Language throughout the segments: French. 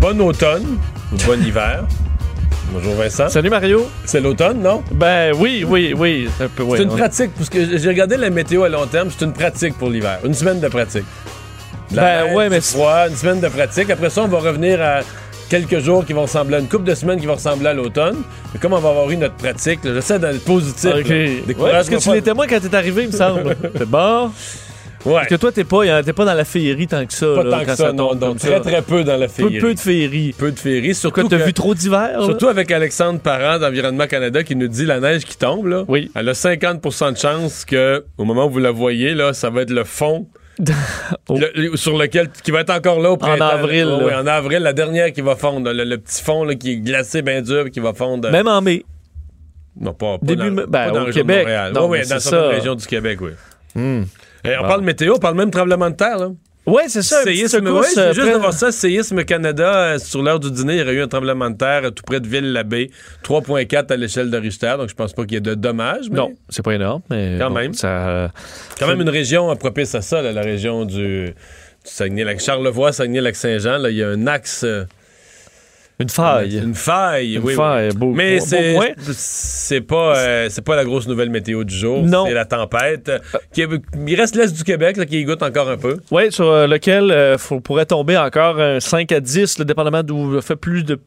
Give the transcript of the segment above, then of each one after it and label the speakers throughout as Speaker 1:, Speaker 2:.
Speaker 1: Bon automne bon hiver. Bonjour Vincent.
Speaker 2: Salut Mario.
Speaker 1: C'est l'automne, non?
Speaker 2: Ben oui, oui, oui. un peu, oui,
Speaker 1: c'est une
Speaker 2: on-
Speaker 1: pratique, parce que j'ai regardé la météo à long terme, c'est une pratique pour l'hiver. Une semaine de pratique. De la
Speaker 2: Ben
Speaker 1: neige,
Speaker 2: ouais, mais
Speaker 1: froid, une semaine de pratique. Après ça, on va revenir à quelques jours qui vont ressembler à une couple de semaines qui vont ressembler à l'automne. Mais comme on va avoir eu notre pratique, j'essaie d'être positif.
Speaker 2: Ok.
Speaker 1: là.
Speaker 2: Ouais, parce que tu
Speaker 1: pas.
Speaker 2: l'étais moins quand t'es arrivé, il me semble. C'est bon.
Speaker 1: Ouais.
Speaker 2: Parce que toi, t'es pas, t'es pas dans la féerie tant que ça.
Speaker 1: Pas
Speaker 2: là,
Speaker 1: tant
Speaker 2: quand
Speaker 1: que ça, non.
Speaker 2: tombe
Speaker 1: Donc,
Speaker 2: comme
Speaker 1: très,
Speaker 2: ça.
Speaker 1: très peu dans la féerie.
Speaker 2: peu de féerie.
Speaker 1: Peu de féerie. Surtout
Speaker 2: Pourquoi t'as
Speaker 1: que-
Speaker 2: vu trop d'hiver? là?
Speaker 1: Surtout avec Alexandre Parent d'Environnement Canada qui nous dit la neige qui tombe, là.
Speaker 2: Oui.
Speaker 1: Elle a 50% de chance que, au moment où vous la voyez, là, ça va être le fond
Speaker 2: Oh.
Speaker 1: le- sur lequel, qui va être encore là au printemps.
Speaker 2: avril,
Speaker 1: là.
Speaker 2: là.
Speaker 1: Oui, en avril, la dernière qui va fondre. Le, le petit fond là, qui est glacé, bien dur, qui va fondre.
Speaker 2: Même en mai.
Speaker 1: non, pas, pas
Speaker 2: début
Speaker 1: dans, pas
Speaker 2: ben,
Speaker 1: dans
Speaker 2: au Québec.
Speaker 1: Oui,
Speaker 2: mais
Speaker 1: dans certaines
Speaker 2: ça.
Speaker 1: régions du Québec, oui.
Speaker 2: Hmm.
Speaker 1: Eh, on
Speaker 2: Bon.
Speaker 1: parle météo, on parle même tremblement de terre, là.
Speaker 2: Ouais, c'est ça.
Speaker 1: Séisme, ouais,
Speaker 2: euh,
Speaker 1: juste
Speaker 2: près-
Speaker 1: de voir ça, Séisme Canada, euh, sur l'heure du dîner, il y aurait eu un tremblement de terre euh, tout près de Ville-l'Abbé, 3.4 à l'échelle de Richter, donc je pense pas qu'il y ait de dommages, mais
Speaker 2: Non, c'est pas énorme, mais.
Speaker 1: Quand
Speaker 2: bon,
Speaker 1: même.
Speaker 2: Ça,
Speaker 1: quand même une région propice à ça, là, la région du, du Saguenay, Charlevoix, Saguenay-Lac-Saint-Jean, il y a un axe,
Speaker 2: une faille.
Speaker 1: une faille,
Speaker 2: Une
Speaker 1: oui, oui.
Speaker 2: faille, beau-
Speaker 1: Mais c'est c'est pas euh, c'est pas la grosse nouvelle météo du jour,
Speaker 2: Non.
Speaker 1: c'est la tempête. euh, qui il reste l'est du Québec là, qui y goûte encore un peu.
Speaker 2: Oui, sur euh, lequel euh, faut- pourrait tomber encore un 5 à 10, le dépendamment d'où fait plus de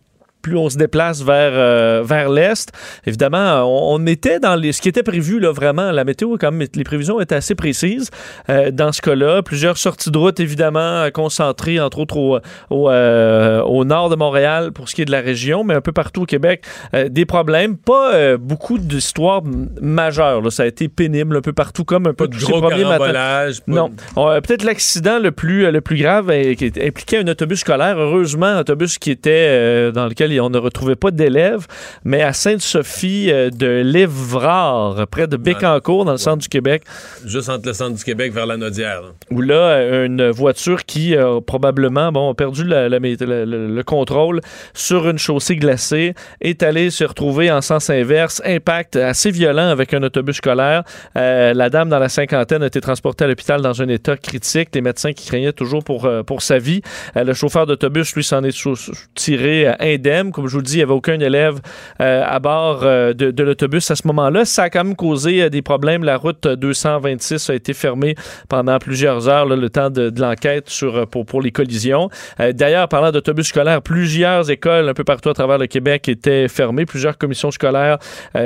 Speaker 2: plus on se déplace vers, euh, vers l'est. Évidemment, on, on était dans les, ce qui était prévu, là, vraiment. La météo, quand même, les prévisions étaient assez précises euh, dans ce cas-là. Plusieurs sorties de route, évidemment, euh, concentrées, entre autres, au, au, euh, au nord de Montréal pour ce qui est de la région, mais un peu partout au Québec, des problèmes. Pas beaucoup d'histoires majeures. là. Ça a été pénible un peu partout, comme un peu
Speaker 1: de gros carambolage.
Speaker 2: Non. Peut-être l'accident le plus, le plus grave qui impliquait un autobus scolaire. Heureusement, un autobus qui était dans lequel on ne retrouvait pas d'élèves, mais à Sainte-Sophie euh, de l'Évrard, près de Bécancour, dans le centre du Québec,
Speaker 1: Juste entre le centre du Québec vers la Nodière. là.
Speaker 2: où là, euh, une voiture qui euh, probablement bon, a perdu la- la mé- le, le- le contrôle sur une chaussée glacée, est allée se retrouver en sens inverse. Impact assez violent avec un autobus scolaire. Euh, la dame dans la cinquantaine a été transportée à l'hôpital dans un état critique. Les médecins qui craignaient toujours pour, pour sa vie. Euh, le chauffeur d'autobus, lui, s'en est tiré euh, Comme je vous le dis, il n'y avait aucun élève euh, à bord euh, de, de l'autobus à ce moment-là. Ça a quand même causé euh, des problèmes. La route 226 a été fermée pendant plusieurs heures, là, le temps de, de l'enquête sur, pour, pour les collisions. D'ailleurs, parlant d'autobus scolaires, plusieurs écoles un peu partout à travers le Québec étaient fermées. Plusieurs commissions scolaires,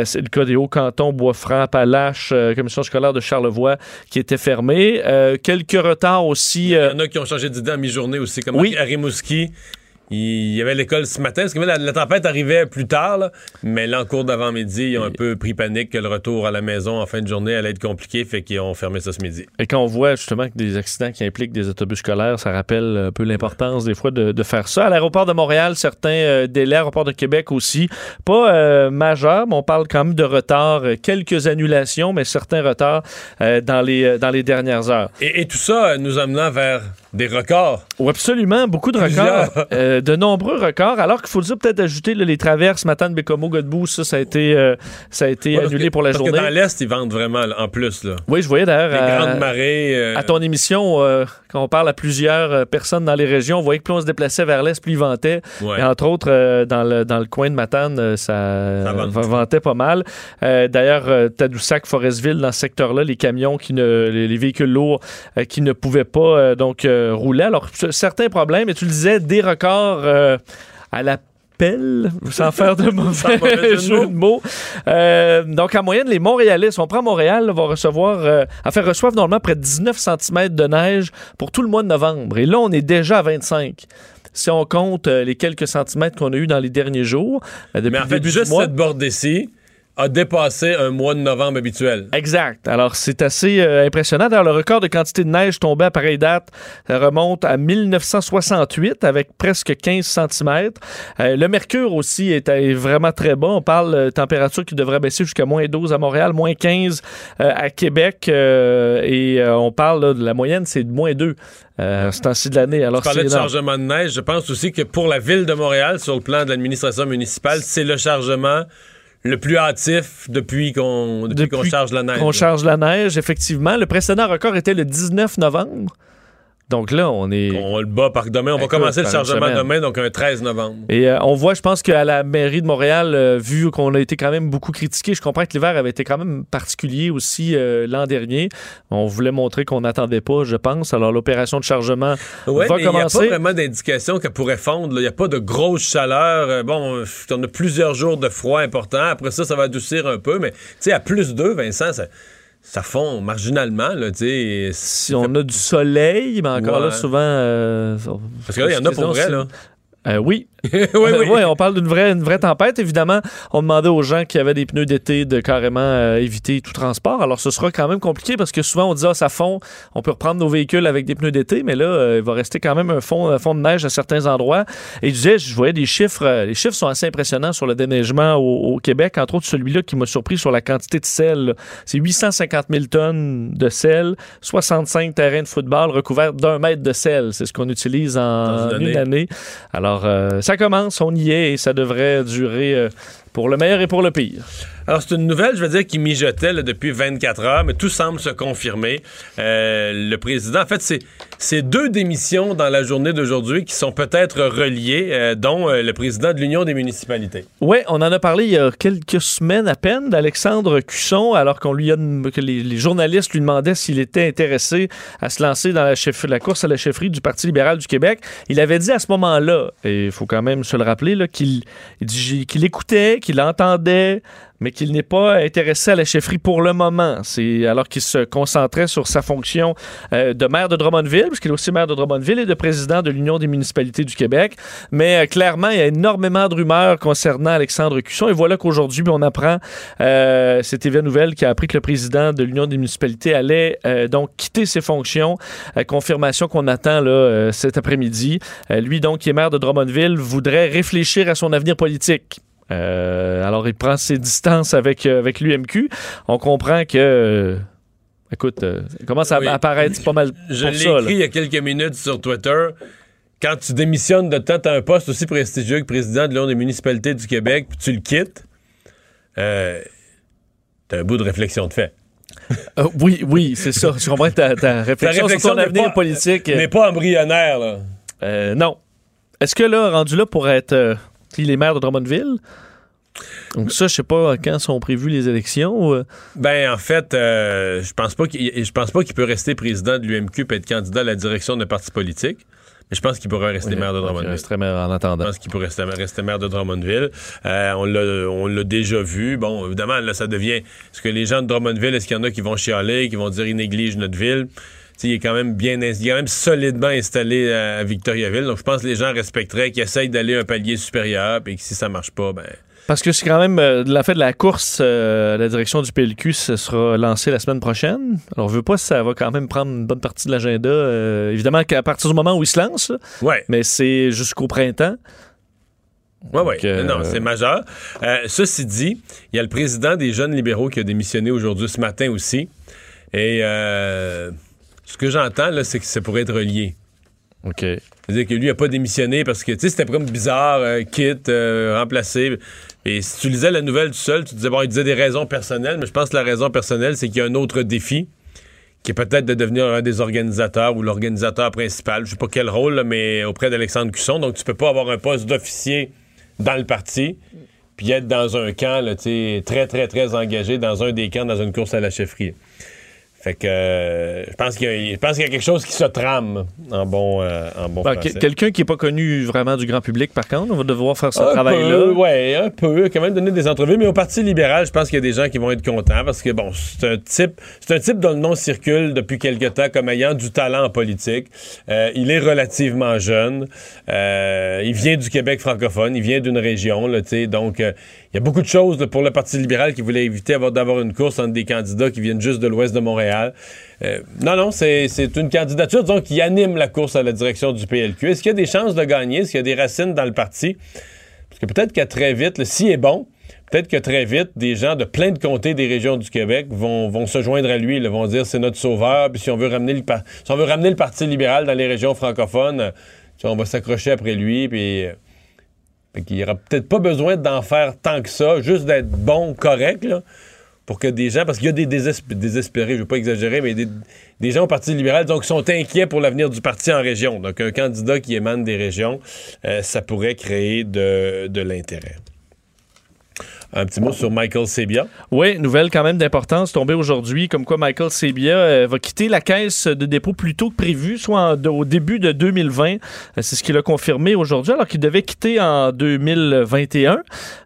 Speaker 2: c'est le cas des Hauts-Cantons, Bois-Franc, Palache, commission scolaire de Charlevoix qui étaient fermées. Euh, quelques retards aussi.
Speaker 1: Il y en a qui ont changé d'idée en mi-journée aussi, comme
Speaker 2: Oui.
Speaker 1: à Rimouski. Il y avait l'école ce matin, parce que la, la tempête arrivait plus tard, là, mais là, en cours d'avant-midi, ils ont un peu pris panique que le retour à la maison en fin de journée allait être compliqué, fait qu'ils ont fermé ça ce midi.
Speaker 2: Et quand on voit justement que des accidents qui impliquent des autobus scolaires, ça rappelle un peu l'importance des fois de, de faire ça. À l'aéroport de Montréal, certains euh, délais, aéroport de Québec aussi, pas euh, majeurs, mais on parle quand même de retard, euh, quelques annulations, mais certains retards euh, dans, les, euh, dans les dernières heures.
Speaker 1: Et, et tout ça nous amenant vers des records.
Speaker 2: Oui, absolument, beaucoup de records. Euh, euh, de nombreux records, alors qu'il faut dire peut-être ajouter là, les traverses Matane, Bécomo, Godbout, ça, ça a été, euh, ça a été
Speaker 1: Ouais,
Speaker 2: annulé
Speaker 1: que-
Speaker 2: pour la
Speaker 1: parce
Speaker 2: journée.
Speaker 1: que dans l'Est, ils vendent vraiment en plus. Là.
Speaker 2: Oui, je voyais d'ailleurs
Speaker 1: Les
Speaker 2: à,
Speaker 1: grandes marées. euh,
Speaker 2: à ton émission, euh, quand on parle à plusieurs euh, personnes dans les régions, on voyait que plus on se déplaçait vers l'Est, plus ils vantaient.
Speaker 1: ouais.
Speaker 2: Et entre autres, euh, dans, le, dans le coin de Matane, euh, ça,
Speaker 1: Ça vante.
Speaker 2: vantait pas mal. Euh, D'ailleurs, euh, Tadoussac, Forestville, dans ce secteur-là, les camions, qui ne, les, les véhicules lourds euh, qui ne pouvaient pas euh, donc euh, rouler. Alors, certains problèmes, et tu le disais, des records euh, à la pelle, sans faire de mauvais
Speaker 1: mauvais jeu de
Speaker 2: mots. Euh, donc, en moyenne, les Montréalais, si on prend Montréal, là, vont recevoir, euh, enfin, reçoivent normalement près de 19 cm de neige pour tout le mois de novembre. Et là, on est déjà à 25 si on compte les quelques centimètres qu'on a eu dans les derniers jours, depuis
Speaker 1: Mais en fait, juste cette bordée-ci a dépassé un mois de novembre habituel.
Speaker 2: Exact. Alors, c'est assez euh, impressionnant. D'ailleurs, le record de quantité de neige tombé à pareille date ça remonte à 1968 avec presque 15 cm. le mercure aussi est, est vraiment très bas. On parle de température qui devrait baisser jusqu'à moins 12 à Montréal, moins 15 euh, à Québec. euh, et euh, on parle là, de la moyenne, c'est de moins 2 euh, ce temps-ci de l'année. Alors,
Speaker 1: Tu de chargement de neige. Je pense aussi que pour la ville de Montréal, sur le plan de l'administration municipale, c'est le chargement le plus hâtif depuis qu'on qu'on charge la neige.
Speaker 2: qu'on charge la neige, effectivement. Le précédent record était le 19 novembre. Donc là, on est...
Speaker 1: On le bat par demain. On va
Speaker 2: Écoute,
Speaker 1: commencer le chargement demain, donc un 13 novembre.
Speaker 2: Et euh, on voit, je pense qu'à la mairie de Montréal, euh, vu qu'on a été quand même beaucoup critiqué, je comprends que l'hiver avait été quand même particulier aussi euh, l'an dernier. On voulait montrer qu'on n'attendait pas, je pense. Alors l'opération de chargement
Speaker 1: Ouais,
Speaker 2: va
Speaker 1: mais il n'y a pas
Speaker 2: commencer.
Speaker 1: vraiment d'indication qu'elle pourrait fondre. Il n'y a pas de grosse chaleur. Bon, on a plusieurs jours de froid important. Après ça, ça va adoucir un peu. Mais tu sais, à plus 2, Vincent, ça, ça fond marginalement. Là.
Speaker 2: Si on a du soleil, mais encore
Speaker 1: Ouais.
Speaker 2: là, souvent... euh,
Speaker 1: Parce que là, il y en a pour vrai. Là.
Speaker 2: Euh, oui,
Speaker 1: oui, oui.
Speaker 2: Ouais, on parle d'une vraie, une vraie tempête. Évidemment, on demandait aux gens qui avaient des pneus d'été de carrément euh, éviter tout transport. Alors, ce sera quand même compliqué parce que souvent, on dit, ah, ça fond, on peut reprendre nos véhicules avec des pneus d'été, mais là, euh, il va rester quand même un fond, un fond de neige à certains endroits. Et je disais, je voyais des chiffres, euh, les chiffres sont assez impressionnants sur le déneigement au, au Québec, entre autres celui-là qui m'a surpris sur la quantité de sel. C'est 850 000 tonnes de sel, 65 terrains de football recouverts d'un mètre de sel. C'est ce qu'on utilise en
Speaker 1: une année.
Speaker 2: Alors, ça commence, on y est et ça devrait durer euh, pour le meilleur et pour le pire.
Speaker 1: Alors, c'est une nouvelle, je veux dire, qui mijotait depuis 24 heures, mais tout semble se confirmer. Euh, le président, en fait, c'est, c'est deux démissions dans la journée d'aujourd'hui qui sont peut-être reliées, euh, dont euh, le président de l'Union des municipalités.
Speaker 2: Oui, on en a parlé il y a quelques semaines à peine d'Alexandre Cusson, alors qu'on lui a que les, journalistes lui demandaient s'il était intéressé à se lancer dans la, course à la chefferie du Parti libéral du Québec. Il avait dit à ce moment-là, et il faut quand même se le rappeler, qu'il, qu'il écoutait, qu'il entendait, mais qu'il n'est pas intéressé à la chefferie pour le moment. C'est alors qu'il se concentrait sur sa fonction euh, de maire de Drummondville, puisqu'il est aussi maire de Drummondville et de président de l'Union des municipalités du Québec. Mais euh, clairement, il y a énormément de rumeurs concernant Alexandre Cusson. Et voilà qu'aujourd'hui, on apprend, euh, c'est TVA Nouvelle qui a appris que le président de l'Union des municipalités allait euh, donc quitter ses fonctions. Euh, confirmation qu'on attend là, euh, cet après-midi. Lui, donc, qui est maire de Drummondville, voudrait réfléchir à son avenir politique. Euh, alors, il prend ses distances avec, euh, avec l'UMQ. On comprend que. euh, écoute, euh, ça commence à
Speaker 1: Oui.
Speaker 2: apparaître pas mal
Speaker 1: Je l'ai
Speaker 2: là.
Speaker 1: écrit il y a quelques minutes sur Twitter. Quand tu démissionnes de temps, t'as un poste aussi prestigieux que président de l'Union des municipalités du Québec, puis tu le quittes, euh, t'as un bout de réflexion de fait.
Speaker 2: Euh, oui, oui, c'est ça. Je comprends ta, ta réflexion,
Speaker 1: réflexion
Speaker 2: sur ton avenir
Speaker 1: pas-
Speaker 2: politique.
Speaker 1: Mais pas embryonnaire, là.
Speaker 2: Non. Est-ce que là, rendu là pour être. il est maire de Drummondville? Donc ça, je sais pas quand sont prévues les élections. euh?
Speaker 1: Ben en fait, euh, je pense pas qu'il je pense pas qu'il peut rester président de l'UMQ et être candidat à la direction d'un parti politique. Mais je pense qu'il pourrait rester maire de
Speaker 2: il
Speaker 1: Drummondville.
Speaker 2: resterait maire en
Speaker 1: Je
Speaker 2: attendant.
Speaker 1: pense qu'il pourrait rester, rester maire de Drummondville. Euh, on l'a déjà vu. Bon, évidemment, là, ça devient. Est-ce que les gens de Drummondville, est-ce qu'il y en a qui vont chialer, qui vont dire ils négligent notre ville? Il est quand même bien, il est quand même solidement installé à Victoriaville. Donc, je pense que les gens respecteraient qu'ils essayent d'aller un palier supérieur, puis que si ça marche pas, ben.
Speaker 2: Parce que c'est quand même. euh, la fait de la course euh, à la direction du PLQ, ce sera lancé la semaine prochaine. Alors, on veut pas si ça va quand même prendre une bonne partie de l'agenda. euh, évidemment qu'à partir du moment où il se lance, là,
Speaker 1: Ouais.
Speaker 2: mais c'est jusqu'au printemps.
Speaker 1: Oui, oui.
Speaker 2: Euh,
Speaker 1: Non, c'est majeur. Euh, ceci dit, il y a le président des jeunes libéraux qui a démissionné aujourd'hui, ce matin aussi. Et euh, ce que j'entends, là, c'est que ça pourrait être relié.
Speaker 2: OK.
Speaker 1: C'est-à-dire que lui n'a pas démissionné parce que, tu sais, c'était comme bizarre, euh, quitte, euh, remplacé. Et si tu lisais la nouvelle tout seul, tu disais, bon, il disait des raisons personnelles, mais je pense que la raison personnelle, c'est qu'il y a un autre défi, qui est peut-être de devenir un des organisateurs ou l'organisateur principal. Je sais pas quel rôle, mais auprès d'Alexandre Cusson. Donc, tu peux pas avoir un poste d'officier dans le parti, puis être dans un camp, là, très, très, très engagé dans un des camps, dans une course à la chefferie. Fait que euh, je pense qu'il y, qu'il y a quelque chose qui se trame en bon, euh, en bon
Speaker 2: Ben, Quelqu'un qui n'est pas connu vraiment du grand public, par contre, on va devoir faire ce travail-là.
Speaker 1: ouais, un peu. Quand même donner des entrevues. Mais au Parti libéral, je pense qu'il y a des gens qui vont être contents parce que, bon, c'est un type, c'est un type dont le nom circule depuis quelque temps comme ayant du talent en politique. Euh, il est relativement jeune. Euh, il vient du Québec francophone. Il vient d'une région, là, tu sais. Donc, il y a beaucoup de choses pour le Parti libéral qui voulait éviter avoir- d'avoir une course entre des candidats qui viennent juste de l'ouest de Montréal. Euh, non, non, c'est une candidature, disons, qui anime la course à la direction du PLQ. Est-ce qu'il y a des chances de gagner? Est-ce qu'il y a des racines dans le parti? Parce que peut-être qu'à très vite, là, s'il est bon, peut-être que très vite, des gens de plein de comtés des régions du Québec vont, se joindre à lui, ils vont dire c'est notre sauveur, puis si on veut ramener le, si on veut ramener le Parti libéral dans les régions francophones, euh, on va s'accrocher après lui, puis euh, fait qu'il n'y aura peut-être pas besoin d'en faire tant que ça, juste d'être bon, correct, pour que des gens, parce qu'il y a des désesp- désespérés, je ne veux pas exagérer, mais des, gens au Parti libéral donc, sont inquiets pour l'avenir du parti en région. Donc, un candidat qui émane des régions, euh, ça pourrait créer de l'intérêt. Un petit mot sur Michael Sebia.
Speaker 2: Oui, nouvelle quand même d'importance tombée aujourd'hui, comme quoi Michael Sebia euh, va quitter la caisse de dépôt plus tôt que prévu, soit au début de 2020. Euh, C'est ce qu'il a confirmé aujourd'hui, alors qu'il devait quitter en 2021.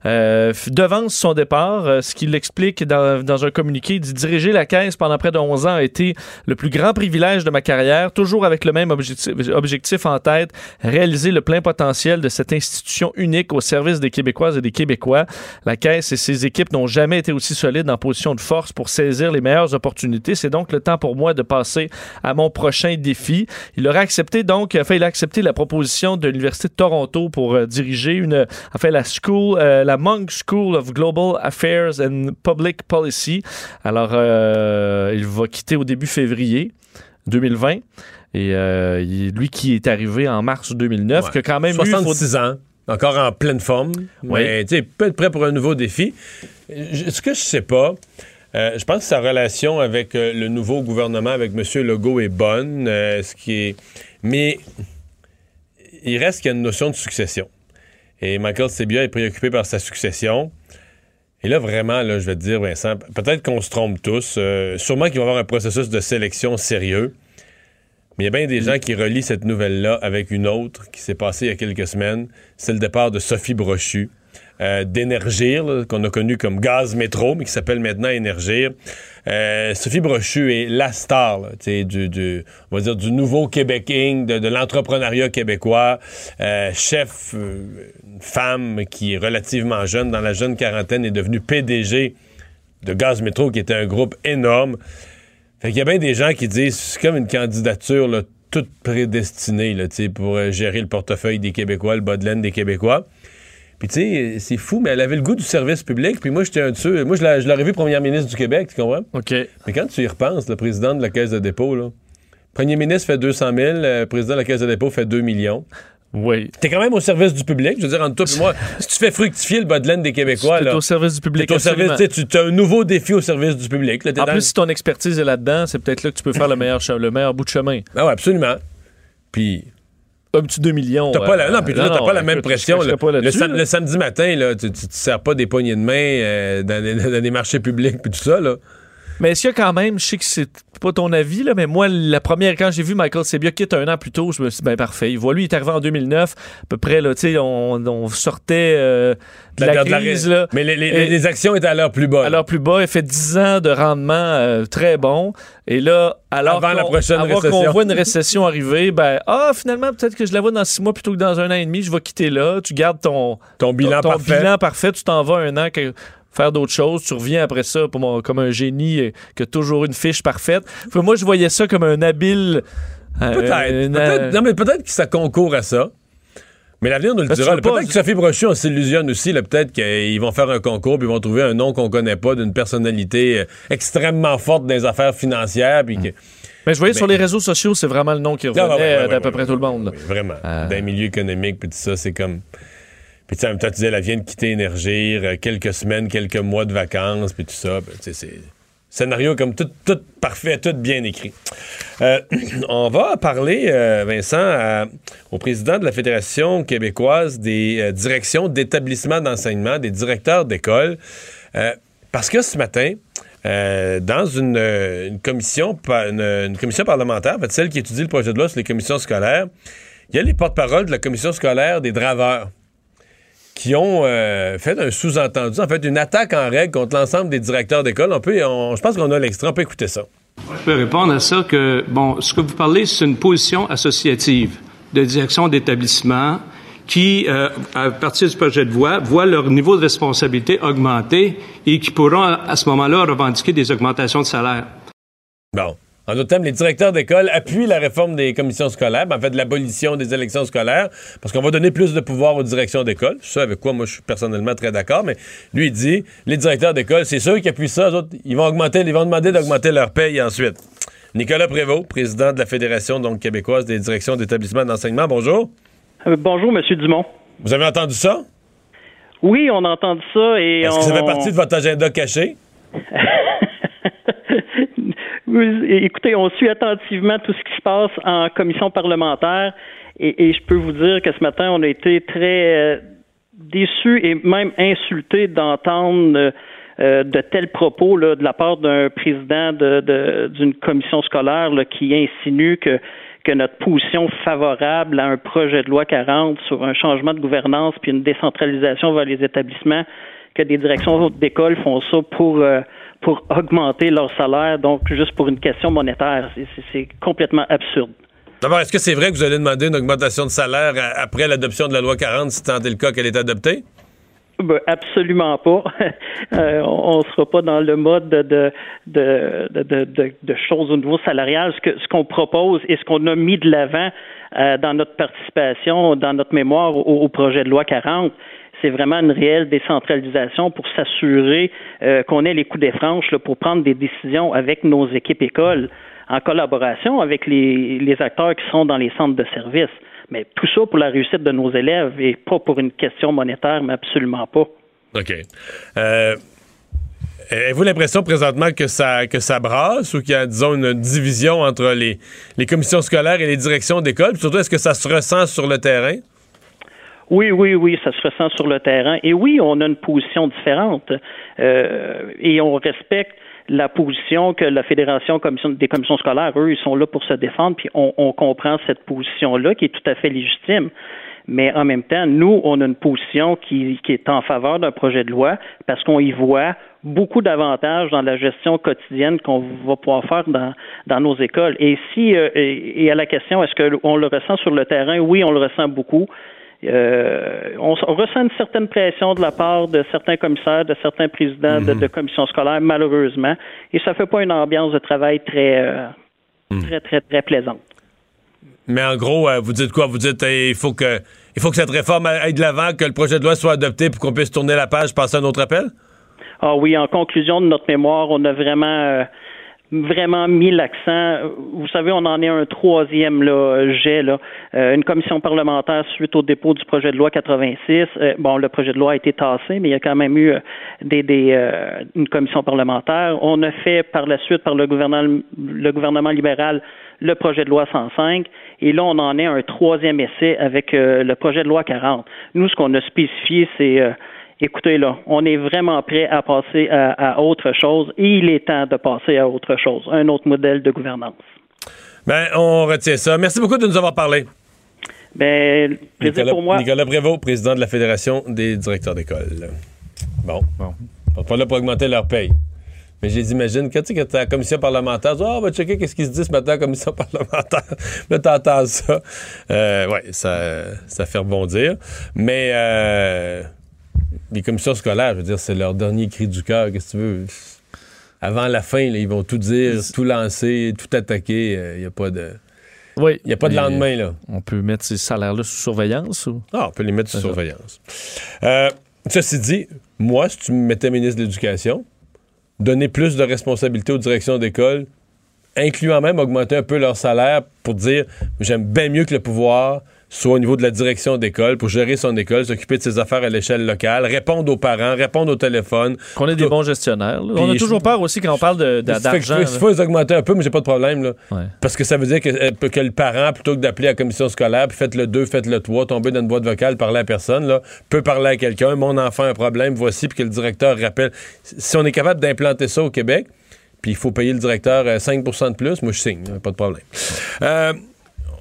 Speaker 2: Euh, devance son départ, euh, ce qu'il explique dans, un communiqué, dit diriger la caisse pendant près de 11 ans a été le plus grand privilège de ma carrière, toujours avec le même objectif, objectif en tête, réaliser le plein potentiel de cette institution unique au service des Québécoises et des Québécois. La caisse et ses équipes n'ont jamais été aussi solides en position de force pour saisir les meilleures opportunités. C'est donc le temps pour moi de passer à mon prochain défi. Il aurait accepté donc, enfin, il a accepté la proposition de l'Université de Toronto pour euh, diriger une, enfin, la school, euh, la Monk School of Global Affairs and Public Policy. Alors, euh, il va quitter au début février 2020. Et euh, lui qui est arrivé en mars 2009,
Speaker 1: Ouais.
Speaker 2: qui a quand même eu... faut-
Speaker 1: 66 ans, encore en pleine forme, mais tu sais, peut être prêt pour un nouveau défi. Je- ce que je sais pas, euh, je pense que sa relation avec euh, le nouveau gouvernement, avec M. Legault, est bonne, euh, ce qui est... mais il reste qu'il y a une notion de succession. Et Michael Sebia est préoccupé par sa succession. Et là, vraiment, là, je vais te dire, Vincent, peut-être qu'on se trompe tous. sûrement qu'il va y avoir un processus de sélection sérieux. Mais il y a bien des gens qui relient cette nouvelle-là avec une autre qui s'est passée il y a quelques semaines. C'est le départ de Sophie Brochu, euh, d'Énergir, qu'on a connu comme Gaz Métro, mais qui s'appelle maintenant Énergir. Euh, Sophie Brochu est la star là, tu sais, du, du, on va dire, du nouveau Québec Inc., de, de l'entrepreneuriat québécois. Euh, chef, euh, une femme qui est relativement jeune, dans la jeune quarantaine, est devenue PDG de Gaz Métro, qui était un groupe énorme. Fait qu'il y a bien des gens qui disent c'est comme une candidature là, toute prédestinée là, pour euh, gérer le portefeuille des Québécois, le bas de laine des Québécois. Puis tu sais, c'est fou, mais elle avait le goût du service public. Puis moi, j'étais un de ceux. Moi, je l'a- je l'aurais vu première ministre du Québec, tu comprends?
Speaker 2: OK.
Speaker 1: Mais quand tu y repenses, le président de la Caisse de dépôt, là, premier ministre fait 200 000, le président de la Caisse de dépôt fait 2 millions.
Speaker 2: Oui.
Speaker 1: T'es quand même au service du public. Je veux dire, entre toi et moi, si tu fais fructifier le bas de laine des Québécois, là,
Speaker 2: au service du public.
Speaker 1: t'es au service, tu as un nouveau défi au service du public. là. T'es
Speaker 2: En plus,
Speaker 1: le-
Speaker 2: si ton expertise est là-dedans, c'est peut-être là que tu peux faire le meilleur, le meilleur bout de chemin.
Speaker 1: Ah ouais, absolument. Puis
Speaker 2: Un petit 2 millions.
Speaker 1: T'as pas la,
Speaker 2: euh,
Speaker 1: non, puis là, t'as pas la même pression.
Speaker 2: pas
Speaker 1: Le,
Speaker 2: là-dessus,
Speaker 1: sam-
Speaker 2: là.
Speaker 1: le samedi matin, là, tu, te sers pas des poignées de main euh, dans, des, dans des marchés publics puis tout ça. Là.
Speaker 2: Mais est-ce qu'il y a quand même, je sais que c'est pas ton avis, là, mais moi, la première, quand j'ai vu Michael Sebia quitter un an plus tôt, je me suis dit, ben parfait. Il voit, lui, il est arrivé en 2009, à peu près, là, tu sais, on, on sortait euh, de, la
Speaker 1: de la-
Speaker 2: crise, là.
Speaker 1: Mais les, les-
Speaker 2: Et-
Speaker 1: les actions étaient à l'heure plus bas.
Speaker 2: Alors plus bas, il fait 10 ans de rendement euh, très bon. Et là, alors
Speaker 1: Avant la
Speaker 2: qu'on- voit une récession arriver, ben ah finalement peut-être que je la vois dans 6 mois plutôt que dans un an et demi. Je vais quitter là. Tu gardes ton
Speaker 1: Ton bilan
Speaker 2: ton
Speaker 1: parfait.
Speaker 2: bilan parfait. Tu t'en vas un an que- faire d'autres choses. Tu reviens après ça pour mon- comme un génie euh, qui a toujours une fiche parfaite. Moi je voyais ça comme un habile. euh,
Speaker 1: Peut-être. peut-être- non, mais peut-être que ça concourt à ça. Mais l'avenir nous le
Speaker 2: Parce
Speaker 1: dira. Peut-être que Sophie Brochu, on s'illusionne aussi. Peut-être qu'ils vont faire un concours puis ils vont trouver un nom qu'on connaît pas d'une personnalité euh, extrêmement forte dans les affaires financières. Puis que...
Speaker 2: Mais je voyais
Speaker 1: Mais-
Speaker 2: sur les réseaux sociaux, c'est vraiment le nom qui
Speaker 1: Ah,
Speaker 2: revenait
Speaker 1: ouais, ouais,
Speaker 2: euh,
Speaker 1: ouais,
Speaker 2: d'à peu près tout le monde.
Speaker 1: vraiment.
Speaker 2: Euh.
Speaker 1: D'un milieu économique, puis tout ça, c'est comme. Puis tu en même temps, tu elle vient de quitter Énergir, euh, quelques semaines, quelques mois de vacances, puis tout ça. Ben, c'est. Scénario comme tout, tout parfait, tout bien écrit. Euh, on va parler, euh, Vincent, au président de la Fédération québécoise des directions d'établissements d'enseignement, des directeurs d'école. Parce que ce matin, dans une, commission, une, une commission parlementaire, en fait, celle qui étudie le projet de loi sur les commissions scolaires, il y a les porte-paroles de la commission scolaire des draveurs qui ont euh, fait un sous-entendu, en fait, une attaque en règle contre l'ensemble des directeurs d'école. On peut, on- je pense qu'on a l'extrait, on peut écouter ça.
Speaker 3: Je peux répondre à ça que, bon, ce que vous parlez, c'est une position associative de direction d'établissement qui, euh, à partir du projet de loi, voit leur niveau de responsabilité augmenter et qui pourront, à ce moment-là, revendiquer des augmentations de salaire.
Speaker 1: Bon. En d'autres termes, les directeurs d'école appuient la réforme des commissions scolaires, ben, en fait, l'abolition des élections scolaires, parce qu'on va donner plus de pouvoir aux directions d'école. C'est ça avec quoi moi je suis personnellement très d'accord, mais lui il dit, les directeurs d'école, c'est ceux qui appuient ça, eux autres, ils vont augmenter, ils vont demander d'augmenter leur paye ensuite. Nicolas Prévost, président de la Fédération donc, québécoise des directions d'établissements d'enseignement, bonjour.
Speaker 4: Euh, bonjour, Monsieur Dumont.
Speaker 1: Vous avez entendu ça?
Speaker 4: Oui, on a entendu ça et
Speaker 1: Est-ce
Speaker 4: on...
Speaker 1: que ça fait partie de votre agenda caché?
Speaker 4: Écoutez, on suit attentivement tout ce qui se passe en commission parlementaire et, je peux vous dire que ce matin, on a été très euh, déçus et même insultés d'entendre euh, de tels propos là, de la part d'un président de- de- d'une commission scolaire là, qui insinue que que notre position favorable à un projet de loi 40 sur un changement de gouvernance puis une décentralisation vers les établissements, que des directions d'école font ça pour euh, pour augmenter leur salaire, donc juste pour une question monétaire. C'est- complètement absurde.
Speaker 1: D'abord, est-ce que c'est vrai que vous allez demander une augmentation de salaire après l'adoption de la loi 40, si tant est le cas qu'elle est adoptée?
Speaker 4: Ben, absolument pas. Euh, on ne sera pas dans le mode de, de, de, de, de- de- de choses au niveau salarial. Ce qu'on propose et ce qu'on a mis de l'avant euh, dans notre participation, dans notre mémoire au, au projet de loi 40, c'est vraiment une réelle décentralisation pour s'assurer euh, qu'on ait les coups des franches pour prendre des décisions avec nos équipes écoles en collaboration avec les, acteurs qui sont dans les centres de services. Mais tout ça pour la réussite de nos élèves et pas pour une question monétaire, mais absolument pas.
Speaker 1: OK. Euh, Avez-vous l'impression présentement que ça, que ça brasse ou qu'il y a, disons, une division entre les, les commissions scolaires et les directions d'école? Surtout, est-ce que ça se ressent sur le terrain?
Speaker 4: Oui, oui, oui, ça se ressent sur le terrain. Et oui, on a une position différente euh, et on respecte la position que la Fédération des commissions scolaires, eux, ils sont là pour se défendre, puis on, on comprend cette position-là qui est tout à fait légitime. Mais en même temps, nous, on a une position qui, qui est en faveur d'un projet de loi parce qu'on y voit beaucoup d'avantages dans la gestion quotidienne qu'on va pouvoir faire dans, dans nos écoles. Et si euh, et à la question, est-ce qu'on le ressent sur le terrain? Oui, on le ressent beaucoup. Euh, on, on ressent une certaine pression de la part de certains commissaires, de certains présidents de, de commissions scolaires, malheureusement, et ça fait pas une ambiance de travail très, euh, très, très, très plaisante.
Speaker 1: Mais en gros, euh, vous dites quoi? Vous dites euh, il faut que il faut que cette réforme aille de l'avant, que le projet de loi soit adopté pour qu'on puisse tourner la page, passer à un autre appel?
Speaker 4: Ah oui, en conclusion de notre mémoire, on a vraiment vraiment mis l'accent. Vous savez, on en est un troisième là, jet, là. Euh, une commission parlementaire suite au dépôt du projet de loi 86. Euh, bon, le projet de loi a été tassé, mais il y a quand même eu euh, des, euh, une commission parlementaire. On a fait par la suite par le gouvernement le gouvernement libéral le projet de loi 105 et là on en est à un troisième essai avec euh, le projet de loi 40. Nous ce qu'on a spécifié c'est écoutez là, on est vraiment prêt à passer à, à, autre chose et il est temps de passer à autre chose, un autre modèle de gouvernance.
Speaker 1: Ben, on retient ça. Merci beaucoup de nous avoir parlé.
Speaker 4: Ben, plaisir
Speaker 1: Nicolas,
Speaker 4: pour moi.
Speaker 1: Nicolas Prévost, président de la Fédération des directeurs d'école. Bon.
Speaker 2: Bon.
Speaker 1: Ils sont pas là pour augmenter leur paye. Mais j'ai dit, imagine, quand tu sais, que la commission parlementaire, tu dis, Ah, on va checker qu'est-ce qui se dit ce matin à la commission parlementaire. là, t'entends ça. Euh, ouais, ça, ça fait rebondir. Mais euh, les commissions scolaires, je veux dire, c'est leur dernier cri du cœur. Qu'est-ce que tu veux? Avant la fin, là, ils vont tout dire, tout lancer, tout attaquer. Il n'y a pas de.
Speaker 2: Oui.
Speaker 1: Il n'y a pas de lendemain, là.
Speaker 2: On peut mettre ces salaires-là sous surveillance ou?
Speaker 1: Ah, on peut les mettre sous surveillance. Euh, ceci dit, moi, si tu me mettais ministre de l'Éducation, donner plus de responsabilités aux directions d'école, incluant même augmenter un peu leur salaire pour dire j'aime bien mieux que le pouvoir soit au niveau de la direction d'école pour gérer son école, s'occuper de ses affaires à l'échelle locale, répondre aux parents, répondre au téléphone.
Speaker 2: Qu'on ait des bons gestionnaires. On a toujours peur aussi quand on parle d'argent.
Speaker 1: Il faut les augmenter un peu, mais j'ai pas de problème. Là.
Speaker 2: Ouais.
Speaker 1: Parce que ça veut dire que, euh, que le parent, plutôt que d'appeler la commission scolaire, puis faites le 2, faites le 3, tomber dans une boîte vocale, parler à personne, là, peut parler à quelqu'un, mon enfant a un problème, voici, puis que le directeur rappelle. Si on est capable d'implanter ça au Québec, puis il faut payer le directeur euh, 5 de plus, moi je signe, pas de problème. Euh,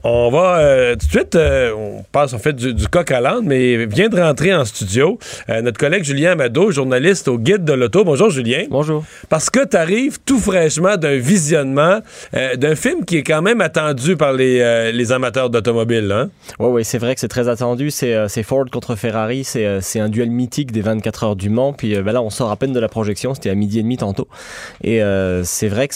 Speaker 1: on va euh, tout de suite, euh, on passe en fait du, du coq à l'âne, mais vient de rentrer en studio euh, notre collègue Julien Amado, journaliste au Guide de l'Auto. Bonjour Julien.
Speaker 2: Bonjour.
Speaker 1: Parce que tu arrives tout fraîchement d'un visionnement d'un film qui est quand même attendu par les, les amateurs d'automobile. Hein?
Speaker 5: Oui, ouais, c'est vrai que c'est très attendu. C'est Ford contre Ferrari. C'est un duel mythique des 24 heures du Mans. Puis ben là, on sort à peine de la projection. C'était à midi et demi tantôt. Et c'est vrai que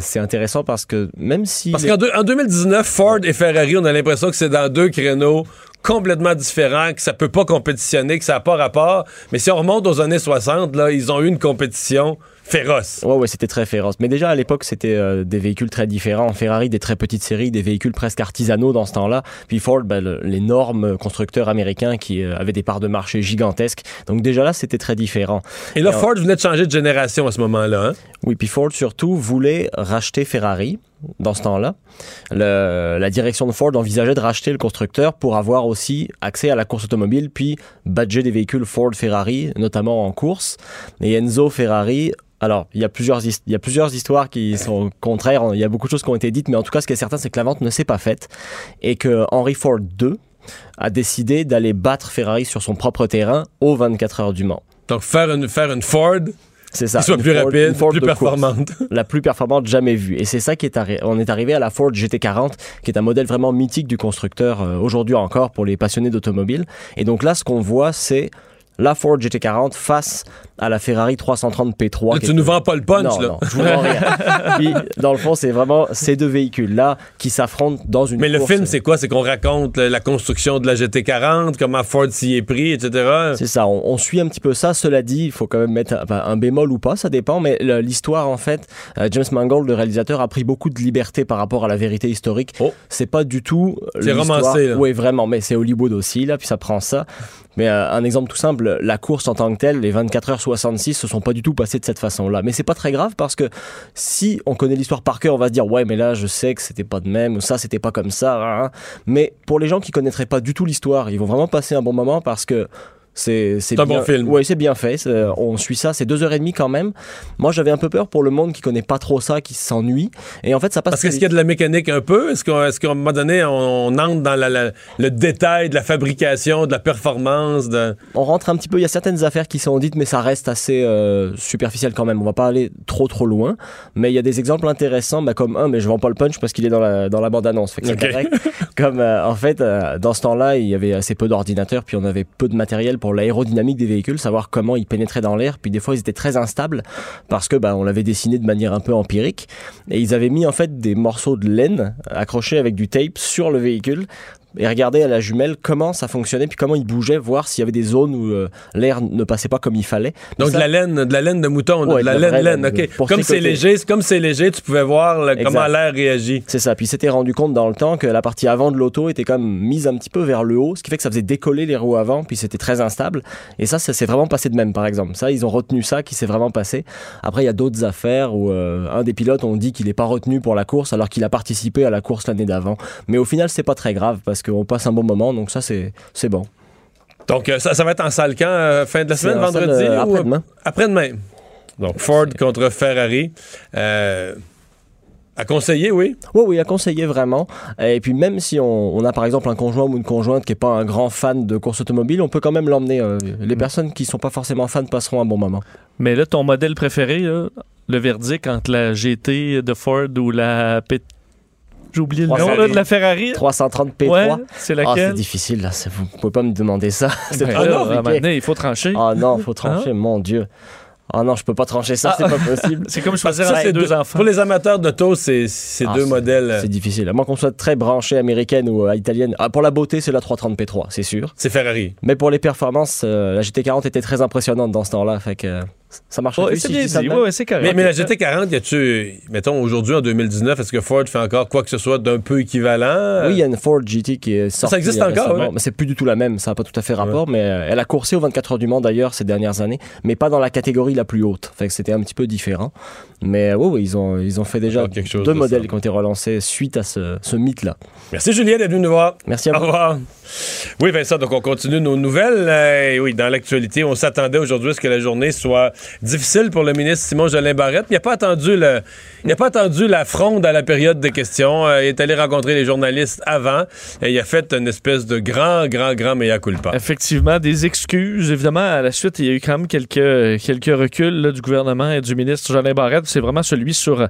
Speaker 5: c'est intéressant parce que même si.
Speaker 1: Parce
Speaker 5: les-
Speaker 1: qu'en deux- en 2019, Ford et Ferrari, on a l'impression que c'est dans deux créneaux complètement différents, que ça peut pas compétitionner, que ça n'a pas rapport. Mais si on remonte aux années 60, là, ils ont eu une compétition féroce.
Speaker 5: Ouais, ouais, c'était très féroce. Mais déjà à l'époque, c'était euh, des véhicules très différents. Ferrari, des très petites séries, des véhicules presque artisanaux dans ce temps-là. Puis Ford, ben, l'énorme constructeur américain qui euh, avait des parts de marché gigantesques. Donc déjà là, c'était très différent.
Speaker 1: Et là, Ford venait de changer de génération à ce moment-là. hein?
Speaker 5: Oui, puis Ford surtout voulait racheter Ferrari dans ce temps-là. La direction de Ford envisageait de racheter le constructeur pour avoir aussi accès à la course automobile, puis badger des véhicules Ford Ferrari, notamment en course. Et Enzo Ferrari. Alors, il y, a plusieurs, il y a plusieurs histoires qui sont contraires, il y a beaucoup de choses qui ont été dites, mais en tout cas, ce qui est certain, c'est que la vente ne s'est pas faite et que Henry Ford II a décidé d'aller battre Ferrari sur son propre terrain aux 24 heures du Mans.
Speaker 1: Donc, faire une, faire une Ford
Speaker 5: C'est ça.
Speaker 1: qui soit plus
Speaker 5: Ford-
Speaker 1: rapide,
Speaker 5: Ford
Speaker 1: plus
Speaker 5: course
Speaker 1: performante.
Speaker 5: la plus performante jamais vue. Et c'est ça qui est arrivé. On est arrivé à la Ford GT40, qui est un modèle vraiment mythique du constructeur euh, aujourd'hui encore pour les passionnés d'automobile. Et donc là, ce qu'on voit, c'est la Ford GT40 face à la Ferrari 330 P3.
Speaker 1: Là, tu nous vends pas le punch,
Speaker 5: non,
Speaker 1: là.
Speaker 5: non, je vous vends rien. Puis, dans le fond, c'est vraiment ces deux véhicules-là qui s'affrontent dans une
Speaker 1: Mais le film, c'est quoi? C'est qu'on raconte la construction de la GT40, comment Ford s'y est pris, etc.
Speaker 5: C'est ça, on, on suit un petit peu ça. Cela dit, il faut quand même mettre un, bémol ou pas, ça dépend. Mais l'histoire, en fait, euh, James Mangold, le réalisateur, a pris beaucoup de liberté par rapport à la vérité historique.
Speaker 1: Oh.
Speaker 5: C'est pas du tout.
Speaker 1: C'est romancé, là.
Speaker 5: Oui, vraiment. Mais c'est Hollywood aussi, là, puis ça prend ça. Mais euh, un exemple tout simple, la course en tant que telle, les 24 heures 66 se sont pas du tout passées de cette façon-là. Mais c'est pas très grave parce que si on connaît l'histoire par cœur, on va se dire ouais, mais là je sais que c'était pas de même ça c'était pas comme ça. hein, hein. Mais pour les gens qui connaîtraient pas du tout l'histoire, ils vont vraiment passer un bon moment parce que c'est
Speaker 1: un
Speaker 5: bien-
Speaker 1: bon film.
Speaker 5: Oui, c'est bien fait. c'est- On suit ça. C'est deux heures et demie quand même. Moi, j'avais un peu peur pour le monde qui connaît pas trop ça, qui s'ennuie. Et en fait, ça passe.
Speaker 1: Parce qu'est-ce qu'il y a de la mécanique un peu? Est-ce qu'on- est-ce qu'à un moment donné, on, on entre dans la- la- le détail de la fabrication, de la performance? De...
Speaker 5: on rentre un petit peu. Il y a certaines affaires qui sont dites, mais ça reste assez euh, superficiel quand même. On va pas aller trop trop loin. Mais il y a des exemples intéressants, bah, comme un, mais je vends pas le punch parce qu'il est dans la dans la bande annonce. Fait que c'est
Speaker 1: Ok.
Speaker 5: correct. comme euh, en fait, euh, dans ce temps-là, il y avait assez peu d'ordinateurs, puis on avait peu de matériel pour l'aérodynamique des véhicules, savoir comment ils pénétraient dans l'air. Puis des fois, ils étaient très instables parce que bah, on l'avait dessiné de manière un peu empirique. Et ils avaient mis en fait des morceaux de laine accrochés avec du tape sur le véhicule et regarder à la jumelle comment ça fonctionnait puis comment il bougeait, voir s'il y avait des zones où euh, l'air ne passait pas comme il fallait.
Speaker 1: Donc,
Speaker 5: Ça-
Speaker 1: de la laine, de la laine de mouton, de
Speaker 5: Ouais,
Speaker 1: la
Speaker 5: de la
Speaker 1: laine,
Speaker 5: vraie
Speaker 1: laine,
Speaker 5: laine,
Speaker 1: OK.
Speaker 5: pour
Speaker 1: Comme c'est léger, comme c'est léger, tu pouvais voir comment l'air réagit.
Speaker 5: C'est ça. Puis s'était rendu compte dans le temps que la partie avant de l'auto était quand même mise un petit peu vers le haut, ce qui fait que ça faisait décoller les roues avant, puis c'était très instable. Et ça, ça s'est vraiment passé de même, par exemple. Ça, ils ont retenu ça, qui s'est vraiment passé. Après, il y a d'autres affaires où euh, un des pilotes ont dit qu'il n'est pas retenu pour la course alors qu'il a participé à la course l'année d'avant. Mais au final, c'est pas très grave parce qu'on passe un bon moment, donc ça, c'est c'est bon.
Speaker 1: Donc, euh, ça, ça va être en salle quand? euh, fin de la semaine, vendredi?
Speaker 5: euh,
Speaker 1: ou-
Speaker 5: après-demain.
Speaker 1: Après-demain? Donc, Ford contre Ferrari. Euh, à conseiller, oui?
Speaker 5: Oui, oui, à conseiller vraiment. Et puis même si on, on a par exemple un conjoint ou une conjointe qui n'est pas un grand fan de course automobile, on peut quand même l'emmener. euh, les
Speaker 1: Mm.
Speaker 5: personnes qui sont pas forcément fans passeront un bon moment.
Speaker 2: Mais là, ton modèle préféré, là, le verdict entre la GT de Ford ou la P... J'ai oublié le nom là, de la Ferrari.
Speaker 5: 330 P3.
Speaker 2: Ouais, c'est
Speaker 5: Ah, c'est
Speaker 2: laquelle?
Speaker 5: difficile, là. c'est- Vous pouvez pas me demander ça. C'est
Speaker 2: moment donné, il faut trancher.
Speaker 5: Ah non, faut trancher, mon Dieu. Ah non, je peux pas trancher ça, c'est pas possible.
Speaker 2: C'est comme choisir
Speaker 1: Ça,
Speaker 2: entre
Speaker 1: c'est
Speaker 2: deux,
Speaker 1: deux-
Speaker 2: enfants.
Speaker 1: Pour les amateurs d'auto, c'est c'est
Speaker 5: Ah,
Speaker 1: deux
Speaker 5: c'est-
Speaker 1: modèles.
Speaker 5: C'est difficile. À moins qu'on soit très branché américaine ou euh, italienne. Ah, pour la beauté, c'est la 330 P3, c'est sûr.
Speaker 1: C'est Ferrari.
Speaker 5: Mais pour les performances, euh, la GT40 était très impressionnante dans ce temps-là. Fait que. Ça marche
Speaker 2: c'est
Speaker 5: si
Speaker 2: bien
Speaker 5: ça
Speaker 2: dit. Ouais, ouais, c'est correct.
Speaker 1: Mais, mais la GT40, y a-tu, mettons, aujourd'hui, en 2019, est-ce que Ford fait encore quoi que ce soit d'un peu équivalent?
Speaker 5: Oui, il y a une Ford GT qui est sortie.
Speaker 1: existe
Speaker 5: euh,
Speaker 1: encore, ouais.
Speaker 5: Mais c'est plus du tout la même, ça n'a pas tout à fait rapport, mais euh, elle a coursé aux 24 heures du Mans d'ailleurs ces dernières années, mais pas dans la catégorie la plus haute. Fait que c'était un petit peu différent. Mais euh, oui, oui, ils ont, ils ont fait déjà
Speaker 1: Encore quelque chose
Speaker 5: deux
Speaker 1: de
Speaker 5: modèles
Speaker 1: ça.
Speaker 5: qui ont été relancés suite à ce, ce mythe-là.
Speaker 1: Merci Julien d'être venu nous voir.
Speaker 5: Merci à
Speaker 1: Au
Speaker 5: vous.
Speaker 1: revoir. Oui, Vincent, donc on continue nos nouvelles. Euh, et oui, dans l'actualité, on s'attendait aujourd'hui à ce que la journée soit difficile pour le ministre Simon Jolin Barrette. Il n'a pas attendu le, il pas attendu la fronde à la période de questions. Euh, il est allé rencontrer les journalistes avant et il a fait une espèce de grand, grand, grand mea culpa.
Speaker 2: Effectivement, des excuses. Évidemment, à la suite, il y a eu quand même quelques, quelques reculs du gouvernement et du ministre Jolin Barrette. C'est vraiment celui sur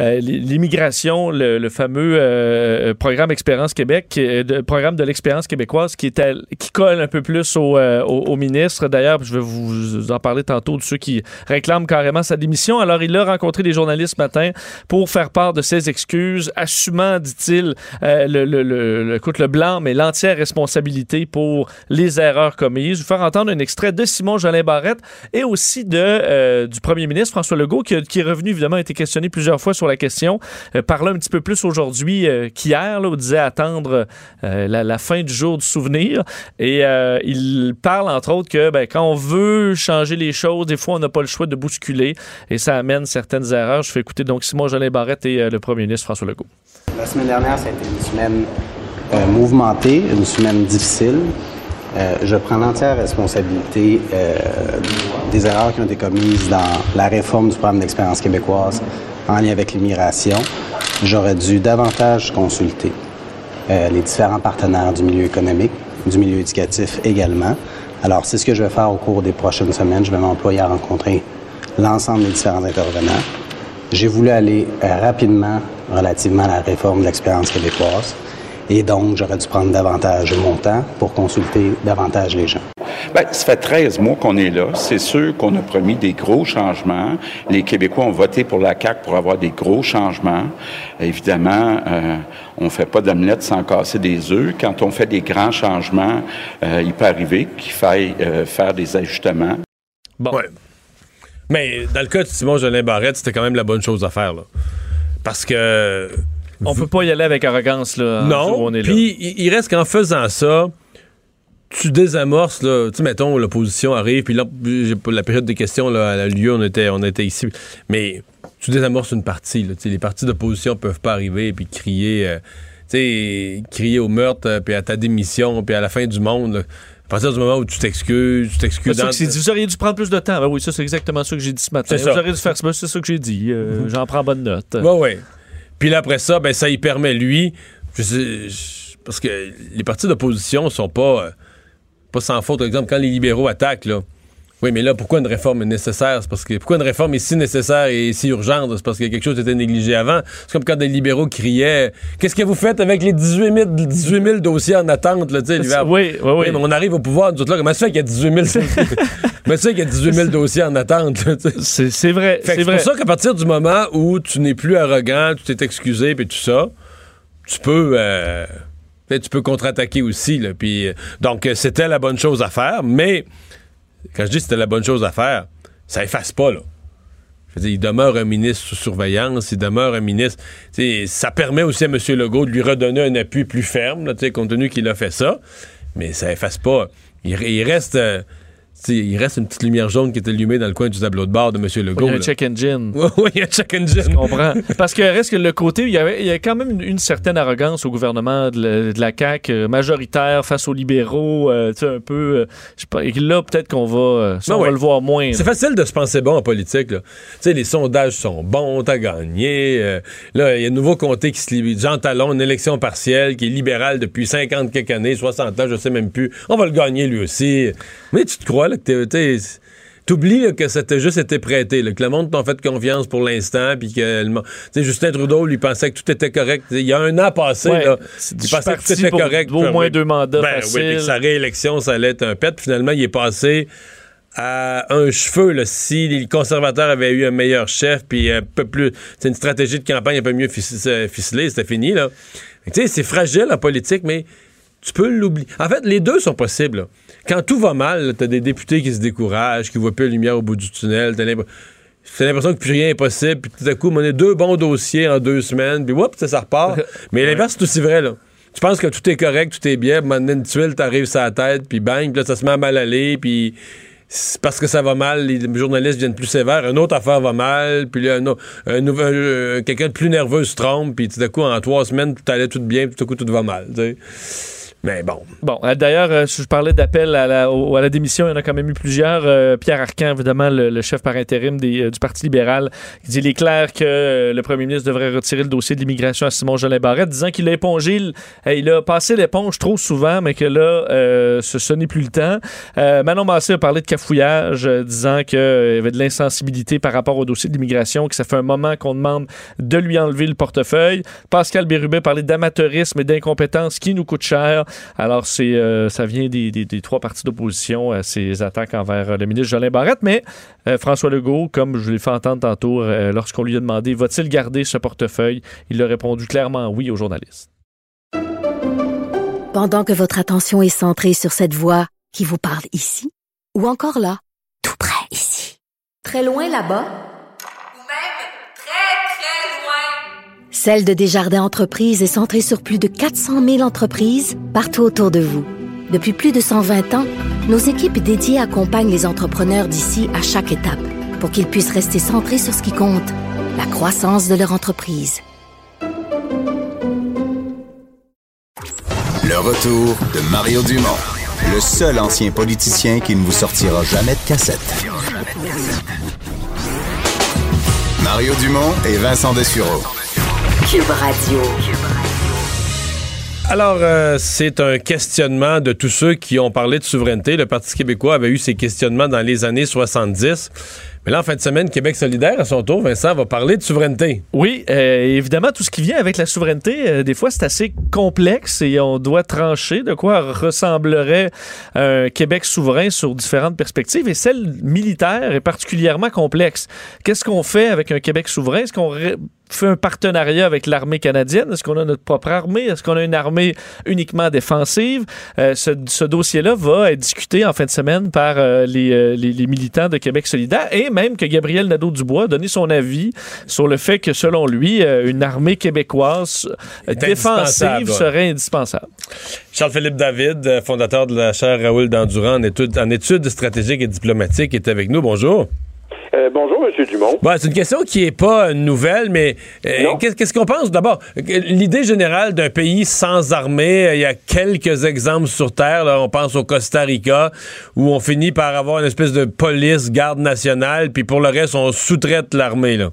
Speaker 2: euh, l'immigration, le, fameux euh, programme Expérience Québec, programme de l'expérience québécoise qui, colle un peu plus au ministre. D'ailleurs, je vais vous en parler tantôt de ceux qui réclament carrément sa démission. Alors, il a rencontré des journalistes ce matin pour faire part de ses excuses, assumant, dit-il, euh, le, le, le, écoute, le blanc, mais l'entière responsabilité pour les erreurs commises. Je vais faire entendre un extrait de Simon Jolin Barrette et aussi de, euh, du premier ministre François Legault, qui, a- est revenu, évidemment, a été questionné plusieurs fois sur la question, euh, parlant un petit peu plus aujourd'hui euh, qu'hier, là, où disait attendre la, fin du jour du souvenir. Et il parle, entre autres, que ben, quand on veut changer les choses, des fois, on pas le choix de bousculer et ça amène certaines erreurs. Je fais écouter donc Simon Jolin Barrette et euh, le premier ministre François Legault.
Speaker 6: La semaine dernière, ça a été une semaine euh, mouvementée, une semaine difficile. Euh, je prends l'entière responsabilité des erreurs qui ont été commises dans la réforme du programme d'expérience québécoise en lien avec l'immigration. J'aurais dû davantage consulter les différents partenaires du milieu économique, du milieu éducatif également. Alors, c'est ce que je vais faire au cours des prochaines semaines. Je vais m'employer à rencontrer l'ensemble des différents intervenants. J'ai voulu aller euh, rapidement relativement à la réforme de l'expérience québécoise et donc j'aurais dû prendre davantage mon temps pour consulter davantage les gens.
Speaker 7: Bien, ça fait 13 mois qu'on est là. C'est sûr qu'on a promis des gros changements. Les Québécois ont voté pour la CAQ pour avoir des gros changements. Évidemment, euh, on ne fait pas d'omelette sans casser des œufs. Quand on fait des grands changements, euh, il peut arriver qu'il faille euh, faire des ajustements.
Speaker 2: Bon.
Speaker 1: Ouais. Mais dans le cas de Simon Jolin Barrette, c'était quand même la bonne chose à faire. Là. Parce que.
Speaker 2: On peut pas y aller avec arrogance, là.
Speaker 1: Non.
Speaker 2: on est là.
Speaker 1: Puis il il reste qu'en faisant ça, tu désamorces, là. Tu sais, mettons, l'opposition arrive, puis là, la période des questions là, a lieu, on était, on était ici. Mais tu désamorces une partie, là. Tu sais, les partis d'opposition peuvent pas arriver puis crier, euh, tu sais, crier au meurtre, euh, puis à ta démission, puis à la fin du monde. là. À partir du moment où tu t'excuses, tu t'excuses dans-.
Speaker 2: Vous auriez dû prendre plus de temps. Ben oui, ça, c'est exactement ça que j'ai dit ce matin.
Speaker 1: Ça.
Speaker 2: Vous auriez dû faire ça. C'est ça que j'ai dit. Euh, J'en prends bonne note.
Speaker 1: Ouais, ouais. Puis là, après ça, ben, ça y permet, lui, je sais- je- parce que les partis d'opposition sont pas, euh, pas sans faute. Par exemple, quand les libéraux attaquent, là, oui, mais là, pourquoi une réforme est nécessaire? C'est parce que, pourquoi une réforme est si nécessaire et si urgente? C'est parce que quelque chose était négligé avant. C'est comme quand des libéraux criaient Qu'est-ce que vous faites avec les 18 000, 18 000 dossiers en attente? Là, l'hiver?
Speaker 2: Oui, oui, oui.
Speaker 1: mais on arrive au pouvoir, nous autres, là, comment ça fait qu'il y a 18 000 Comment ça fait qu'il y a 18 000 dossiers en attente?
Speaker 2: C'est vrai. C'est
Speaker 1: pour ça qu'à partir du moment où tu n'es plus arrogant, tu t'es excusé puis tout ça, tu peux euh, tu peux contre-attaquer aussi là, euh, donc euh, c'était la bonne chose à faire, mais quand je dis c'était la bonne chose à faire, ça efface pas là. Il demeure un ministre sous surveillance, il demeure un ministre. Ça permet aussi à M. Legault de lui redonner un appui plus ferme, compte tenu qu'il a fait ça. Mais ça efface pas. Il, il reste. euh, il reste une petite lumière jaune qui est allumée dans le coin du tableau de bord de M. Legault.
Speaker 2: Il y a un check engine.
Speaker 1: Oui, il y a check engine.
Speaker 2: Je comprends. Parce que reste que le côté, il y, avait, il y a quand même une, une certaine arrogance au gouvernement de la, de la CAQ, euh, majoritaire face aux libéraux, euh, tu sais, un peu. euh, je sais pas, et là, peut-être qu'on va, euh, ça, on
Speaker 1: ouais.
Speaker 2: va le voir moins.
Speaker 1: C'est facile de se penser bon en politique. Tu sais, les sondages sont bons, t'as gagné. là, il y a un nouveau comté qui se libère. Jean Talon, une élection partielle, qui est libéral depuis 50 quelques années, 60 ans, je sais même plus. On va le gagner lui aussi. Mais tu te crois là, que t'es- T'oublies là, que c'était juste été prêté, là, que le monde t'a fait confiance pour l'instant, puis que le Justin Trudeau lui pensait que tout était correct. Il y a un an passé,
Speaker 2: Ouais,
Speaker 1: là,
Speaker 2: c'est-
Speaker 1: il pensait que tout était correct.
Speaker 2: au moins deux mandats
Speaker 1: ben, oui, puis sa réélection, ça allait être un pet. Finalement, il est passé à un cheveu là, si les conservateurs avaient eu un meilleur chef puis un peu plus c'est une stratégie de campagne un peu mieux fic- ficelée c'était fini là tu sais c'est fragile en politique mais tu peux l'oublier. En fait, les deux sont possibles. là. Quand tout va mal, t'as des députés qui se découragent, qui voient plus la lumière au bout du tunnel, t'as l'imp- t'as l'impression que plus rien est possible, puis tout à coup, on a deux bons dossiers en deux semaines, puis whoop, ça, ça repart. Mais l'inverse, c'est aussi vrai, là. Tu penses que tout est correct, tout est bien, puis maintenant, une tuile t'arrive sur la tête, puis bang, puis là, ça se met à mal aller, puis parce que ça va mal, les journalistes viennent plus sévères, une autre affaire va mal, puis là, un, un nouvel, euh, quelqu'un de plus nerveux se trompe, puis tout à coup, en trois semaines, tout allait tout bien, puis tout à coup, tout va mal. Mais bon.
Speaker 2: Bon, euh, d'ailleurs, euh, je parlais d'appel à la, démission, il y en a quand même eu plusieurs. Euh, Pierre Arcan, évidemment, le, chef par intérim du Parti libéral, qui dit il est clair que le premier ministre devrait retirer le dossier de l'immigration à Simon Jolin Barrette, disant qu'il a épongé, il a passé l'éponge trop souvent, mais que là, ce, n'est plus le temps. Manon Massé a parlé de cafouillage, disant qu'il y avait de l'insensibilité par rapport au dossier de l'immigration, que ça fait un moment qu'on demande de lui enlever le portefeuille. Pascal Bérubé parlait d'amateurisme et d'incompétence qui nous coûte cher. Alors, euh, ça vient des, trois partis d'opposition, euh, ces attaques envers euh, le ministre Jolin Barrette. Mais euh, François Legault, comme je l'ai fait entendre tantôt, lorsqu'on lui a demandé va-t-il garder ce portefeuille, il a répondu clairement oui aux journalistes.
Speaker 8: Pendant que votre attention est centrée sur cette voix qui vous parle ici, ou encore là, tout près ici, très loin là-bas,
Speaker 9: Ou même très, très loin.
Speaker 8: Celle de Desjardins Entreprises est centrée sur plus de 400 000 entreprises partout autour de vous. Depuis plus de 120 ans, nos équipes dédiées accompagnent les entrepreneurs d'ici à chaque étape pour qu'ils puissent rester centrés sur ce qui compte, la croissance de leur entreprise.
Speaker 10: Le retour de Mario Dumont, le seul ancien politicien qui ne vous sortira jamais de cassette. Mario Dumont et Vincent Dessureau.
Speaker 11: Cube Radio.
Speaker 1: Alors, euh, c'est un questionnement de tous ceux qui ont parlé de souveraineté. Le Parti québécois avait eu ces questionnements dans les années 70. Mais là, en fin de semaine, Québec solidaire, à son tour, Vincent va parler de souveraineté.
Speaker 2: Oui, euh, évidemment, tout ce qui vient avec la souveraineté, euh, des fois, c'est assez complexe et on doit trancher de quoi ressemblerait un Québec souverain sur différentes perspectives. Et celle militaire est particulièrement complexe. Qu'est-ce qu'on fait avec un Québec souverain? Est-ce qu'on fait un partenariat avec l'armée canadienne? Est-ce qu'on a notre propre armée? Est-ce qu'on a une armée uniquement défensive? Euh, ce, ce dossier-là va être discuté en fin de semaine par euh, les, euh, les- les militants de Québec solidaire et même que Gabriel Nadeau-Dubois a donné son avis sur le fait que, selon lui, une armée québécoise défensive
Speaker 1: indispensable, ouais.
Speaker 2: serait indispensable.
Speaker 1: Charles-Philippe David, fondateur de la chaire Raoul Dandurand en études, en études stratégiques et diplomatiques, est avec nous. Bonjour.
Speaker 12: Dumont.
Speaker 1: Bon, c'est une question qui n'est pas nouvelle, mais euh, qu'est- qu'est-ce qu'on pense? D'abord? L'idée générale d'un pays sans armée, euh, il y a quelques exemples sur Terre. là. on pense au Costa Rica, où on finit par avoir une espèce de police, garde nationale, puis pour le reste, on sous-traite l'armée. là.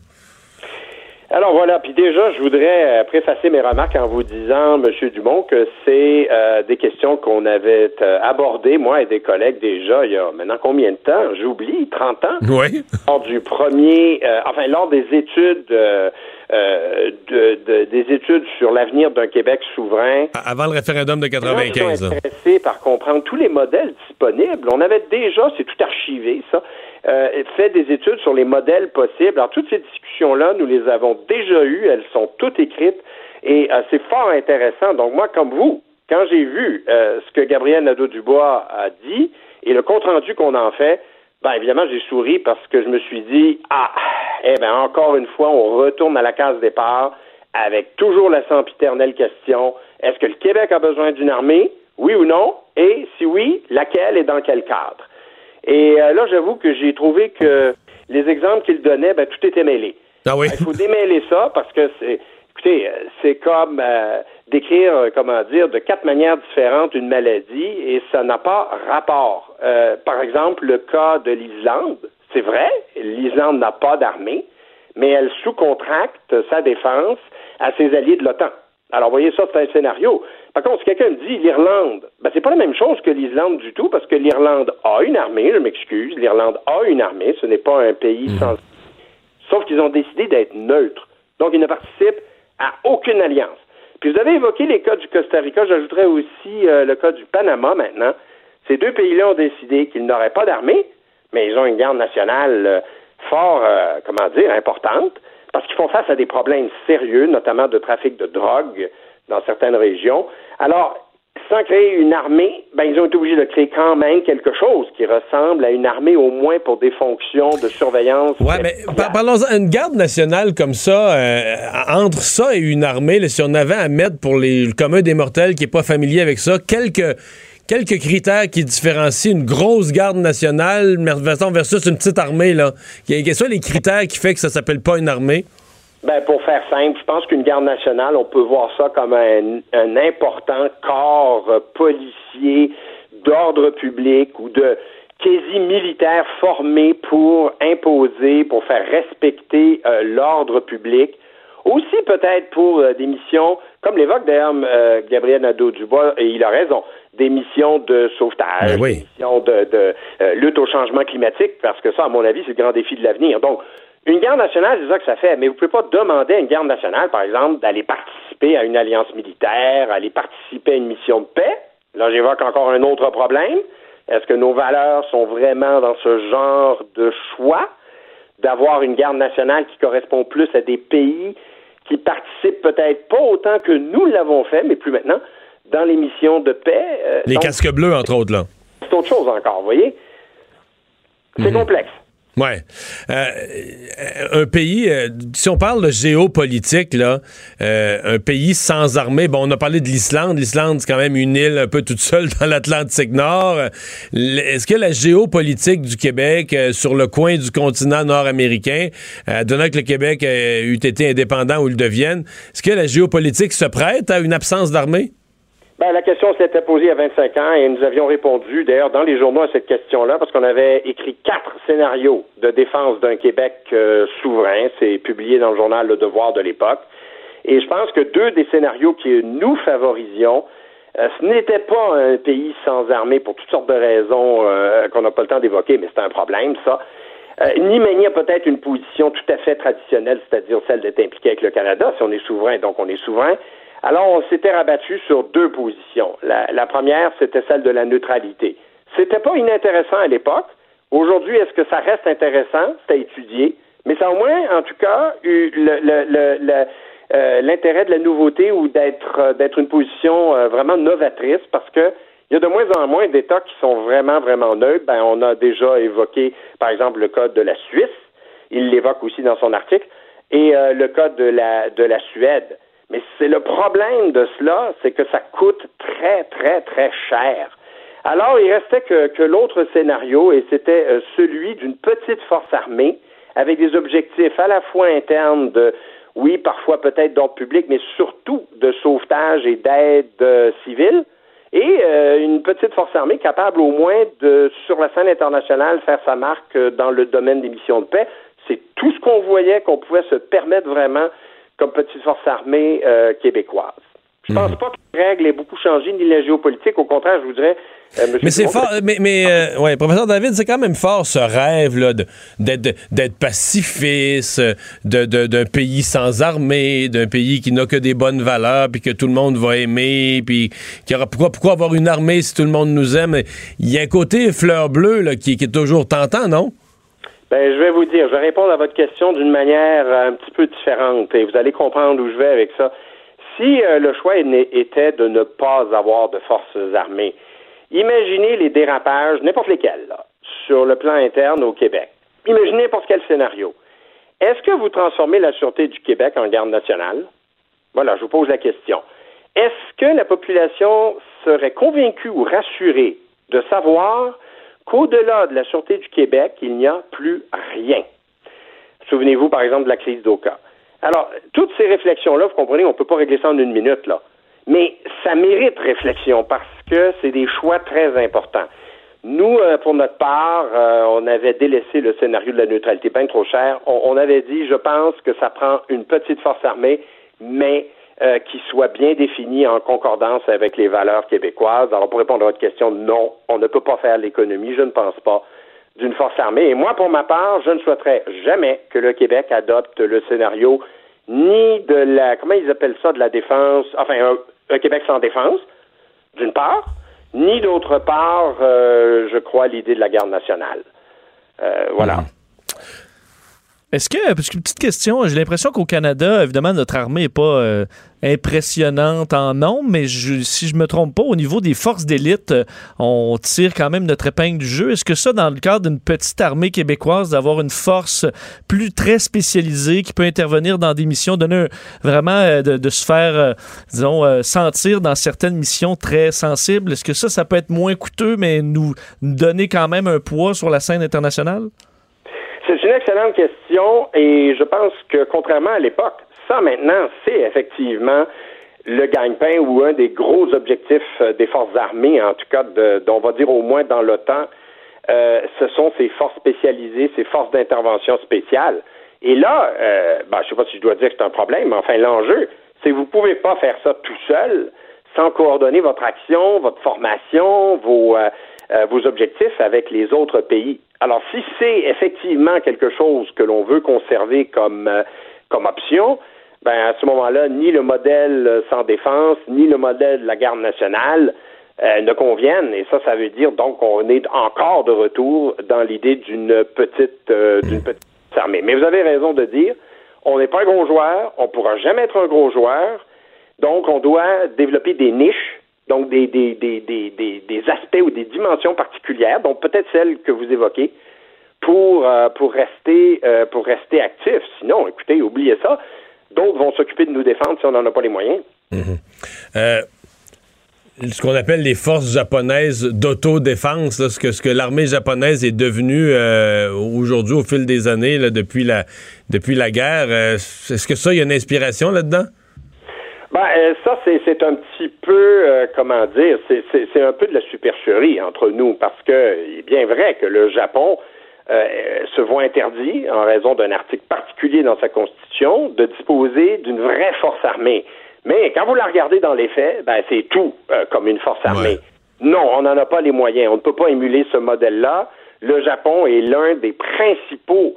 Speaker 12: Alors voilà, puis déjà, je voudrais euh, préfacer mes remarques en vous disant, M. Dumont, que c'est euh, des questions qu'on avait euh, abordées, moi et des collègues déjà, il y a maintenant combien de temps? J'oublie, 30 ans?
Speaker 1: Oui.
Speaker 12: Lors du premier, euh, enfin, lors des études, euh, de, de- des études sur l'avenir d'un Québec souverain,
Speaker 1: Avant le référendum de
Speaker 12: Les gens qui
Speaker 1: 95.
Speaker 12: sont
Speaker 1: là.
Speaker 12: intéressés par comprendre tous les modèles disponibles. On avait déjà, c'est tout archivé, ça, euh, fait des études sur les modèles possibles. Alors, toutes ces discussions-là, nous les avons déjà eues. Elles sont toutes écrites et euh, c'est fort intéressant. Donc, moi, comme vous, quand j'ai vu euh, ce que Gabriel Nadeau-Dubois a dit et le compte-rendu qu'on en fait, ben évidemment, j'ai souri parce que je me suis dit, ah, eh ben encore une fois, on retourne à la case départ avec toujours la sempiternelle question, est-ce que le Québec a besoin d'une armée? Oui ou non? Et si oui, laquelle et dans quel cadre? Et euh, là, j'avoue que j'ai trouvé que les exemples qu'il donnait, ben, tout était mêlé.
Speaker 1: Ah oui.
Speaker 12: Il faut démêler ça parce que c'est, écoutez, euh, c'est comme euh, décrire, euh, comment dire, de quatre manières différentes une maladie et ça n'a pas rapport. Euh, par exemple, le cas de l'Islande, c'est vrai, l'Islande n'a pas d'armée, mais elle sous-contracte sa défense à ses alliés de l'OTAN. Alors, voyez, ça, c'est un scénario. Par contre, si quelqu'un me dit l'Irlande, ben, c'est pas la même chose que l'Islande du tout, parce que l'Irlande a une armée, je m'excuse, l'Irlande a une armée, ce n'est pas un pays sans Sauf qu'ils ont décidé d'être neutres. Donc, ils ne participent à aucune alliance. Puis vous avez évoqué les cas du Costa Rica, j'ajouterais aussi euh, le cas du Panama maintenant. Ces deux pays-là ont décidé qu'ils n'auraient pas d'armée, mais ils ont une garde nationale euh, fort, euh, comment dire, importante, parce qu'ils font face à des problèmes sérieux, notamment de trafic de drogue dans certaines régions. Alors, sans créer une armée, ben, ils ont été obligés de créer quand même quelque chose qui ressemble à une armée, au moins pour des fonctions de surveillance.
Speaker 1: Ouais, mais par- parlons-en. Une garde nationale comme ça, euh, entre ça et une armée, là, si on avait à mettre pour les, le commun des mortels qui n'est pas familier avec ça, quelques, quelques critères qui différencient une grosse garde nationale versus une petite armée, là. Quels sont les critères qui fait que ça s'appelle pas une armée?
Speaker 12: Ben, pour faire simple, je pense qu'une garde nationale, on peut voir ça comme un, un important corps policier d'ordre public ou de quasi-militaire formé pour imposer, pour faire respecter euh, l'ordre public. Aussi peut-être pour euh, des missions, comme l'évoque d'ailleurs euh, Gabriel Nadeau-Dubois, et il a raison, des missions de sauvetage,
Speaker 1: Ben oui.
Speaker 12: des missions de, de, euh, lutte au changement climatique, parce que ça, à mon avis, c'est le grand défi de l'avenir. Donc, une garde nationale, c'est ça que ça fait, mais vous ne pouvez pas demander à une garde nationale, par exemple, d'aller participer à une alliance militaire, aller participer à une mission de paix. Là, j'évoque encore un autre problème. Est-ce que nos valeurs sont vraiment dans ce genre de choix? D'avoir une garde nationale qui correspond plus à des pays qui participent peut-être pas autant que nous l'avons fait, mais plus maintenant, dans les missions de paix? Euh,
Speaker 1: Les
Speaker 12: donc,
Speaker 1: casques bleus, entre autres, là.
Speaker 12: C'est autre chose encore, vous voyez? C'est
Speaker 1: Mhm.
Speaker 12: complexe.
Speaker 1: Ouais. Euh, un pays, euh, si on parle de géopolitique, là, euh, un pays sans armée, bon, on a parlé de l'Islande. L'Islande, c'est quand même une île un peu toute seule dans l'Atlantique Nord. Est-ce que la géopolitique du Québec euh, sur le coin du continent nord-américain, euh, donnant que le Québec euh, eût été indépendant ou le devienne, est-ce que la géopolitique se prête à une absence d'armée?
Speaker 12: Ben, la question s'était posée a 25 ans et nous avions répondu, d'ailleurs, dans les journaux à cette question-là, parce qu'on avait écrit quatre scénarios de défense d'un Québec euh, souverain. C'est publié dans le journal Le Devoir de l'époque. Et je pense que deux des scénarios que nous favorisions, euh, ce n'était pas un pays sans armée pour toutes sortes de raisons euh, qu'on n'a pas le temps d'évoquer, mais c'est un problème, ça. Ni manier peut-être une position tout à fait traditionnelle, c'est-à-dire celle d'être impliqué avec le Canada, si on est souverain, donc on est souverain. Alors, on s'était rabattu sur deux positions. La, la première, c'était celle de la neutralité. C'était pas inintéressant à l'époque. Aujourd'hui, est-ce que ça reste intéressant? C'est à étudier. Mais ça a au moins, en tout cas, eu le- euh, l'intérêt de la nouveauté ou d'être euh, une position euh, vraiment novatrice parce que il y a de moins en moins d'États qui sont vraiment, vraiment neutres. Ben, on a déjà évoqué, par exemple, le cas de la Suisse. Il l'évoque aussi dans son article. Et le cas de la, de la Suède. Mais c'est le problème de cela, c'est que ça coûte très, très, très cher. Alors, il restait que, l'autre scénario, et c'était euh, celui d'une petite force armée avec des objectifs à la fois internes de, oui, parfois peut-être d'ordre public, mais surtout de sauvetage et d'aide euh, civile, et euh, une petite force armée capable au moins de, sur la scène internationale, faire sa marque dans le domaine des missions de paix. C'est tout ce qu'on voyait qu'on pouvait se permettre vraiment comme petite force armée euh, québécoise. Je pense pas que les règles aient beaucoup changé, ni la géopolitique. Au contraire, je vous dirais... euh,
Speaker 1: Mais c'est fort, mais, mais euh, ouais, professeur David, c'est quand même fort ce rêve là d'être pacifiste, de- de- d'un pays sans armée, d'un pays qui n'a que des bonnes valeurs, puis que tout le monde va aimer, puis qu'il y aura pourquoi pourquoi avoir une armée si tout le monde nous aime? Il y a un côté fleur bleue là, qui, qui est toujours tentant, non?
Speaker 12: Ben, je vais vous dire, je vais répondre à votre question d'une manière euh, un petit peu différente et vous allez comprendre où je vais avec ça. Si euh, le choix était de ne pas avoir de forces armées, imaginez les dérapages, n'importe lesquels, sur le plan interne au Québec. Imaginez n'importe quel scénario. Est-ce que vous transformez la Sûreté du Québec en garde nationale? Voilà, je vous pose la question. Est-ce que la population serait convaincue ou rassurée de savoir qu'au-delà de la Sûreté du Québec, il n'y a plus rien? Souvenez-vous, par exemple, de la crise d'Oka. Alors, toutes ces réflexions-là, vous comprenez, on ne peut pas régler ça en une minute, là. Mais ça mérite réflexion parce que c'est des choix très importants. Nous, euh, pour notre part, euh, on avait délaissé le scénario de la neutralité bien trop cher. On, on avait dit, je pense que ça prend une petite force armée, mais euh, qui soit bien définie en concordance avec les valeurs québécoises. Alors, pour répondre à votre question, non, on ne peut pas faire l'économie, je ne pense pas, d'une force armée. Et moi, pour ma part, je ne souhaiterais jamais que le Québec adopte le scénario ni de la, comment ils appellent ça, de la défense, enfin, un, Québec sans défense, d'une part, ni d'autre part, euh, je crois, l'idée de la garde nationale. Euh, voilà.
Speaker 2: Est-ce que, parce qu'une petite question, j'ai l'impression qu'au Canada, évidemment, notre armée n'est pas euh, impressionnante en nombre, mais je- si je me trompe pas, au niveau des forces d'élite, euh, on tire quand même notre épingle du jeu. Est-ce que ça, dans le cadre d'une petite armée québécoise, d'avoir une force plus très spécialisée qui peut intervenir dans des missions, donner un- vraiment euh, de, de se faire, euh, disons, euh, sentir dans certaines missions très sensibles, est-ce que ça, ça peut être moins coûteux, mais nous, nous donner quand même un poids sur la scène internationale?
Speaker 12: C'est une excellente question et je pense que contrairement à l'époque, ça maintenant, c'est effectivement le gagne-pain ou un des gros objectifs euh, des forces armées, en tout cas, on va dire au moins dans l'OTAN, euh, ce sont ces forces spécialisées, ces forces d'intervention spéciales. Et là, euh, ben, je ne sais pas si je dois dire que c'est un problème, mais enfin, l'enjeu, c'est que vous ne pouvez pas faire ça tout seul sans coordonner votre action, votre formation, vos objectifs avec les autres pays. Alors, si c'est effectivement quelque chose que l'on veut conserver comme, euh, comme option, ben, à ce moment-là, ni le modèle euh, sans défense, ni le modèle de la garde nationale euh, ne conviennent. Et ça, ça veut dire donc qu'on est encore de retour dans l'idée d'une petite, euh, d'une petite armée. Mais vous avez raison de dire, on n'est pas un gros joueur, on ne pourra jamais être un gros joueur, donc on doit développer des niches, donc des, des, des, des, aspects ou des dimensions particulières, donc peut-être celles que vous évoquez, pour, euh, pour, rester, euh, pour rester actif. Sinon, écoutez, oubliez ça. D'autres vont s'occuper de nous défendre si on n'en a pas les moyens.
Speaker 1: Euh, ce qu'on appelle les forces japonaises d'autodéfense, ce que, ce que l'armée japonaise est devenue euh, aujourd'hui au fil des années, depuis, la, depuis la guerre. Est-ce que ça, il y a une inspiration là-dedans?
Speaker 12: Ben, euh, ça, c'est, c'est un petit peu, euh, comment dire, c'est, c'est, c'est un peu de la supercherie entre nous, parce que il est bien vrai que le Japon euh, se voit interdit, en raison d'un article particulier dans sa constitution, de disposer d'une vraie force armée. Mais quand vous la regardez dans les faits, ben, c'est tout euh, comme une force armée. Non, on n'en a pas les moyens. On ne peut pas émuler ce modèle-là. Le Japon est l'un des principaux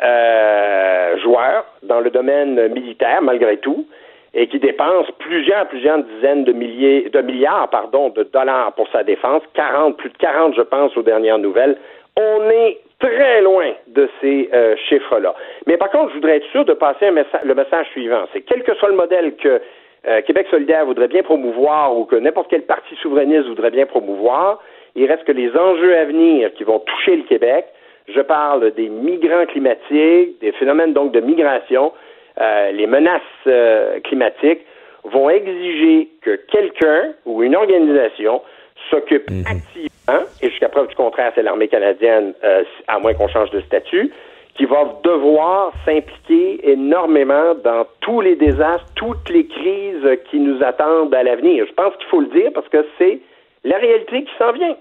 Speaker 12: euh, joueurs dans le domaine militaire, malgré tout, et qui dépense plusieurs, plusieurs dizaines de milliers, de milliards, pardon, de dollars pour sa défense, 40, plus de 40, je pense, aux dernières nouvelles. On est très loin de ces euh, chiffres-là. Mais par contre, je voudrais être sûr de passer le message suivant. C'est quel que soit le modèle que euh, Québec solidaire voudrait bien promouvoir ou que n'importe quel parti souverainiste voudrait bien promouvoir, il reste que les enjeux à venir qui vont toucher le Québec, je parle des migrants climatiques, des phénomènes donc de migration, euh, les menaces euh, climatiques, vont exiger que quelqu'un ou une organisation s'occupe activement, et jusqu'à preuve du contraire, c'est l'armée canadienne, euh, à moins qu'on change de statut, qui va devoir s'impliquer énormément dans tous les désastres, toutes les crises qui nous attendent à l'avenir. Je pense qu'il faut le dire parce que c'est la réalité qui s'en vient.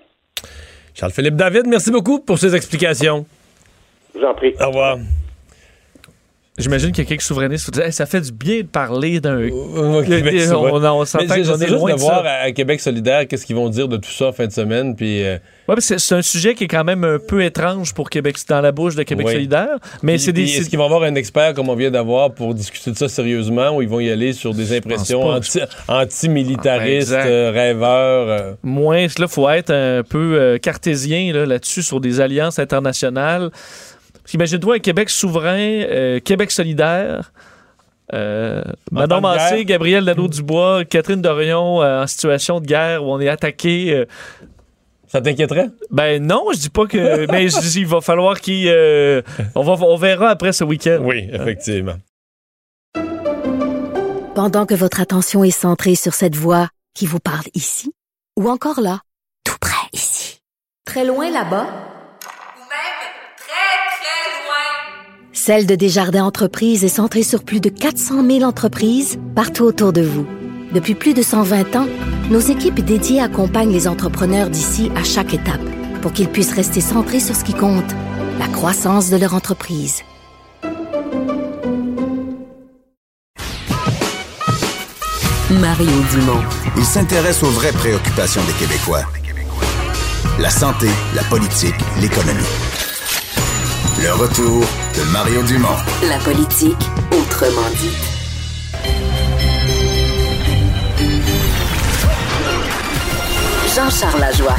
Speaker 1: Charles-Philippe David, merci beaucoup pour ces explications.
Speaker 12: Je vous en prie.
Speaker 1: Au revoir.
Speaker 2: J'imagine qu'il y a quelques souverainistes qui disent Hey, ça fait du bien de parler d'un.
Speaker 1: Québec,
Speaker 2: on, on, s'entend qu'on est loin
Speaker 1: de
Speaker 2: de
Speaker 1: voir
Speaker 2: ça.
Speaker 1: à, Québec solidaire qu'est-ce qu'ils vont dire de tout ça en fin de semaine. Puis, euh,
Speaker 2: Ouais, c'est un sujet qui est quand même un peu étrange pour Québec, dans la bouche de Québec
Speaker 1: Oui.
Speaker 2: solidaire. Mais c'est des.
Speaker 1: Est-ce qu'ils vont avoir un expert comme on vient d'avoir pour discuter de ça sérieusement ou ils vont y aller sur des impressions
Speaker 2: pas.
Speaker 1: anti- anti-militaristes,
Speaker 2: Exact.
Speaker 1: euh, rêveurs? euh?
Speaker 2: Moins, là, il faut être un peu euh, cartésien là, là-dessus sur des alliances internationales. Parce qu'Imagine-toi un Québec souverain, euh, Québec solidaire. Euh,
Speaker 1: de
Speaker 2: Massé. Gabriel Nadeau-Dubois, Catherine Dorion euh, en situation de guerre où on est attaqué. euh,
Speaker 1: Ça t'inquiéterait?
Speaker 2: ben non, je dis pas que. mais je dis il va falloir qu'il. euh, on, va, on verra après ce week-end.
Speaker 1: Oui, effectivement.
Speaker 8: Pendant que votre attention est centrée sur cette voix qui vous parle ici, ou encore là, tout près ici, très loin là-bas,
Speaker 9: Ou même très, très loin.
Speaker 8: Celle de Desjardins Entreprises est centrée sur plus de 400 000 entreprises partout autour de vous. Depuis plus de 120 ans, nos équipes dédiées accompagnent les entrepreneurs d'ici à chaque étape pour qu'ils puissent rester centrés sur ce qui compte, la croissance de leur entreprise.
Speaker 11: Mario Dumont.
Speaker 10: Il s'intéresse aux vraies préoccupations des Québécois. La santé, la politique, l'économie. Le retour de Mario Dumont.
Speaker 11: La politique autrement dit. Jean-Charles Lajoie.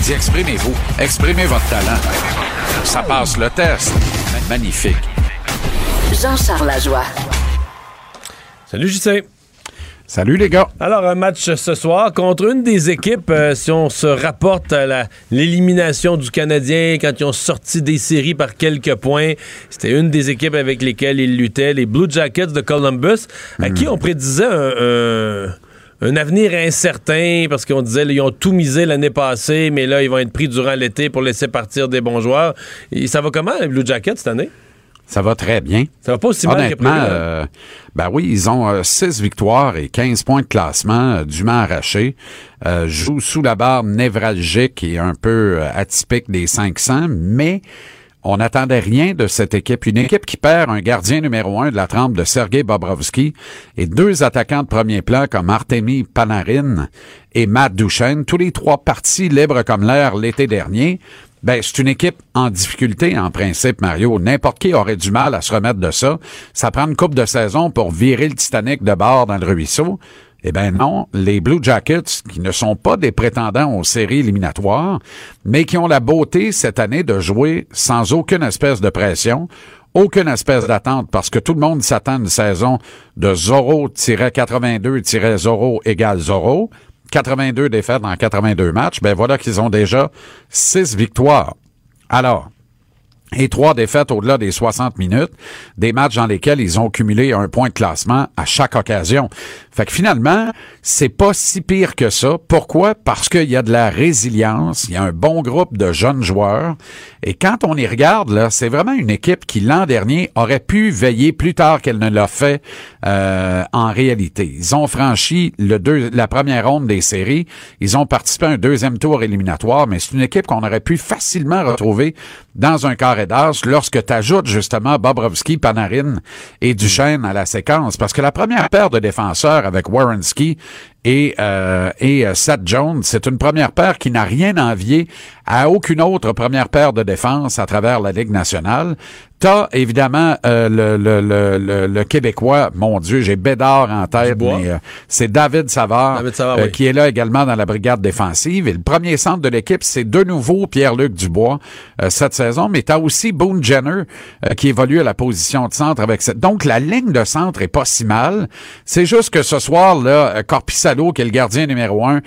Speaker 13: Allez-y, exprimez-vous. Exprimez votre talent. Ça passe le test. Magnifique.
Speaker 11: Jean-Charles Lajoie.
Speaker 1: Salut JC.
Speaker 13: Salut les gars.
Speaker 1: Alors, un match ce soir contre une des équipes, euh, si on se rapporte à l'élimination du Canadien quand ils ont sorti des séries par quelques points, c'était une des équipes avec lesquelles ils luttaient, les Blue Jackets de Columbus, à qui on prédisait un, un- un avenir incertain parce qu'on disait ils ont tout misé l'année passée, mais là, ils vont être pris durant l'été pour laisser partir des bons joueurs. Et ça va comment, les Blue Jackets, cette année?
Speaker 13: Ça va très bien.
Speaker 1: Ça va pas aussi mal que
Speaker 13: Honnêtement, euh, ben oui, ils ont 6 victoires et 15 points de classement, euh, dûment arrachés. Euh, jouent sous la barre névralgique et un peu euh, atypique des 500, mais on n'attendait rien de cette équipe. Une équipe qui perd un gardien numéro un de la trempe de Sergei Bobrovski et deux attaquants de premier plan comme Artemi Panarin et Matt Duchesne, tous les trois partis libres comme l'air l'été dernier. Ben, c'est une équipe en difficulté, en principe, Mario. N'importe qui aurait du mal à se remettre de ça. Ça prend une coupe de saison pour virer le Titanic de bord dans le ruisseau. Eh ben non, les Blue Jackets, qui ne sont pas des prétendants aux séries éliminatoires, mais qui ont la beauté cette année de jouer sans aucune espèce de pression, aucune espèce d'attente, parce que tout le monde s'attend à une saison de Zorro-82-Zorro égale Zorro. 82 défaites dans 82 matchs, ben voilà qu'ils ont déjà 6 victoires. Alors, et trois défaites au-delà des 60 minutes, des matchs dans lesquels ils ont cumulé un point de classement à chaque occasion. Fait que finalement, c'est pas si pire que ça. Pourquoi? Parce qu'il y a de la résilience, il y a un bon groupe de jeunes joueurs, et quand on y regarde, là, c'est vraiment une équipe qui, l'an dernier, aurait pu veiller plus tard qu'elle ne l'a fait euh, en réalité. Ils ont franchi le deux, la première ronde des séries, ils ont participé à un deuxième tour éliminatoire, mais c'est une équipe qu'on aurait pu facilement retrouver dans un carré d'as lorsque tu ajoutes justement Bobrovski, Panarin et Duchesne à la séquence. Parce que la première paire de défenseurs avec Warrenski et, euh, et euh, Seth Jones, c'est une première paire qui n'a rien envié à aucune autre première paire de défense à travers la Ligue nationale. T'as évidemment euh, le, le, le, le, le Québécois, mon Dieu, j'ai Bédard en tête, mais euh, c'est David Savard,
Speaker 1: David Savard,
Speaker 13: euh,
Speaker 1: oui.
Speaker 13: qui est là également dans la brigade défensive. Et le premier centre de l'équipe, c'est de nouveau Pierre-Luc Dubois euh, cette saison, mais t'as aussi Boone Jenner euh, qui évolue à la position de centre avec cette. Donc la ligne de centre est pas si mal. C'est juste que ce soir là, euh, Qui est le gardien numéro un,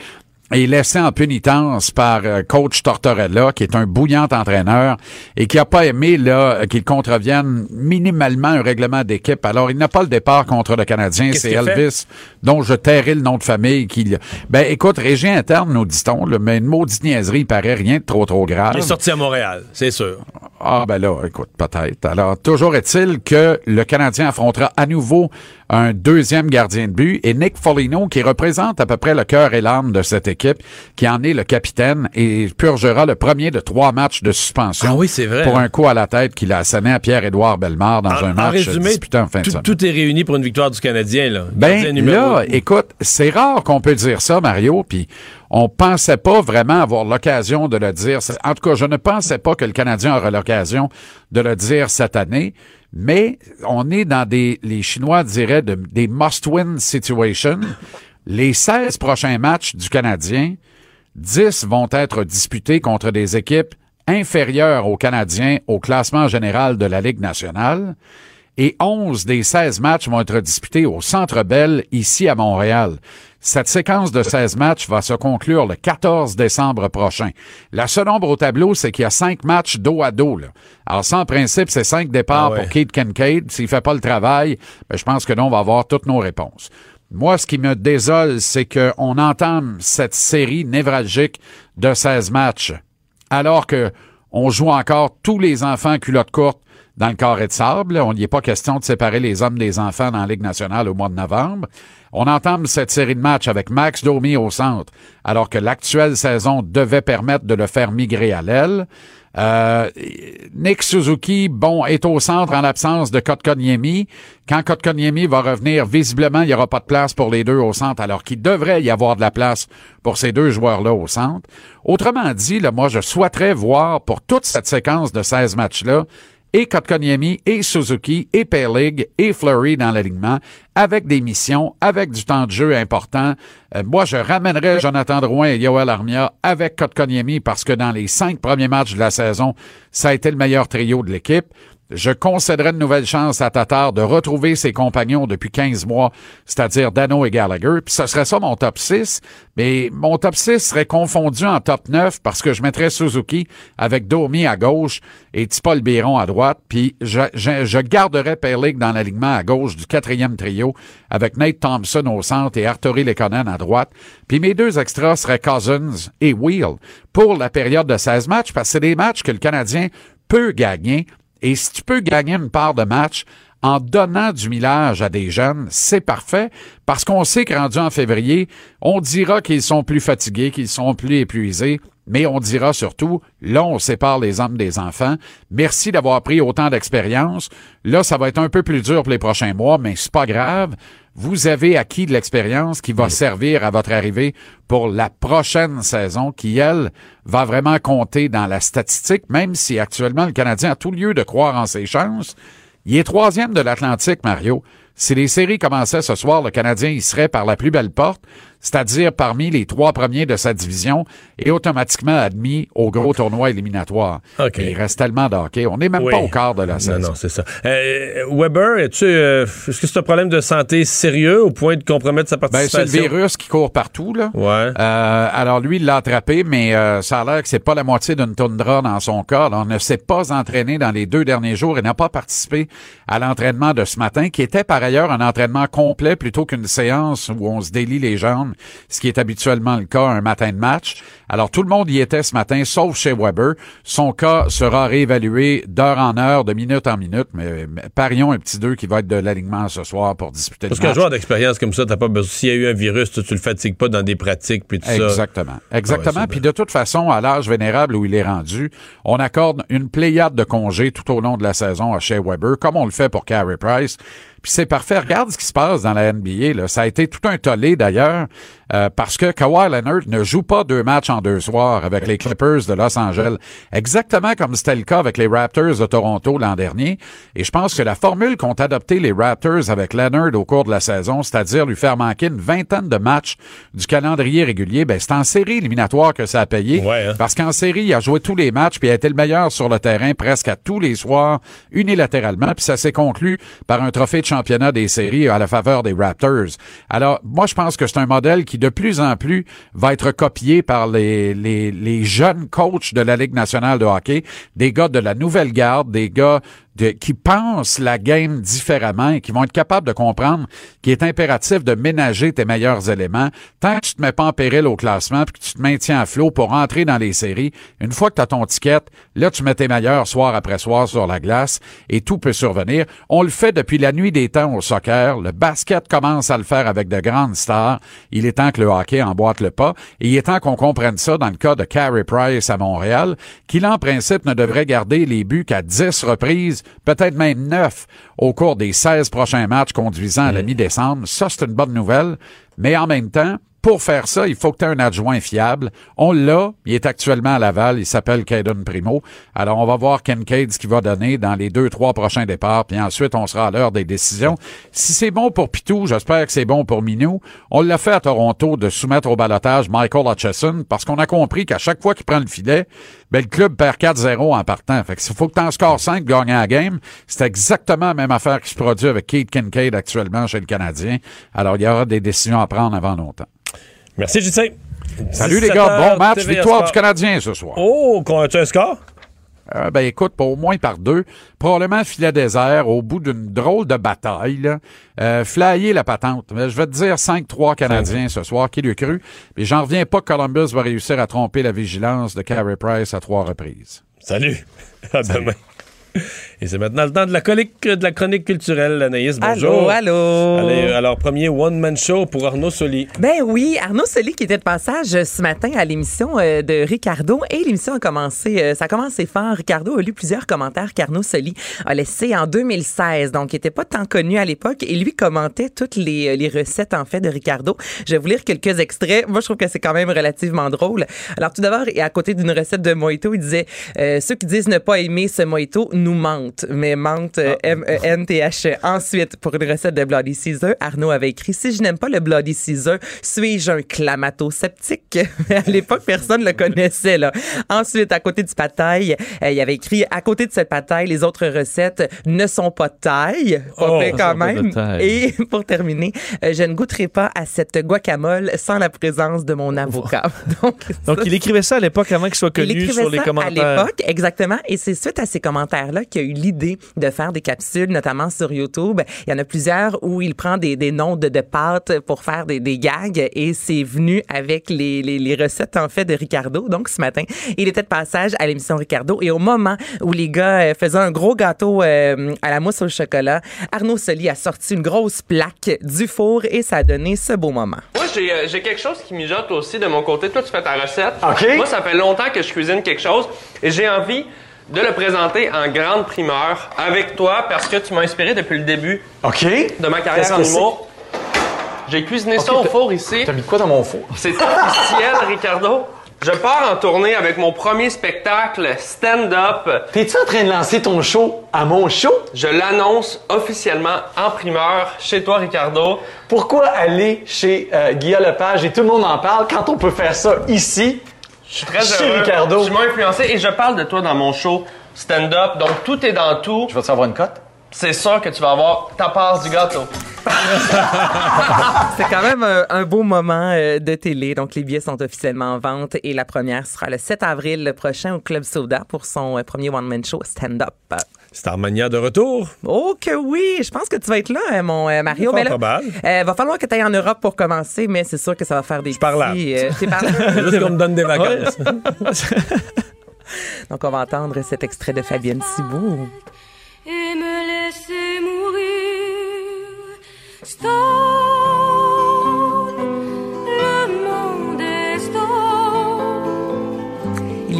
Speaker 13: est laissé en pénitence par euh, coach Tortorella, qui est un bouillant entraîneur et qui a pas aimé là qu'il contrevienne minimalement un règlement d'équipe. Alors, il n'a pas le départ contre le Canadien. C'est? Elvis, dont je tairai le nom de famille. Qui, ben, écoute, régie interne, nous dit-on, mais une maudite niaiserie, il paraît rien de trop, trop grave.
Speaker 1: Il est sorti à Montréal, c'est sûr.
Speaker 13: Ah ben là, écoute, peut-être. Alors, toujours est-il que le Canadien affrontera à nouveau un deuxième gardien de but et Nick Foligno, qui représente à peu près le cœur et l'âme de cette équipe, qui en est le capitaine et purgera le premier de trois matchs de suspension
Speaker 1: Ah oui, c'est vrai.
Speaker 13: pour un coup à la tête qu'il a asséné à Pierre-Édouard Bellemare dans
Speaker 1: En,
Speaker 13: un
Speaker 1: en
Speaker 13: match
Speaker 1: résumé,
Speaker 13: disputé en fin de
Speaker 1: tout,
Speaker 13: semaine.
Speaker 1: tout est réuni pour une victoire du Canadien. Là.
Speaker 13: Ben là, écoute, c'est rare qu'on peut dire ça, Mario, puis on pensait pas vraiment avoir l'occasion de le dire. En tout cas, je ne pensais pas que le Canadien aurait l'occasion de le dire cette année, mais on est dans des, les Chinois diraient, de- des must-win situations. Les 16 prochains matchs du Canadien, 10 vont être disputés contre des équipes inférieures aux Canadiens au classement général de la Ligue nationale et 11 des 16 matchs vont être disputés au Centre Bell ici à Montréal. Cette séquence de 16 matchs va se conclure le 14 décembre prochain. La seule ombre au tableau, c'est qu'il y a 5 matchs dos à dos. Là. Alors ça, en principe, c'est 5 départs
Speaker 1: Ah ouais.
Speaker 13: pour Kate Kincaid. S'il fait pas le travail, ben, je pense que là, on va avoir toutes nos réponses. Moi, ce qui me désole, c'est qu'on entame cette série névralgique de 16 matchs alors que on joue encore tous les enfants culottes courtes dans le carré de sable. On n'y est pas question de séparer les hommes des enfants dans la Ligue nationale au mois de novembre. On entame cette série de matchs avec Max Domi au centre, alors que l'actuelle saison devait permettre de le faire migrer à l'aile. Euh, Nick Suzuki, bon, est au centre en l'absence de Kotkaniemi. Quand Kotkaniemi va revenir, visiblement, il n'y aura pas de place pour les deux au centre, alors qu'il devrait y avoir de la place pour ces deux joueurs-là au centre. Autrement dit, moi, je souhaiterais voir pour toute cette séquence de 16 matchs-là et Kotkaniemi et Suzuki et Pearlig et Flurry dans l'alignement avec des missions, avec du temps de jeu important. Euh, moi, je ramènerais Jonathan Drouin et Yoel Armia avec Kotkaniemi parce que dans les cinq premiers matchs de la saison, ça a été le meilleur trio de l'équipe. Je concéderais une nouvelle chance à Tatar de retrouver ses compagnons depuis 15 mois, c'est-à-dire Dano et Gallagher. Puis ce serait ça mon top 6. Mais mon top 6 serait confondu en top 9 parce que je mettrais Suzuki avec Domi à gauche et Tipol Biron à droite. Puis je, je, je garderais Perlig dans l'alignement à gauche du quatrième trio avec Nate Thompson au centre et Arturi Lekonen à droite. Puis mes deux extras seraient Cousins et Wheel pour la période de 16 matchs parce que c'est des matchs que le Canadien peut gagner et si tu peux gagner une part de match en donnant du millage à des jeunes, c'est parfait parce qu'on sait que rendu en février, on dira qu'ils sont plus fatigués, qu'ils sont plus épuisés, mais on dira surtout, là, on sépare les hommes des enfants. Merci d'avoir pris autant d'expérience. Là, ça va être un peu plus dur pour les prochains mois, mais c'est pas grave. Vous avez acquis de l'expérience qui va servir à votre arrivée pour la prochaine saison, qui, elle, va vraiment compter dans la statistique, même si actuellement le Canadien a tout lieu de croire en ses chances. Il est troisième de l'Atlantique, Mario. Si les séries commençaient ce soir, le Canadien y serait par la plus belle porte, c'est-à-dire parmi les trois premiers de sa division et automatiquement admis au gros tournoi éliminatoire.
Speaker 1: OK.
Speaker 13: Il reste tellement de hockey. On n'est même
Speaker 1: Oui.
Speaker 13: pas au quart de la
Speaker 1: Non,
Speaker 13: saison.
Speaker 1: non, c'est ça. Euh, Weber, es-tu, euh, est-ce que c'est un problème de santé sérieux au point de compromettre sa
Speaker 13: Ben,
Speaker 1: participation?
Speaker 13: c'est le virus qui court partout, là.
Speaker 1: Ouais.
Speaker 13: Euh, alors lui, il l'a attrapé, mais euh, ça a l'air que c'est pas la moitié d'une toundra dans son là. On ne s'est pas entraîné dans les deux derniers jours et n'a pas participé à l'entraînement de ce matin, qui était par ailleurs un entraînement complet plutôt qu'une séance où on se délie les jambes, ce qui est habituellement le cas un matin de match. Alors tout le monde y était ce matin, sauf chez Weber. Son cas sera réévalué d'heure en heure, de minute en minute, mais, mais parions un petit deux qui va être de l'alignement ce soir pour disputer
Speaker 1: Parce
Speaker 13: le
Speaker 1: qu'un
Speaker 13: match.
Speaker 1: joueur d'expérience comme ça, t'as pas besoin. S'il y a eu un virus, tu, tu le fatigues pas dans des pratiques puis tout ça.
Speaker 13: Exactement. Exactement.
Speaker 1: Ah ouais, c'est
Speaker 13: Puis de toute façon, à l'âge vénérable où il est rendu, on accorde une pléiade de congés tout au long de la saison à Shea Weber, comme on le fait pour Carey Price. Puis c'est parfait. Regarde ce qui se passe dans la NBA. Là. Ça a été tout un tollé d'ailleurs, euh, parce que Kawhi Leonard ne joue pas deux matchs en deux soirs avec les Clippers de Los Angeles, exactement comme c'était le cas avec les Raptors de Toronto l'an dernier. Et je pense que la formule qu'ont adopté les Raptors avec Leonard au cours de la saison, c'est-à-dire lui faire manquer une vingtaine de matchs du calendrier régulier, ben c'est en série éliminatoire que ça a payé.
Speaker 1: Ouais, hein.
Speaker 13: Parce qu'en série, il a joué tous les matchs, puis il a été le meilleur sur le terrain presque à tous les soirs, unilatéralement, puis ça s'est conclu par un trophée de championnat des séries à la faveur des Raptors. Alors, moi, je pense que c'est un modèle qui, de plus en plus, va être copié par les, les, les jeunes coachs de la Ligue nationale de hockey, des gars de la nouvelle garde, des gars qui pensent la game différemment et qui vont être capables de comprendre qu'il est impératif de ménager tes meilleurs éléments tant que tu te mets pas en péril au classement puis que tu te maintiens à flot pour rentrer dans les séries. Une fois que tu as ton ticket, là, tu mets tes meilleurs soir après soir sur la glace et tout peut survenir. On le fait depuis la nuit des temps au soccer. Le basket commence à le faire avec de grandes stars. Il est temps que le hockey emboîte le pas et il est temps qu'on comprenne ça dans le cas de Carey Price à Montréal, qui, en principe, ne devrait garder les buts qu'à 10 reprises, peut-être même 9 au cours des 16 prochains matchs conduisant à la mi-décembre. Ça, c'est une bonne nouvelle. Mais en même temps, pour faire ça, il faut que tu aies un adjoint fiable. On l'a. Il est actuellement à Laval. Il s'appelle Caden Primo. Alors, on va voir Kincaid ce qu'il va donner dans les deux, trois prochains départs. Puis ensuite, on sera à l'heure des décisions. Si c'est bon pour Pitou, j'espère que c'est bon pour Minou. On l'a fait à Toronto de soumettre au balotage Michael Hutchison parce qu'on a compris qu'à chaque fois qu'il prend le filet, ben, le club perd 4-0 en partant. Fait que s'il faut que tu en scores 5 gagnant la game, c'est exactement la même affaire qui se produit avec Kate Kincaid actuellement chez le Canadien. Alors, il y aura des décisions à prendre avant longtemps.
Speaker 1: Merci, JC.
Speaker 13: Salut les gars, bon match, victoire du Canadien ce soir.
Speaker 1: Oh, qu'on- tu as un score?
Speaker 13: Euh, ben écoute, pas au moins par deux. Probablement filet désert au bout d'une drôle de bataille. Là. Euh, flyer la patente. Mais je vais te dire 5-3 Canadiens ce soir, qui lui cru. Mais j'en reviens pas que Columbus va réussir à tromper la vigilance de Carey Price à trois reprises.
Speaker 1: Salut. À demain. Et c'est maintenant le temps de la chronique, de la chronique culturelle. Anaïs, bonjour.
Speaker 14: Allô, allô.
Speaker 1: Allez, euh, alors, premier one-man show pour Arnaud Soli.
Speaker 14: Ben oui, Arnaud Soli qui était de passage ce matin à l'émission euh, de Ricardo et l'émission a commencé, euh, ça a commencé fort. Ricardo a lu plusieurs commentaires qu'Arnaud Soli a laissés en 2016, donc il était pas tant connu à l'époque et lui commentait toutes les, euh, les recettes en fait de Ricardo. Je vais vous lire quelques extraits. Moi, je trouve que c'est quand même relativement drôle. Alors tout d'abord, et à côté d'une recette de mojito, il disait euh, ceux qui disent ne pas aimer ce mojito nous mentent, mais mentent euh, M-E-N-T-H. Ensuite, pour une recette de Bloody Caesar, Arnaud avait écrit Si je n'aime pas le Bloody Caesar, suis-je un clamato-sceptique À l'époque, personne le connaissait. Là. Ensuite, à côté du pataille, euh, il avait écrit À côté de cette pataille, les autres recettes ne sont pas de taille. Pas
Speaker 2: Oh,
Speaker 14: quand même. Et pour terminer, euh, je ne goûterai pas à cette guacamole sans la présence de mon avocat. Donc,
Speaker 2: Donc,
Speaker 14: ça,
Speaker 2: il écrivait ça à l'époque avant qu'il soit
Speaker 14: il
Speaker 2: connu
Speaker 14: écrivait
Speaker 2: sur les
Speaker 14: ça
Speaker 2: commentaires.
Speaker 14: À l'époque, exactement. Et c'est suite à ces commentaires-là qu'il a eu l'idée de faire des capsules, notamment sur YouTube. Il y en a plusieurs où il prend des, des noms de, de pâtes pour faire des, des gags et c'est venu avec les, les, les recettes, en fait, de Ricardo. Donc, ce matin, il était de passage à l'émission Ricardo et au moment où les gars euh, faisaient un gros gâteau euh, à la mousse au chocolat, Arnaud Soli a sorti une grosse plaque du four et ça a donné ce beau moment.
Speaker 15: Moi, j'ai euh, j'ai quelque chose qui mijote aussi de mon côté. Toi, tu fais ta recette. Moi, ça fait longtemps que je cuisine quelque chose et j'ai envie de le présenter en grande primeur avec toi parce que tu m'as inspiré depuis le début
Speaker 16: OK.
Speaker 15: de ma carrière en humour. J'ai cuisiné ça au four ici.
Speaker 16: T'as mis quoi dans mon four?
Speaker 15: C'est officiel, Ricardo. Je pars en tournée avec mon premier spectacle stand-up.
Speaker 16: T'es-tu en train de lancer ton show à mon show?
Speaker 15: Je l'annonce officiellement en primeur chez toi, Ricardo.
Speaker 16: Pourquoi aller chez euh, Guillaume Lepage? Et tout le monde en parle quand on peut faire ça ici?
Speaker 15: Je suis très heureux.
Speaker 16: Ricardo.
Speaker 15: Tu m'as influencé et je parle de toi dans mon show stand-up. Donc, tout est dans tout.
Speaker 16: Je vais te savoir une cote?
Speaker 15: C'est sûr que tu vas avoir ta part du gâteau.
Speaker 14: C'est quand même un, un beau moment euh, de télé. Donc, les billets sont officiellement en vente et la première sera le 7 avril prochain au Club Soda pour son euh, premier one-man show stand-up.
Speaker 1: Starmania de retour.
Speaker 14: Oh que oui! Je pense que tu vas être là, euh, mon euh, Mario.
Speaker 1: Fort
Speaker 14: Mais là, euh, va falloir que tu ailles en Europe pour commencer, mais c'est sûr que ça va faire des
Speaker 1: par là.
Speaker 14: petits, euh, là.
Speaker 1: Juste qu'on me donne des vacances.
Speaker 14: Donc, on va entendre cet extrait de Fabienne Thibault.
Speaker 17: et me laisser mourir. Stone,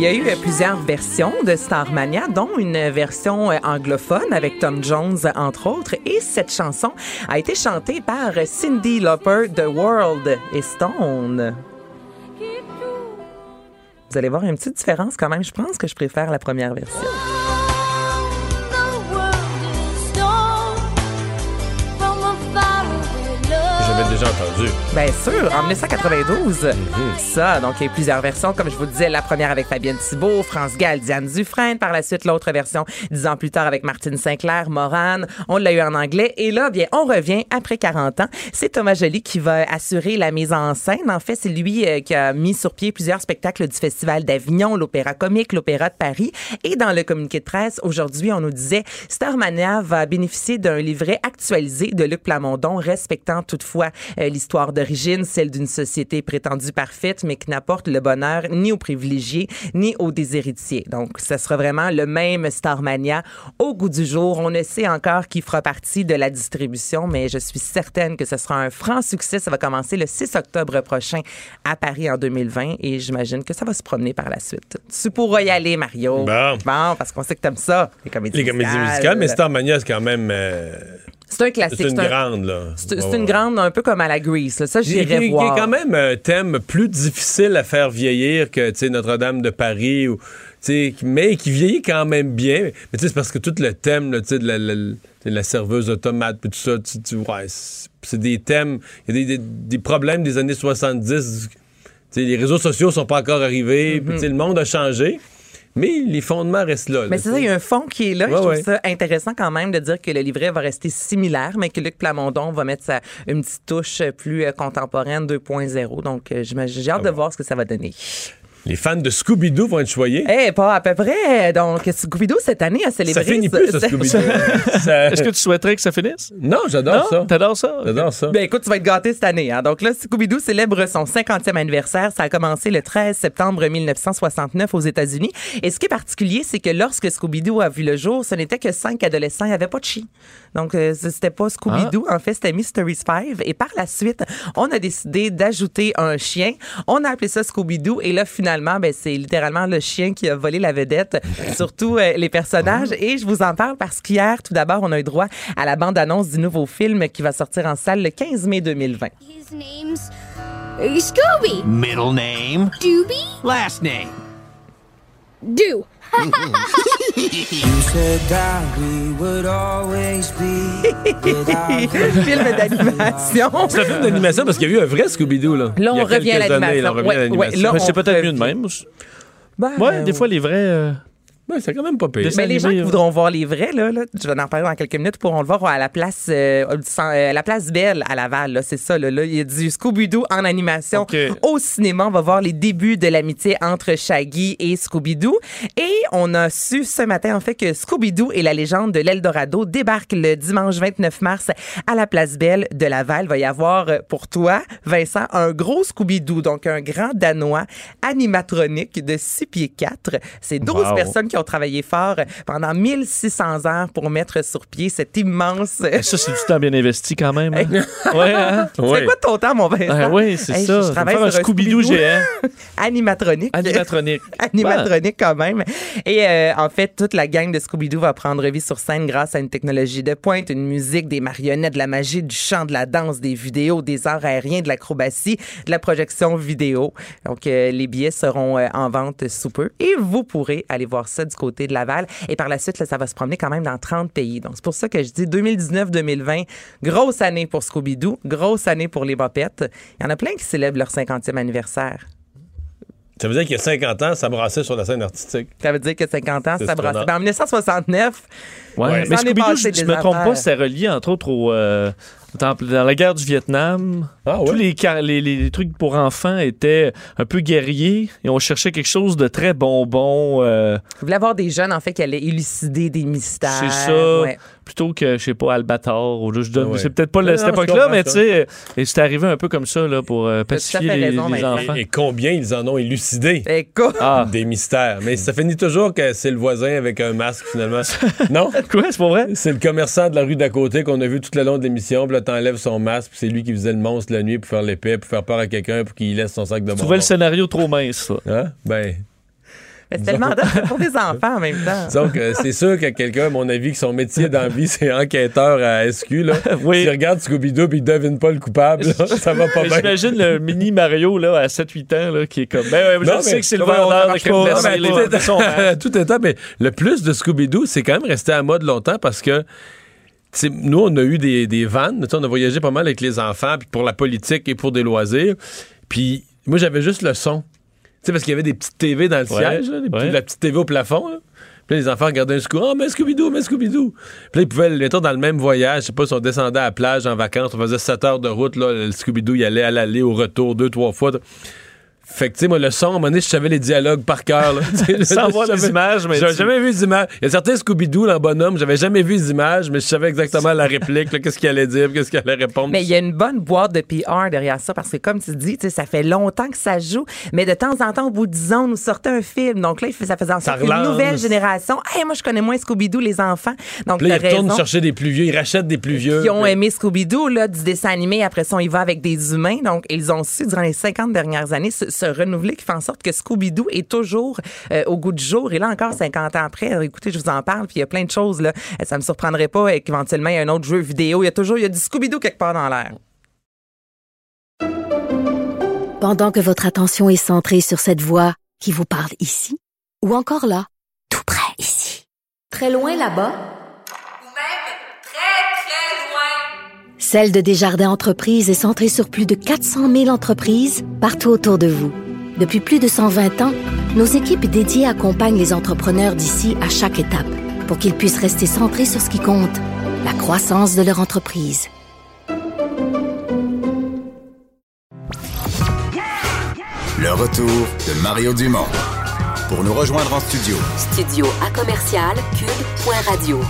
Speaker 14: y a eu euh, plusieurs versions de Starmania, dont une version euh, anglophone avec Tom Jones, entre autres. Et cette chanson a été chantée par Cindy Lauper de World et Stone. Vous allez voir une petite différence quand même. Je pense que je préfère la première version.
Speaker 1: J'avais déjà entendu.
Speaker 14: Bien sûr, en 1992. Ça, donc il y a eu plusieurs versions. Comme je vous le disais, la première avec Fabienne Thibault, France Gall, Diane Dufresne. Par la suite, l'autre version, dix ans plus tard, avec Martine Sinclair, Morane. On l'a eu en anglais. Et là, bien, on revient après 40 ans. C'est Thomas Joly qui va assurer la mise en scène. En fait, c'est lui euh, qui a mis sur pied plusieurs spectacles du Festival d'Avignon, l'Opéra Comique, l'Opéra de Paris. Et dans le communiqué de presse, aujourd'hui, on nous disait Starmania va bénéficier d'un livret actualisé de Luc Plamondon, respectant toutefois euh, l'histoire d'origine, celle d'une société prétendue parfaite, mais qui n'apporte le bonheur ni aux privilégiés, ni aux déshéritiers. Donc, ce sera vraiment le même Starmania au goût du jour. On ne sait encore qui fera partie de la distribution, mais je suis certaine que ce sera un franc succès. Ça va commencer le 6 octobre prochain à Paris en 2020 et j'imagine que ça va se promener par la suite. Tu pourras y aller, Mario.
Speaker 1: Bon.
Speaker 14: Bon, parce qu'on sait que t'aimes ça, les comédies
Speaker 1: Les comédies musicales, mais Starmania, c'est quand même. euh,
Speaker 14: C'est un classique.
Speaker 1: c'est une
Speaker 14: un-
Speaker 1: grande, là.
Speaker 14: C'est
Speaker 1: Ouais,
Speaker 14: c'est
Speaker 1: ouais.
Speaker 14: une grande, un peu comme à la Grease. là. Ça, j'irais
Speaker 1: qui- qui
Speaker 14: voir.
Speaker 1: est quand même un thème plus difficile à faire vieillir que Notre-Dame de Paris, ou, mais qui vieillit quand même bien. Mais tu sais, c'est parce que tout le thème là, de la, serveuse automate, puis tout ça, ouais, c'est des thèmes, il y a des, des- des problèmes des années 70. Tu sais, les réseaux sociaux sont pas encore arrivés, puis tu sais, le monde a changé, mais les fondements restent là.
Speaker 14: Mais c'est ça, il y a un fond qui est là.
Speaker 1: Ouais,
Speaker 14: je trouve
Speaker 1: ouais.
Speaker 14: ça intéressant quand même de dire que le livret va rester similaire, mais que Luc Plamondon va mettre sa, une petite touche plus euh, contemporaine 2.0. Donc, euh, j'ai hâte
Speaker 1: Ah
Speaker 14: de voir ce que ça va donner.
Speaker 1: Les fans de Scooby-Doo vont être choyés.
Speaker 14: Eh, pas à peu près. Donc, Scooby-Doo, cette année, a célébré...
Speaker 1: Ça finit plus,
Speaker 14: ce-
Speaker 1: Scooby-Doo. Ça-
Speaker 2: Est-ce que tu souhaiterais que ça finisse?
Speaker 1: Non, j'adore ça.
Speaker 2: T'adores ça?
Speaker 1: J'adore ça.
Speaker 14: Ben écoute, tu vas être gâté cette année. Hein. Donc là, Scooby-Doo célèbre son 50e anniversaire. Ça a commencé le 13 septembre 1969 aux États-Unis. Et ce qui est particulier, c'est que lorsque Scooby-Doo a vu le jour, ce n'était que cinq adolescents. Il n'y avait pas de chien. Donc, euh, ce- c'était pas Scooby-Doo. En fait, c'était Mystery's Five. Et par la suite, on a décidé d'ajouter un chien. On a appelé ça Scooby-Doo. Et là, finalement, ben, c'est littéralement le chien qui a volé la vedette, surtout euh, les personnages. Et je vous en parle parce qu'hier, tout d'abord, on a eu droit à la bande-annonce du nouveau film qui va sortir en salle le 15 mai 2020.
Speaker 17: His name's Scooby.
Speaker 18: Middle name,
Speaker 17: Dooby?
Speaker 18: last name?
Speaker 14: Film d'animation.
Speaker 1: C'est un film d'animation parce qu'il y a eu un vrai Scooby-Doo. Là,
Speaker 14: Là, on
Speaker 1: Il y a
Speaker 14: revient à
Speaker 1: années,
Speaker 14: l'animation.
Speaker 1: là, on revient
Speaker 14: Ouais,
Speaker 1: à l'animation.
Speaker 14: ouais, là,
Speaker 2: Mais c'est peut-être mieux de même.
Speaker 14: Ben,
Speaker 2: ouais,
Speaker 14: euh,
Speaker 2: des fois, les vrais. euh,
Speaker 1: Ouais, c'est quand même pas pire.
Speaker 14: Mais les gens qui
Speaker 2: animé,
Speaker 14: voudront voir les vrais, là, là, je vais en parler dans quelques minutes, pourront le voir à la place, euh, euh, la place Belle à Laval. C'est ça. Là, Là, il y a du Scooby-Doo en animation.
Speaker 2: OK.
Speaker 14: Au cinéma, on va voir les débuts de l'amitié entre Shaggy et Scooby-Doo. Et on a su ce matin, en fait, que Scooby-Doo et la légende de l'Eldorado débarquent le dimanche 29 mars à la place Belle de Laval. Il va y avoir euh, pour toi, Vincent, un gros Scooby-Doo, donc un grand Danois animatronique de 6 pieds 4. C'est 12
Speaker 2: Wow.
Speaker 14: personnes qui ont travaillé fort pendant 1600 heures pour mettre sur pied cet immense...
Speaker 2: Ça, c'est du temps bien investi quand même. hein? ouais, hein?
Speaker 14: C'est quoi ton temps, mon Vincent?
Speaker 2: Ah oui, c'est
Speaker 14: Hey,
Speaker 2: ça.
Speaker 14: Je,
Speaker 2: Ça
Speaker 14: travaille sur
Speaker 2: un Scooby-Doo géant.
Speaker 14: Animatronique.
Speaker 2: Animatronique.
Speaker 14: Animatronique quand même. Et euh, en fait, toute la gang de Scooby-Doo va prendre vie sur scène grâce à une technologie de pointe, une musique, des marionnettes, de la magie, du chant, de la danse, des vidéos, des arts aériens, de l'acrobatie, de la projection vidéo. Donc, euh, les billets seront euh, en vente sous peu. Et vous pourrez aller voir ça du côté de Laval. Et par la suite, là, ça va se promener quand même dans 30 pays. Donc, c'est pour ça que je dis 2019-2020, grosse année pour Scooby-Doo, grosse année pour les Bopettes. Il y en a plein qui célèbrent leur 50e anniversaire.
Speaker 1: Ça veut dire qu'il y a 50 ans, ça brassait sur la scène artistique.
Speaker 14: Ça veut dire que 50 ans, ça
Speaker 1: surprenant.
Speaker 14: Ben, en 1969,
Speaker 2: Ouais,
Speaker 14: Ouais.
Speaker 2: mais Scooby-Doo, je, je me trompe pas, c'est relié entre autres au, euh, dans, la guerre du Vietnam. Tous les, car- les, les trucs pour enfants étaient un peu guerriers et on cherchait quelque chose de très bonbon. euh,
Speaker 14: vous voulez avoir des jeunes, en fait, qui allaient élucider des mystères.
Speaker 2: c'est ça.
Speaker 14: Ouais.
Speaker 2: Plutôt que, je sais pas, Albator. Ou je donne-
Speaker 1: Ouais.
Speaker 2: C'est peut-être pas
Speaker 1: Non,
Speaker 2: cette époque-là, mais tu sais, et c'est arrivé un peu comme ça là, pour euh, pacifier les,
Speaker 14: raison,
Speaker 2: les
Speaker 14: Vincent.
Speaker 2: enfants.
Speaker 1: Et, et combien ils en ont élucidé
Speaker 2: Ah,
Speaker 1: des mystères? Mais ça finit toujours que c'est le voisin avec un masque, finalement. non?
Speaker 2: quoi, c'est pas vrai?
Speaker 1: C'est le commerçant de la rue d'à côté qu'on a vu tout le long de l'émission. Puis là, t'enlèves son masque, puis c'est lui qui faisait le monstre la nuit pour faire l'épée, pour faire peur à quelqu'un, pour qu'il laisse son sac de
Speaker 2: Tu
Speaker 1: bonbons.
Speaker 2: trouvais le scénario trop mince, ça.
Speaker 1: Hein? Ben,
Speaker 14: c'est tellement d'âge pour des enfants en même temps.
Speaker 1: donc, euh, c'est sûr que quelqu'un, à mon avis, que son métier dans la vie, c'est enquêteur à SQ, là.
Speaker 2: Oui.
Speaker 1: S'il regarde Scooby-Doo puis il devine pas le coupable, là, ça va pas bien.
Speaker 2: J'imagine le mini Mario là, à 7-8 ans là, qui est comme. Ben, ouais, je
Speaker 1: Non,
Speaker 2: sais
Speaker 1: mais
Speaker 2: que c'est le vendeur de crème
Speaker 1: tout étant, mais le plus de Scooby-Doo, c'est quand même resté à mode longtemps parce que nous, on a eu des, des vannes. On a voyagé pas mal avec les enfants, puis pour la politique et pour des loisirs. Puis moi, j'avais juste le son. Tu sais, parce qu'il y avait des petites TV dans le
Speaker 2: Ouais,
Speaker 1: siège, là, des petits-
Speaker 2: ouais.
Speaker 1: la petite TV au plafond. Là. Puis là, les enfants regardaient un Scooby. Oh, mais Scooby-Doo, mais Scooby-Doo. Puis là, ils pouvaient, mettons, dans le même voyage, je sais pas, si on descendait à la plage en vacances, on faisait 7 heures de route, là, le Scooby-Doo, il allait à l'aller, au retour, deux, trois fois. Fait que, tu sais, moi, le son, à un moment donné, je savais les dialogues par cœur. là. Tu sais,
Speaker 2: Sans voir des images, mais
Speaker 1: J'avais
Speaker 2: tu-
Speaker 1: jamais vu les images. Il y a certains Scooby-Doo, là, bonhomme, j'avais jamais vu les images, mais je savais exactement la réplique, là, qu'est-ce qu'il allait dire, qu'est-ce qu'il allait répondre.
Speaker 14: Mais il y a une bonne boîte de PR derrière ça parce que, comme tu dis, tu sais, ça fait longtemps que ça joue, mais de temps en temps, au bout de 10 ans, on nous sortait un film. Donc là, il fait- ça faisait en
Speaker 1: Ça
Speaker 14: sorte qu'une
Speaker 1: relance.
Speaker 14: nouvelle génération. Hey, moi, je connais moins Scooby-Doo, les enfants. Donc,
Speaker 1: là, ils retournent chercher des plus vieux, ils rachètent des plus vieux.
Speaker 14: qui ont aimé Scooby-Doo, là, du dessin animé. Après ça, on y va avec des humains. Donc, ils ont su, durant les 50 dernières années, se, renouveler, qui fait en sorte que Scooby-Doo est toujours euh, au goût du jour. Et là, encore 50 ans après, euh, écoutez, je vous en parle, puis il y a plein de choses, là. Euh, Ça me surprendrait pas qu'éventuellement, il y a un autre jeu vidéo. Il y a toujours, il y a du Scooby-Doo quelque part dans l'air.
Speaker 8: Pendant que votre attention est centrée sur cette voix qui vous parle ici, ou encore là, tout près ici, très loin là-bas,
Speaker 9: Ou même très, très loin.
Speaker 8: Celle de Desjardins Entreprises est centrée sur plus de 400 000 entreprises partout autour de vous. Depuis plus de 120 ans, nos équipes dédiées accompagnent les entrepreneurs d'ici à chaque étape pour qu'ils puissent rester centrés sur ce qui compte, la croissance de leur entreprise.
Speaker 10: Le retour de Mario Dumont. Pour nous rejoindre en studio,
Speaker 11: Studio à commercial cube.radio.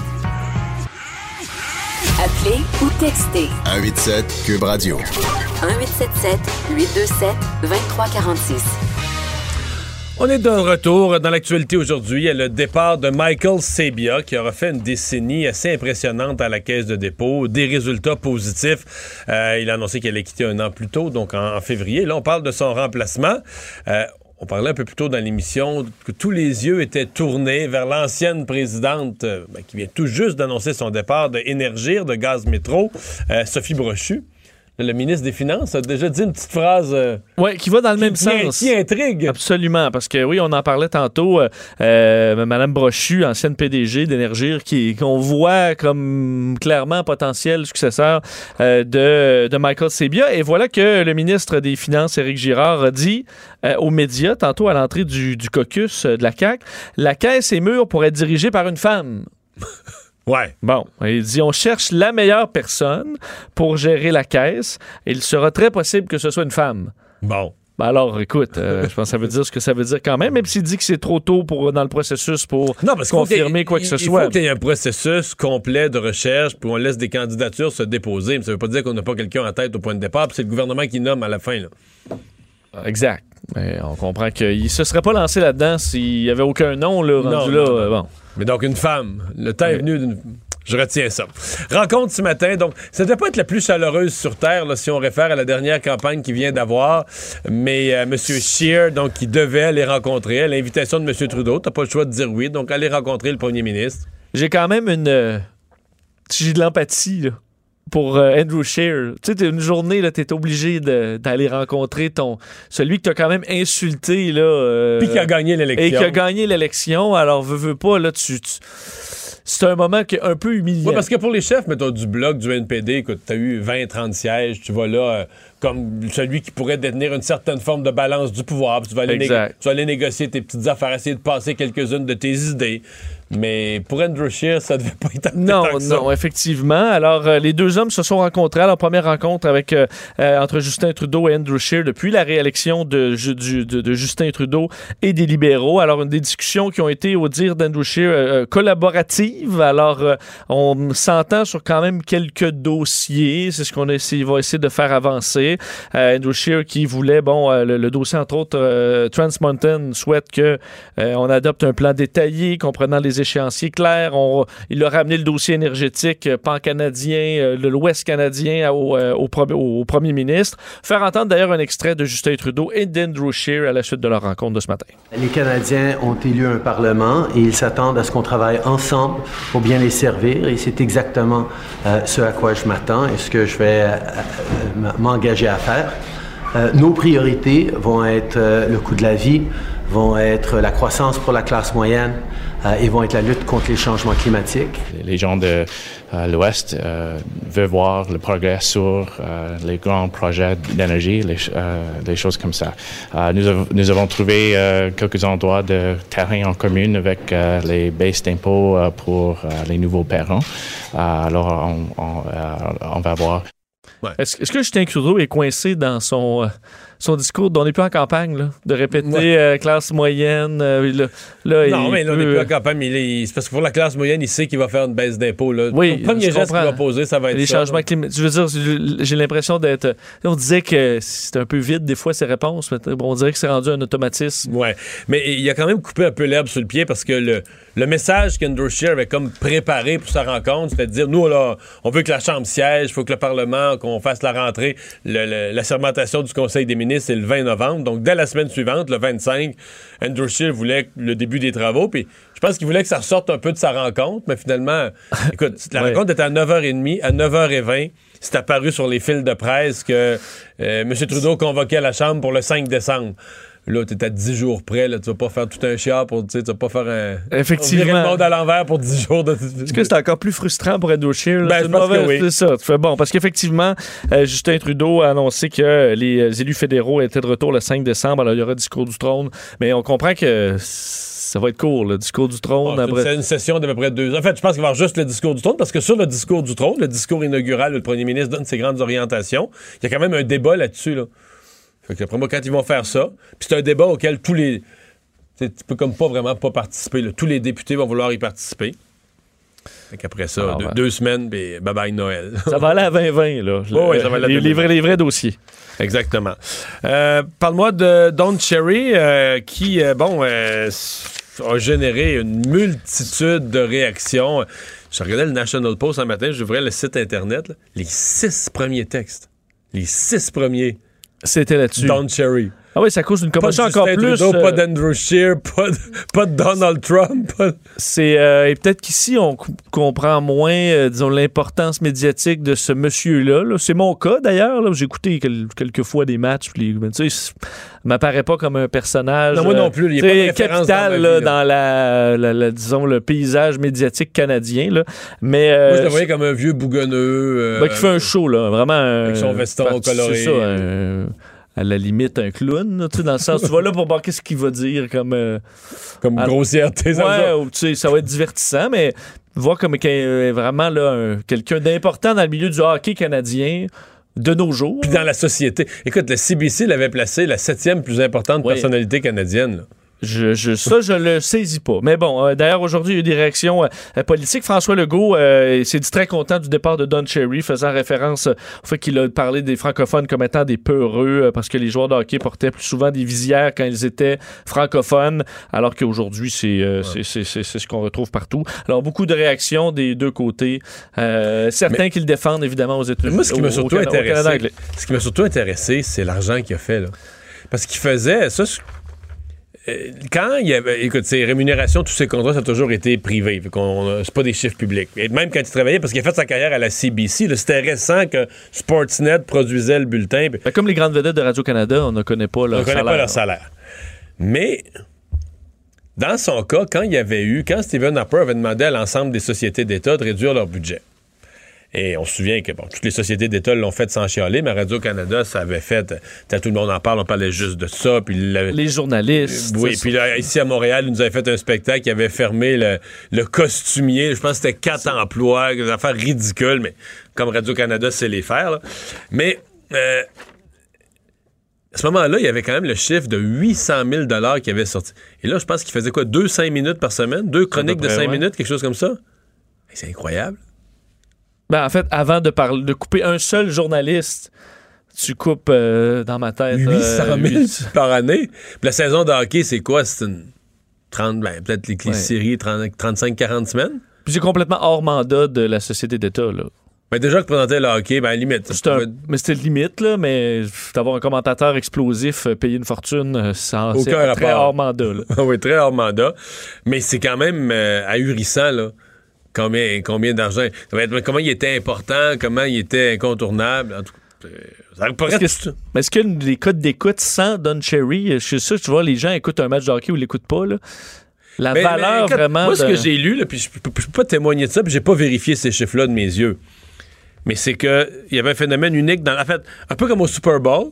Speaker 11: Appelez ou textez
Speaker 10: 187 Cube Radio.
Speaker 11: 1877 827 2346.
Speaker 1: On est de retour dans l'actualité aujourd'hui. Il y a le départ de Michael Sabia qui aura fait une décennie assez impressionnante à la caisse de dépôt, des résultats positifs. Euh, il a annoncé qu'il allait quitter un an plus tôt, donc en, en février. Là, on parle de son remplacement. Euh, on parlait un peu plus tôt dans l'émission que tous les yeux étaient tournés vers l'ancienne présidente euh, ben, qui vient tout juste d'annoncer son départ de Énergir, de Gaz Métro, euh, Sophie Brochu. Le ministre des Finances a déjà dit une petite phrase. euh,
Speaker 2: Oui, qui va dans le même
Speaker 1: qui-
Speaker 2: sens.
Speaker 1: Qui intrigue.
Speaker 2: Absolument, parce que oui, on en parlait tantôt. euh, euh, Madame Brochu, ancienne PDG d'Énergir, qui qu'on voit comme clairement potentiel successeur euh, de, de Michael Sebia. Et voilà que le ministre des Finances, Éric Girard, a dit aux médias, tantôt à l'entrée du, du caucus de la CAQ, la caisse est mûre pour être dirigée par une femme.
Speaker 1: Ouais.
Speaker 2: Bon, il dit on cherche la meilleure personne pour gérer la caisse. Il sera très possible que ce soit une femme.
Speaker 1: Bon.
Speaker 2: Ben alors, écoute, euh, je pense que ça veut dire ce que ça veut dire quand même, même s'il dit que c'est trop tôt pour, dans le processus pour
Speaker 1: Non, parce
Speaker 2: confirmer quoi que ce soit.
Speaker 1: Il faut qu'il y ait un processus complet de recherche, puis on laisse des candidatures se déposer. Mais ça veut pas dire qu'on n'a pas quelqu'un en tête au point de départ, puis c'est le gouvernement qui nomme à la fin. Là.
Speaker 2: Exact. Mais on comprend qu'il se serait pas lancé là-dedans s'il y avait aucun nom là, rendu
Speaker 1: Non,
Speaker 2: là.
Speaker 1: non,
Speaker 2: euh,
Speaker 1: non.
Speaker 2: bon.
Speaker 1: Mais donc, une femme. Le temps est venu d'une. Je retiens ça. Rencontre ce matin. Donc, ça ne devait pas être la plus chaleureuse sur Terre, là, si on réfère à la dernière campagne qu'il vient d'avoir. Mais euh, M. Scheer, donc, qui devait aller rencontrer, à l'invitation de M. Trudeau, t'as pas le choix de dire oui, donc aller rencontrer le premier ministre.
Speaker 2: J'ai quand même une. euh, J'ai de l'empathie là, pour euh, Andrew Scheer. Tu sais, une journée, là, t'es obligé d'aller rencontrer ton celui que t'as quand même insulté. Là, euh,
Speaker 1: Puis qui a gagné l'élection.
Speaker 2: Et qui a gagné l'élection. Alors, veux, veux pas, là, tu. tu- C'est un moment qui est un peu humiliant.
Speaker 1: Oui, parce que pour les chefs, mettons, du bloc, du NPD, écoute, t'as eu 20, 30 sièges, tu vas là euh, comme celui qui pourrait détenir une certaine forme de balance du pouvoir, puis tu vas aller, tu vas aller négocier tes petites affaires, essayer de passer quelques-unes de tes idées. Mais pour Andrew Scheer, ça devait pas être
Speaker 2: Non,
Speaker 1: tant que ça.
Speaker 2: non, effectivement. Alors, euh, les deux hommes se sont rencontrés à leur première rencontre avec, euh, euh, entre Justin Trudeau et Andrew Scheer depuis la réélection de, Ju- du- de- de Justin Trudeau et des libéraux. Alors, une des discussions qui ont été, au dire d'Andrew Scheer, euh, collaboratives. Alors, on s'entend sur quand même quelques dossiers. C'est ce qu'on va essayer de faire avancer. Andrew Scheer qui voulait, bon, le, le dossier, entre autres, Trans Mountain souhaite que euh, on adopte un plan détaillé comprenant les échéanciers clairs. On- il a ramené le dossier énergétique euh, pan-canadien, euh, de l'Ouest canadien au, euh, au, premier ministre. Faire entendre d'ailleurs un extrait de Justin Trudeau et d'Andrew Scheer à la suite de leur rencontre de ce matin.
Speaker 18: Les Canadiens ont élu un Parlement et ils s'attendent à ce qu'on travaille ensemble pour bien les servir et c'est exactement euh, ce à quoi je m'attends et ce que je vais euh, euh, m'engager à faire. Euh, nos priorités vont être euh, le coût de la vie, vont être la croissance pour la classe moyenne euh, et vont être la lutte contre les changements climatiques.
Speaker 19: Les gens de euh, l'Ouest euh, veulent voir le progrès sur euh, les grands projets d'énergie, les, euh, des choses comme ça. Euh, nous, av- nous avons trouvé euh, quelques endroits de terrain en commune avec euh, les baisses d'impôts euh, pour euh, les nouveaux parents. Euh, alors, on, on, euh, on va voir.
Speaker 2: Est-ce est-ce que Justin Trudeau est coincé dans son, euh, son discours dont on n'est plus en campagne, là, de répéter
Speaker 1: Ouais.
Speaker 2: euh, classe moyenne? euh, là, là,
Speaker 1: Non,
Speaker 2: il
Speaker 1: mais là, on n'est plus en campagne. mais C'est parce que pour la classe moyenne, il sait qu'il va faire une baisse d'impôts. là.
Speaker 2: Oui,
Speaker 1: le premier geste qu'il va poser, ça va être
Speaker 2: Les
Speaker 1: ça,
Speaker 2: changements climatiques. Je veux dire, j'ai- l'impression d'être. On disait que c'était un peu vide des fois ces réponses, mais bon, on dirait que c'est rendu un automatisme.
Speaker 1: Ouais. Mais il a quand même coupé un peu l'herbe sur le pied parce que le, le message qu'Andrew Scheer avait comme préparé pour sa rencontre, c'était de dire nous, là, on veut que la Chambre siège, il faut que le Parlement, qu'on fasse la rentrée. Le- le- la sermentation du Conseil des ministres, c'est le 20 novembre. Donc, dès la semaine suivante, le 25, Andrew Scheer voulait le début des travaux. Puis, je pense qu'il voulait que ça ressorte un peu de sa rencontre, mais finalement, écoute, la
Speaker 2: Ouais.
Speaker 1: rencontre était à 9h30. À 9h20, c'est apparu sur les fils de presse que euh, M. Trudeau convoquait la Chambre pour le 5 décembre. Là, t'es à 10 jours près, là, tu vas pas faire tout un chiard pour, tu sais, tu vas pas faire un...
Speaker 2: Effectivement.
Speaker 1: le monde à l'envers pour 10 jours de...
Speaker 2: Est-ce que c'est encore plus frustrant pour Scheer? là?
Speaker 1: Ben,
Speaker 2: C'est
Speaker 1: oui.
Speaker 2: C'est ça. Tu fais bon, parce qu'effectivement, euh, Justin Trudeau a annoncé que les euh, élus fédéraux étaient de retour le 5 décembre. Alors, il y aura discours du trône. Mais on comprend que ça va être court, le discours du trône.
Speaker 1: Bon, c'est une-
Speaker 2: après-
Speaker 1: C'est une session d'à peu près deux. En fait, je pense qu'il va y avoir juste le discours du trône, parce que sur le discours du trône, le discours inaugural où le premier ministre donne ses grandes orientations, il y a quand même un débat là-dessus. Là. Fait que après moi, quand ils vont faire ça, puis c'est un débat auquel tous les. tu peux comme pas vraiment pas participer. là. Tous les députés vont vouloir y participer. Fait qu'après ça,
Speaker 2: Alors,
Speaker 1: deux,
Speaker 2: ben.
Speaker 1: deux semaines, puis bye bye Noël.
Speaker 2: Ça va aller à 2020, là.
Speaker 1: Oui, oui, ça va aller à
Speaker 2: les,
Speaker 1: 2020.
Speaker 2: les vrais, les vrais dossiers.
Speaker 1: Exactement. Euh, Parle-moi de Don Cherry, euh, qui, euh, bon, a généré une multitude de réactions. Je regardais le National Post un matin, j'ouvrais le site Internet, là. les six premiers textes. Les six premiers.
Speaker 2: C'était là-dessus.
Speaker 1: Don Cherry.
Speaker 2: Ah oui, ça cause une commotion
Speaker 1: Justin
Speaker 2: encore plus.
Speaker 1: Trudeau,
Speaker 2: euh,
Speaker 1: pas d'Andrew Scheer, pas de, pas de Donald Trump.
Speaker 2: C'est euh, et peut-être qu'ici on comprend moins, euh, disons, l'importance médiatique de ce monsieur-là. là. C'est mon cas d'ailleurs. J'ai écouté quel- quelques fois des matchs. Puis, ben, tu sais, m'apparaît pas comme un personnage.
Speaker 1: Non, moi non plus, il
Speaker 2: euh,
Speaker 1: pas
Speaker 2: capital
Speaker 1: dans ma
Speaker 2: là,
Speaker 1: vie, là.
Speaker 2: dans la, la- la- disons le paysage médiatique canadien. Là. Mais euh,
Speaker 1: Moi, je le voyais comme un vieux bougonneux. euh,
Speaker 2: ben, qui fait un show là, vraiment.
Speaker 1: Avec son veston coloré.
Speaker 2: C'est ça. À la limite un clown, tu sais, dans le sens, tu vas là pour voir qu'est-ce qu'il va dire comme... euh,
Speaker 1: Comme
Speaker 2: à-
Speaker 1: grossièreté, ça,
Speaker 2: Ouais, ou, tu sais, ça va être divertissant, mais voir comme est vraiment là, un- quelqu'un d'important dans le milieu du hockey canadien de nos jours.
Speaker 1: Puis dans la société. Écoute, le CBC l'avait placé la septième plus importante
Speaker 2: Oui.
Speaker 1: personnalité canadienne. là.
Speaker 2: Je, je- ça, je le saisis pas. Mais bon, euh, d'ailleurs, aujourd'hui, il y a eu des réactions euh, politiques. François Legault euh, s'est dit très content du départ de Don Cherry, faisant référence euh, au fait qu'il a parlé des francophones comme étant des peureux, euh, parce que les joueurs de hockey portaient plus souvent des visières quand ils étaient francophones, alors qu'aujourd'hui, c'est euh, c'est ce qu'on retrouve partout. Alors, beaucoup de réactions des deux côtés. Euh, certains qui le défendent, évidemment, aux États-Unis.
Speaker 1: Moi, ce qui m'a surtout surtout intéressé, c'est l'argent qu'il a fait. Là. Parce qu'il faisait ça. Euh, Quand il y avait, écoute, ses rémunérations, tous ses contrats, ça a toujours été privé. Euh, c'est pas des chiffres publics. Et même quand il travaillait, parce qu'il a fait sa carrière à la CBC, c'était récent que Sportsnet produisait le bulletin.
Speaker 2: Ben, comme les grandes vedettes de Radio-Canada, on ne connaît pas leur
Speaker 1: on ne connaît
Speaker 2: salaire.
Speaker 1: pas leur salaire. Mais dans son cas, quand il y avait eu, quand Stephen Harper avait demandé à l'ensemble des sociétés d'État de réduire leur budget, et on se souvient que bon, toutes les sociétés d'État l'ont fait sans chialer, mais Radio-Canada, ça avait fait, tout le monde en parle, on parlait juste de ça. Puis
Speaker 2: Les journalistes.
Speaker 1: oui, puis là, ici à Montréal, ils nous avaient fait un spectacle qui avait fermé le, le costumier. Je pense que c'était quatre emplois, des affaires ridicules, mais comme Radio-Canada sait les faire. là. Mais euh, à ce moment-là, il y avait quand même le chiffre de 800 000 qui avait sorti. Et là, je pense qu'il faisait quoi? Deux cinq minutes par semaine? Deux chroniques de cinq
Speaker 2: ouais.
Speaker 1: minutes, quelque chose comme ça? C'est incroyable.
Speaker 2: Ben, en fait, avant de, parler, de couper un seul journaliste, tu coupes euh, dans ma tête.
Speaker 1: 800
Speaker 2: euh,
Speaker 1: 000
Speaker 2: huit-
Speaker 1: par année. Puis la saison de hockey, c'est quoi? C'est une 30, ben, peut-être les,
Speaker 2: Ouais.
Speaker 1: séries 35-40 semaines?
Speaker 2: Puis c'est complètement hors mandat de la société d'État. Là.
Speaker 1: Ben déjà que présentait le hockey, ben à la limite.
Speaker 2: C'est un- mais c'était limite, là, mais d'avoir un commentateur explosif euh, payer une fortune, euh, ça- c'est
Speaker 1: Aucun
Speaker 2: très
Speaker 1: rapport.
Speaker 2: hors mandat. là.
Speaker 1: oui, très hors mandat. Mais c'est quand même euh, ahurissant, là. Combien, combien d'argent? Comment il était important, comment il était incontournable? En tout cas, euh,
Speaker 2: Est-ce que- mais est-ce que les codes d'écoute sans Don Cherry, je suis sûr, tu vois, les gens écoutent un match de hockey ou l'écoutent pas, là. La
Speaker 1: Mais- mais
Speaker 2: valeur vraiment.
Speaker 1: Moi, ce que j'ai lu, là, puis je peux, je peux pas témoigner de ça, puis j'ai pas vérifié ces chiffres-là de mes yeux. Mais c'est que il y avait un phénomène unique dans. En fait, un peu comme au Super Bowl.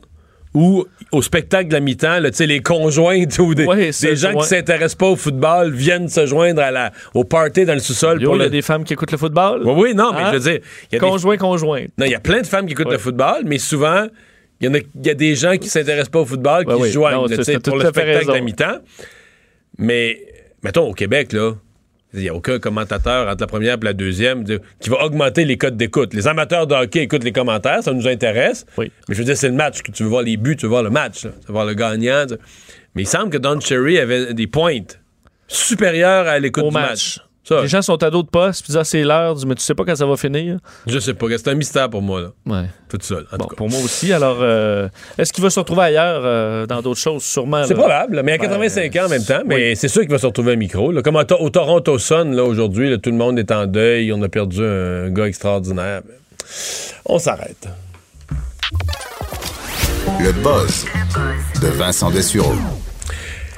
Speaker 1: Ou au spectacle de la mi-temps, les conjointes ou des,
Speaker 2: Ouais,
Speaker 1: des gens qui s'intéressent pas au football viennent se joindre à la, au party dans le sous-sol.
Speaker 2: Il y a
Speaker 1: le-
Speaker 2: des femmes qui écoutent le football?
Speaker 1: Oui, oui, non, mais
Speaker 2: Hein?
Speaker 1: je veux dire, y a des-
Speaker 2: Conjoint, conjointe.
Speaker 1: non, il y a plein de femmes qui écoutent
Speaker 2: Ouais.
Speaker 1: le football, mais souvent, il y, a, il y a des gens qui s'intéressent pas au football qui
Speaker 2: Ouais,
Speaker 1: se joignent
Speaker 2: Non,
Speaker 1: là, pour
Speaker 2: tout
Speaker 1: le spectacle de la mi-temps. Mais, mettons, au Québec, là, il n'y a aucun commentateur entre la première et la deuxième de- qui va augmenter les codes d'écoute. Les amateurs de hockey écoutent les commentaires, ça nous intéresse. Mais je veux dire, c'est le match que tu veux voir les buts, tu veux voir le match, là. tu veux voir le gagnant. tu- Mais il semble que Don Cherry avait des pointes supérieures à l'écoute du
Speaker 2: match.
Speaker 1: match. Ça,
Speaker 2: Les gens sont à d'autres postes, puis disent, ah, c'est l'heure, mais tu sais pas quand ça va finir.
Speaker 1: je sais pas, c'est un mystère pour moi, là.
Speaker 2: Ouais.
Speaker 1: Tout seul, en
Speaker 2: Bon,
Speaker 1: tout cas.
Speaker 2: pour moi aussi. Alors, euh, est-ce qu'il va se retrouver ailleurs euh, dans d'autres choses, sûrement?
Speaker 1: C'est probable, mais à
Speaker 2: Ben,
Speaker 1: 85 ans en même temps. Mais
Speaker 2: oui.
Speaker 1: c'est sûr qu'il va se retrouver un micro. là. Comme au, au Toronto Sun, là, aujourd'hui, là, tout le monde est en deuil. On a perdu un gars extraordinaire. On s'arrête.
Speaker 10: Le buzz de Vincent Dessureau.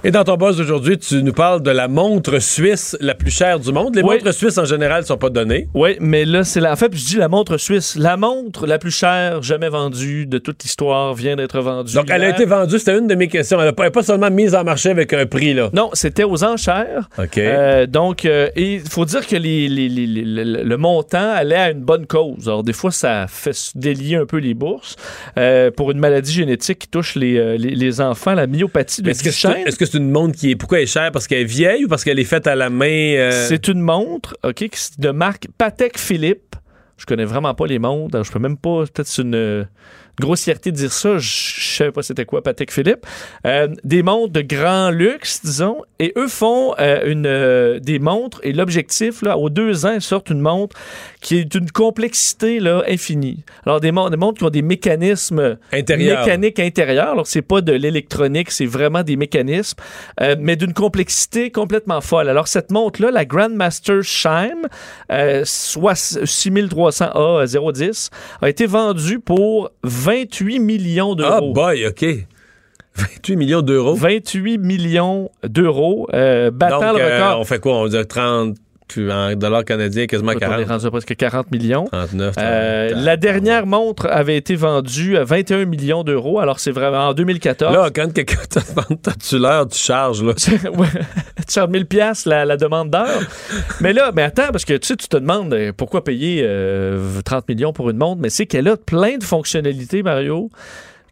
Speaker 1: Et dans ton boss d'aujourd'hui, tu nous parles de la montre suisse la plus chère du monde. Les
Speaker 2: Oui.
Speaker 1: montres suisses, en général, sont pas données.
Speaker 2: Oui, mais là, c'est la. En fait, je dis la montre suisse. La montre la plus chère jamais vendue de toute l'histoire vient d'être vendue.
Speaker 1: Donc, elle a été vendue. C'était une de mes questions. Elle n'a pas, seulement mise en marché avec un prix, là.
Speaker 2: Non, c'était aux enchères.
Speaker 1: OK.
Speaker 2: Euh, donc, euh, il faut dire que les, les- les- les- le, montant allait à une bonne cause. Alors, des fois, ça fait délier un peu les bourses. Euh, pour une maladie génétique qui touche les, enfants, la myopathie de
Speaker 1: Est-ce que c'est
Speaker 2: Duchenne.
Speaker 1: est-ce que c'est une montre qui est. Pourquoi elle est chère? Parce qu'elle est vieille ou parce qu'elle est faite à la main? euh,
Speaker 2: C'est une montre, OK, de marque Patek Philippe. Je connais vraiment pas les montres. Je peux même pas. Peut-être c'est une, grossièreté de dire ça, je je savais pas c'était quoi Patek Philippe. Euh, des montres de grand luxe, disons, et eux font euh, une, euh, des montres, et l'objectif, là, aux deux ans, ils sortent une montre qui est d'une complexité là, infinie. Alors, des, mon- des montres qui ont des mécanismes
Speaker 1: Intérieurs.
Speaker 2: mécaniques intérieurs. Alors, c'est pas de l'électronique, c'est vraiment des mécanismes, mais d'une complexité complètement folle. Alors, cette montre-là, la Grandmaster Chime, euh, soit 6300A 010, a été vendue pour 28 millions
Speaker 1: Ah,
Speaker 2: d'euros.
Speaker 1: boy, OK. 28 millions d'euros?
Speaker 2: 28 millions d'euros, euh, battant
Speaker 1: Donc,
Speaker 2: le
Speaker 1: euh,
Speaker 2: record.
Speaker 1: on fait quoi? On dit 30 en dollars canadiens, quasiment
Speaker 2: On est
Speaker 1: 40.
Speaker 2: rendu à presque 40 millions.
Speaker 1: 39.
Speaker 2: Euh,
Speaker 1: 30.
Speaker 2: la dernière montre avait été vendue à 21 millions d'euros. Alors, c'est vraiment en 2014.
Speaker 1: Là, quand quelqu'un te demande l'heure, tu charges, là?
Speaker 2: Ouais. Tu charges 1000 pièces la, la demande d'heure. mais là, mais attends, parce que tu sais, tu te demandes euh, pourquoi payer euh, 30 millions pour une montre, mais c'est qu'elle a plein de fonctionnalités, Mario,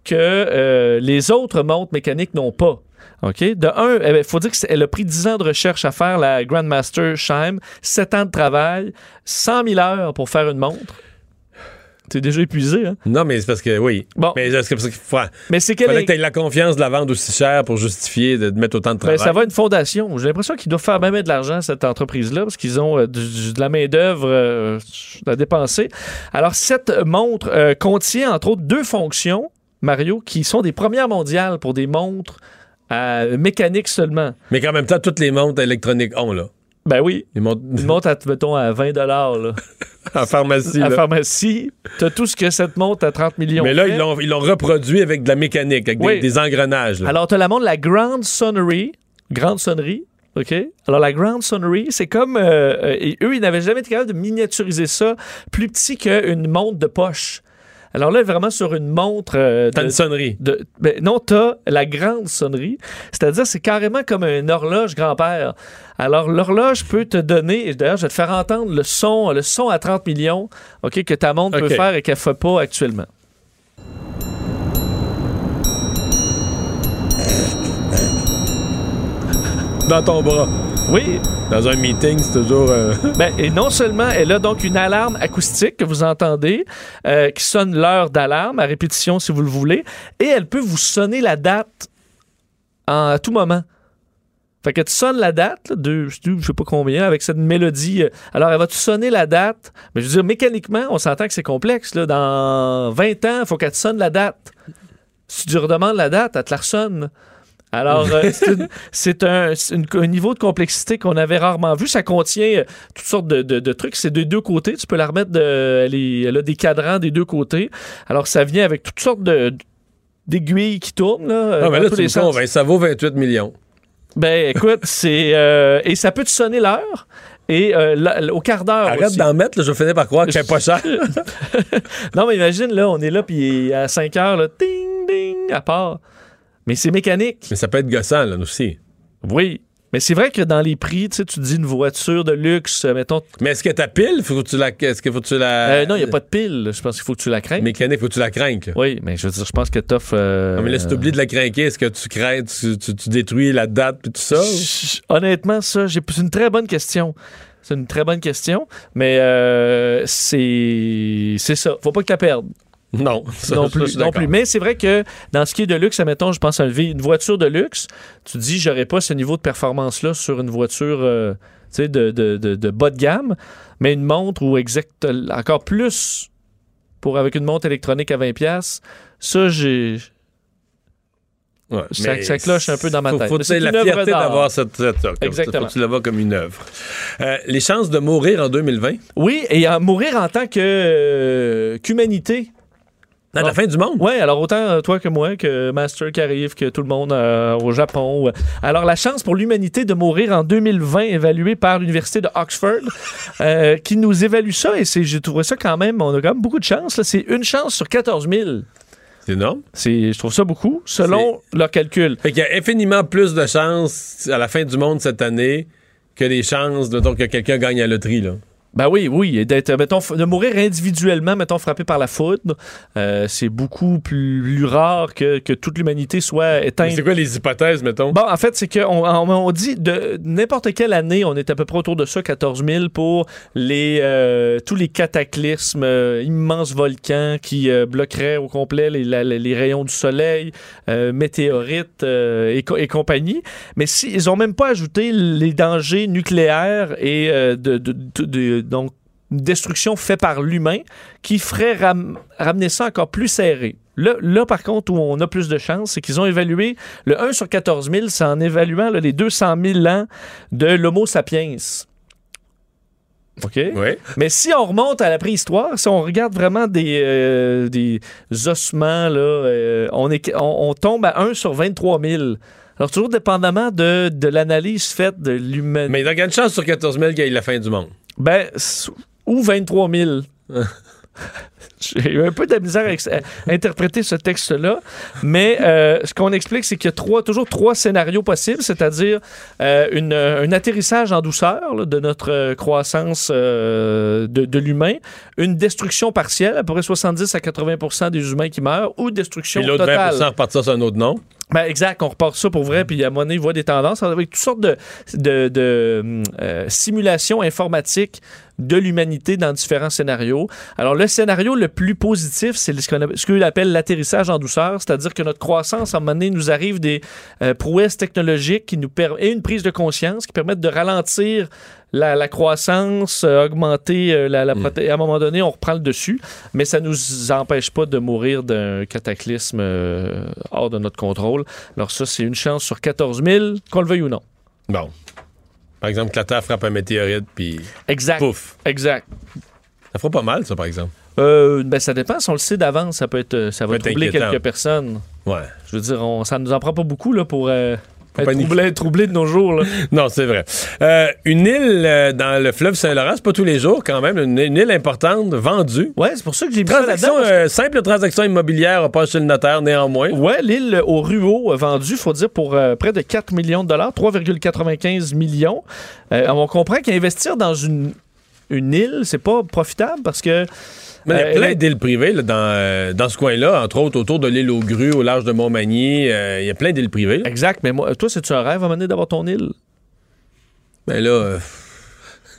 Speaker 2: que euh, les autres montres mécaniques n'ont pas. OK? De un, il faut dire qu'elle a pris 10 ans de recherche à faire, la Grandmaster Chime, 7 ans de travail, 100 000 heures pour faire une montre. T'es déjà épuisé, hein?
Speaker 1: Non, mais c'est parce que, oui.
Speaker 2: Bon.
Speaker 1: Mais c'est parce qu'il faut,
Speaker 2: Mais c'est qu'elle
Speaker 1: fallait que tu aies la confiance de la vente aussi chère pour justifier de, de mettre autant de
Speaker 2: Ben,
Speaker 1: travail.
Speaker 2: ça va une fondation. J'ai l'impression qu'ils doivent faire même de l'argent, cette entreprise-là, parce qu'ils ont euh, du- de la main-d'œuvre euh, à dépenser. Alors, cette montre euh, contient, entre autres, deux fonctions, Mario, qui sont des premières mondiales pour des montres à mécanique seulement.
Speaker 1: Mais qu'en même temps, toutes les montres électroniques ont, là.
Speaker 2: Ben oui.
Speaker 1: Les montres
Speaker 2: Une montre, à, mettons, à 20 là.
Speaker 1: en pharmacie.
Speaker 2: À
Speaker 1: là.
Speaker 2: pharmacie, t'as tout ce que cette montre à 30 millions
Speaker 1: Mais là,
Speaker 2: fait.
Speaker 1: ils l'ont, ils reproduit avec de la mécanique, avec des-
Speaker 2: Oui.
Speaker 1: des, engrenages. là.
Speaker 2: Alors, tu as la montre, la Grand Sonnery. Grande sonnerie. OK? Alors, la Grand Sonnery, c'est comme. euh, euh, et eux, ils n'avaient jamais été capables de miniaturiser ça plus petit qu'une montre de poche. Alors là, vraiment sur une montre. euh,
Speaker 1: T'as une sonnerie.
Speaker 2: de- ben, non, t'as la grande sonnerie. C'est-à-dire, c'est carrément comme une horloge grand-père. Alors, l'horloge peut te donner, et d'ailleurs, je vais te faire entendre le son, le son à 30 millions, OK, que ta montre peut faire et qu'elle ne fait pas actuellement.
Speaker 1: Dans ton bras.
Speaker 2: Oui.
Speaker 1: Dans un meeting, c'est toujours. euh,
Speaker 2: Ben, et non seulement elle a donc une alarme acoustique que vous entendez, euh, qui sonne l'heure d'alarme à répétition si vous le voulez, et elle peut vous sonner la date à tout moment. Fait que tu sonnes la date, là, de je sais pas combien, avec cette mélodie. euh, Alors, elle va te sonner la date. Mais je veux dire, mécaniquement, on s'entend que c'est complexe. Là. Dans 20 ans, il faut qu'elle te sonne la date. Si tu redemandes la date, elle te la ressonne. Alors, euh, c'est c'est un, c'est niveau de complexité qu'on avait rarement vu. Ça contient euh, toutes sortes de, de- de trucs. C'est de deux côtés. Tu peux la remettre de. Elle, a des cadrans des deux côtés. Alors, ça vient avec toutes sortes de d'aiguilles qui tournent. Là,
Speaker 1: Ah, mais là, tu me. Ça vaut 28 millions.
Speaker 2: Ben, écoute, c'est. euh, et ça peut te sonner l'heure. Et euh, au quart d'heure.
Speaker 1: Arrête d'en mettre, là, je finis par croire qu'elle est pas chère.
Speaker 2: non, mais imagine, là, on est là, puis à 5 heures, là, ding, ding, à part. Mais c'est mécanique.
Speaker 1: Mais ça peut être gossant, là, aussi.
Speaker 2: Oui. Mais c'est vrai que dans les prix, tu sais, tu dis une voiture de luxe, euh, mettons.
Speaker 1: Mais est-ce que ta pile, faut que tu la. Est-ce que faut que tu la.
Speaker 2: Euh, non, il n'y a pas de pile. Je pense qu'il faut que tu la craignes.
Speaker 1: Mécanique, faut que tu la craignes.
Speaker 2: Oui, mais je veux dire, je pense que t'offres. euh,
Speaker 1: Non, mais là, si t'oublies de la craquer, est-ce que tu crains, tu, tu- tu détruis la date puis tout ça? ou-
Speaker 2: Honnêtement, ça, j'ai- c'est une très bonne question. C'est une très bonne question, mais euh, c'est c'est ça. Faut pas que tu la perdes.
Speaker 1: Non, ça,
Speaker 2: non plus. non. Mais c'est vrai que dans ce qui est de luxe, admettons, je pense à une, voiture de luxe, tu dis, j'aurais pas ce niveau de performance-là sur une voiture euh, de, de, de, de bas de gamme, mais une montre ou exact, encore plus pour avec une montre électronique à 20$, ça, j'ai.
Speaker 1: Ouais,
Speaker 2: Ça- cloche un peu dans ma
Speaker 1: faut-
Speaker 2: tête.
Speaker 1: Faut,
Speaker 2: c'est
Speaker 1: la fierté d'avoir cette, ça.
Speaker 2: Exactement.
Speaker 1: Faut tu la vois comme une œuvre. Euh, les chances de mourir en 2020?
Speaker 2: Oui, et à mourir en tant que euh, qu'humanité.
Speaker 1: À la fin du monde?
Speaker 2: Oui, alors autant euh, toi que moi, que Master qui arrive, que tout le monde euh, au Japon. Alors la chance pour l'humanité de mourir en 2020, évaluée par l'Université de Oxford, euh, qui nous évalue ça, et c'est- j'ai trouvé ça quand même, on a quand même beaucoup de chance. C'est une chance sur 14 000.
Speaker 1: C'est énorme.
Speaker 2: Je trouve ça beaucoup, selon leur calcul.
Speaker 1: Fait qu'il y a infiniment plus de chances à la fin du monde cette année que les chances, de, donc, que quelqu'un gagne à la loterie, là.
Speaker 2: Ben oui, oui. et d'être, mettons, f- de mourir individuellement, mettons, frappé par la foudre, euh, c'est beaucoup plus rare que, que toute l'humanité soit éteinte.
Speaker 1: C'est quoi les hypothèses, mettons?
Speaker 2: Bon, en fait, c'est qu'on on, on dit de n'importe quelle année, on est à peu près autour de ça, 14 000 pour les, euh, tous les cataclysmes, euh, immenses volcans qui euh, bloqueraient au complet les, la- les rayons du soleil, euh, météorites euh, et, co- et compagnie. Mais si, ils ont même pas ajouté les dangers nucléaires et euh, de, de- de- de- donc une destruction faite par l'humain qui ferait ram- ramener ça encore plus serré. Là, là, par contre, où on a plus de chance, c'est qu'ils ont évalué le 1 sur 14 000, c'est en évaluant là, les 200 000 ans de l'Homo sapiens. OK? Mais si on remonte à la préhistoire, si on regarde vraiment des, euh, des ossements, là, euh, on, est, on, on tombe à 1 sur 23 000. Alors, toujours dépendamment de, de l'analyse faite de l'humain.
Speaker 1: Mais il y a une chance sur 14 000 qu'il y ait la fin du monde.
Speaker 2: Ben, ou 23 000. J'ai eu un peu de misère à, interpréter ce texte-là, mais euh, ce qu'on explique, c'est qu'il y a trois, toujours trois scénarios possibles, c'est-à-dire euh, une- un atterrissage en douceur là, de notre euh, croissance euh, de, de l'humain, une destruction partielle, à peu près 70 à 80 des humains qui meurent, ou destruction
Speaker 1: Puis l'autre
Speaker 2: totale.
Speaker 1: 20 repartir sur un autre nom.
Speaker 2: Ben, exact, on repart ça pour vrai, puis à donné, il voit des tendances avec toutes sortes de, de, de, euh, simulations informatiques de l'humanité dans différents scénarios. Alors, le scénario le plus positif, c'est ce qu'on ce qu'il appelle l'atterrissage en douceur, c'est-à-dire que notre croissance, à un moment donné, nous arrive des euh, prouesses technologiques qui nous et une prise de conscience qui permettent de ralentir la, la croissance, euh, augmenter euh, la, la proté- À un moment donné, on reprend le dessus, mais ça nous empêche pas de mourir d'un cataclysme euh, hors de notre contrôle. Alors ça, c'est une chance sur 14 000, qu'on le veuille ou non.
Speaker 1: Bon. Par exemple, que la Terre frappe un météorite, puis.
Speaker 2: Exact.
Speaker 1: Pouf.
Speaker 2: Exact.
Speaker 1: Ça fera pas mal, ça, par exemple.
Speaker 2: Euh, ben, ça dépend. Si on le sait d'avance, ça peut être, euh, ça va troubler
Speaker 1: inquiétant.
Speaker 2: quelques personnes.
Speaker 1: Ouais.
Speaker 2: Je veux dire, on, ça nous en prend pas beaucoup là, pour euh, être, troublé, troublé de nos jours. là.
Speaker 1: Non, c'est vrai. Euh, une île euh, dans le fleuve Saint-Laurent, c'est pas tous les jours quand même, une, une île importante vendue.
Speaker 2: Ouais, c'est pour ça que j'ai mis ça
Speaker 1: Transaction, simple transaction immobilière, pas chez le notaire néanmoins.
Speaker 2: Ouais, l'île au Ruau a vendu, faut dire, pour près de 4 millions de dollars, 3,95 millions. On comprend qu'investir dans une, une île, c'est pas profitable parce que.
Speaker 1: Mais il y a plein d'îles privées là, dans, euh, dans ce coin-là, entre autres autour de l'île aux grues, au large de Montmagny. euh, Il y a plein d'îles privées. là.
Speaker 2: Exact, mais moi, toi, c'est-tu un rêve à donné d'avoir ton île?
Speaker 1: Ben là, euh,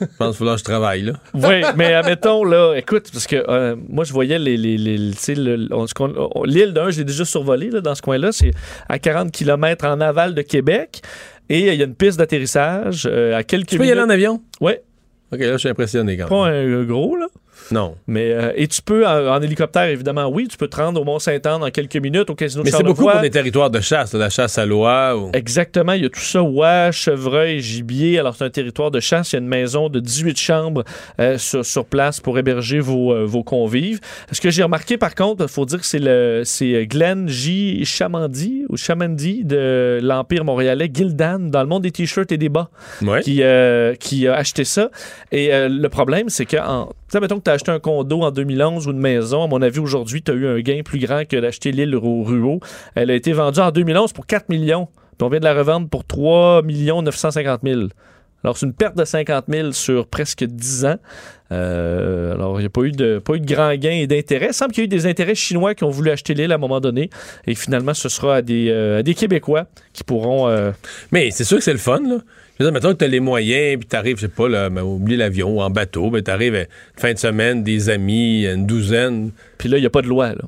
Speaker 1: je pense qu'il faut que je travaille. Là.
Speaker 2: Oui, mais admettons, là, écoute, parce que euh, moi, je voyais les, les, les- l'île d'un, je l'ai déjà survolée là, dans ce coin-là. C'est à 40 km en aval de Québec. Et il y a une piste d'atterrissage euh, à quelques
Speaker 1: Tu peux y aller en avion?
Speaker 2: Oui.
Speaker 1: OK, là, je suis impressionné quand même.
Speaker 2: Pas un gros, là.
Speaker 1: Non.
Speaker 2: Mais, euh, et tu peux, en, en hélicoptère, évidemment, oui, tu peux te rendre au Mont-Saint-Anne en quelques minutes, au casino de
Speaker 1: Mais c'est beaucoup pour des territoires de chasse, là, la chasse à l'oie. Ou...
Speaker 2: Exactement, il y a tout ça, oie, chevreuil, gibier. Alors, c'est un territoire de chasse. Il y a une maison de 18 chambres euh, sur, sur place pour héberger vos, euh, vos convives. Ce que j'ai remarqué, par contre, il faut dire que c'est le c'est Glenn J. Chamandy ou Chamandy de l'Empire montréalais, Gildan, dans le monde des t-shirts et des bas,
Speaker 1: Ouais.
Speaker 2: qui, qui a acheté ça. Et le problème, c'est que, en- mettons que tu as acheté un condo en 2011 ou une maison, à mon avis, aujourd'hui, tu as eu un gain plus grand que d'acheter l'île au. Elle a été vendue en 2011 pour 4 millions. Puis on vient de la revendre pour 3 950 000. Alors, c'est une perte de 50 000 sur presque 10 ans. Euh, alors, il n'y a pas eu, de, pas eu de grand gain et d'intérêt. Il semble qu'il y a eu des intérêts chinois qui ont voulu acheter l'île à un moment donné. Et finalement, ce sera à des, euh, à des Québécois qui pourront. euh,
Speaker 1: Mais c'est sûr que c'est le fun, là. Je veux dire, mettons que tu as les moyens, puis tu arrives, je sais pas, là, oublie l'avion ou en bateau, mais tu arrives fin de semaine, des amis, une douzaine.
Speaker 2: Puis là, il n'y a pas de loi, là.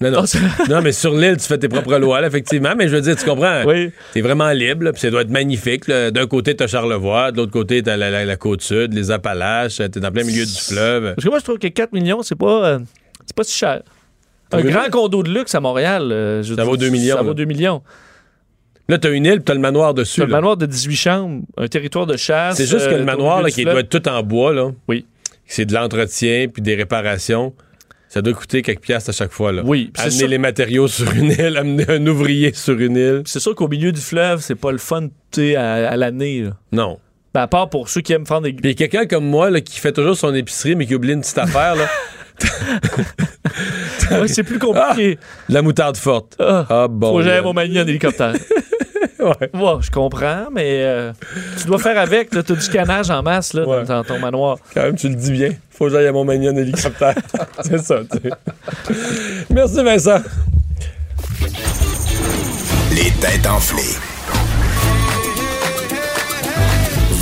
Speaker 1: Non, non. non, mais sur l'île, tu fais tes propres lois, là, effectivement. Mais je veux dire, tu comprends?
Speaker 2: Oui.
Speaker 1: T'es vraiment libre, puis ça doit être magnifique. D'un côté, t'as Charlevoix, de l'autre côté, t'as la, la, la côte sud, les Appalaches, t'es dans plein milieu du fleuve.
Speaker 2: Parce que moi, je trouve que 4 millions, c'est pas, euh, c'est pas si cher. Un grand condo de luxe à Montréal, euh, je
Speaker 1: Ça vaut 2 millions,
Speaker 2: Ça
Speaker 1: là.
Speaker 2: vaut 2 millions.
Speaker 1: Là, t'as une île, puis t'as le manoir dessus.
Speaker 2: Un
Speaker 1: là.
Speaker 2: manoir de 18 chambres, un territoire de chasse.
Speaker 1: C'est juste que
Speaker 2: euh,
Speaker 1: le manoir,
Speaker 2: au
Speaker 1: là, qui doit être tout en bois, là.
Speaker 2: Oui.
Speaker 1: C'est de l'entretien, puis des réparations. Ça doit coûter quelques piastres à chaque fois, là.
Speaker 2: Oui,
Speaker 1: Amener
Speaker 2: sûr.
Speaker 1: les matériaux sur une île, amener un ouvrier sur une île.
Speaker 2: C'est sûr qu'au milieu du fleuve, c'est pas le fun tu sais, à, à l'année. là.
Speaker 1: Non.
Speaker 2: Ben, à part pour ceux qui aiment faire des.
Speaker 1: Puis quelqu'un comme moi, là, qui fait toujours son épicerie, mais qui oublie une petite affaire, là.
Speaker 2: Ouais, c'est plus compliqué.
Speaker 1: De la moutarde forte.
Speaker 2: Ah,
Speaker 1: Ah, bon.
Speaker 2: Faut que j'aille Montmagny en hélicoptère. Ouais, je comprends, mais euh, tu dois faire avec. Tu as du canage en masse là, dans, dans ton manoir.
Speaker 1: Quand même, tu le dis bien. Faut que j'aille à Montmagny en hélicoptère. C'est ça, tu sais. Merci, Vincent.
Speaker 10: Les têtes enflées.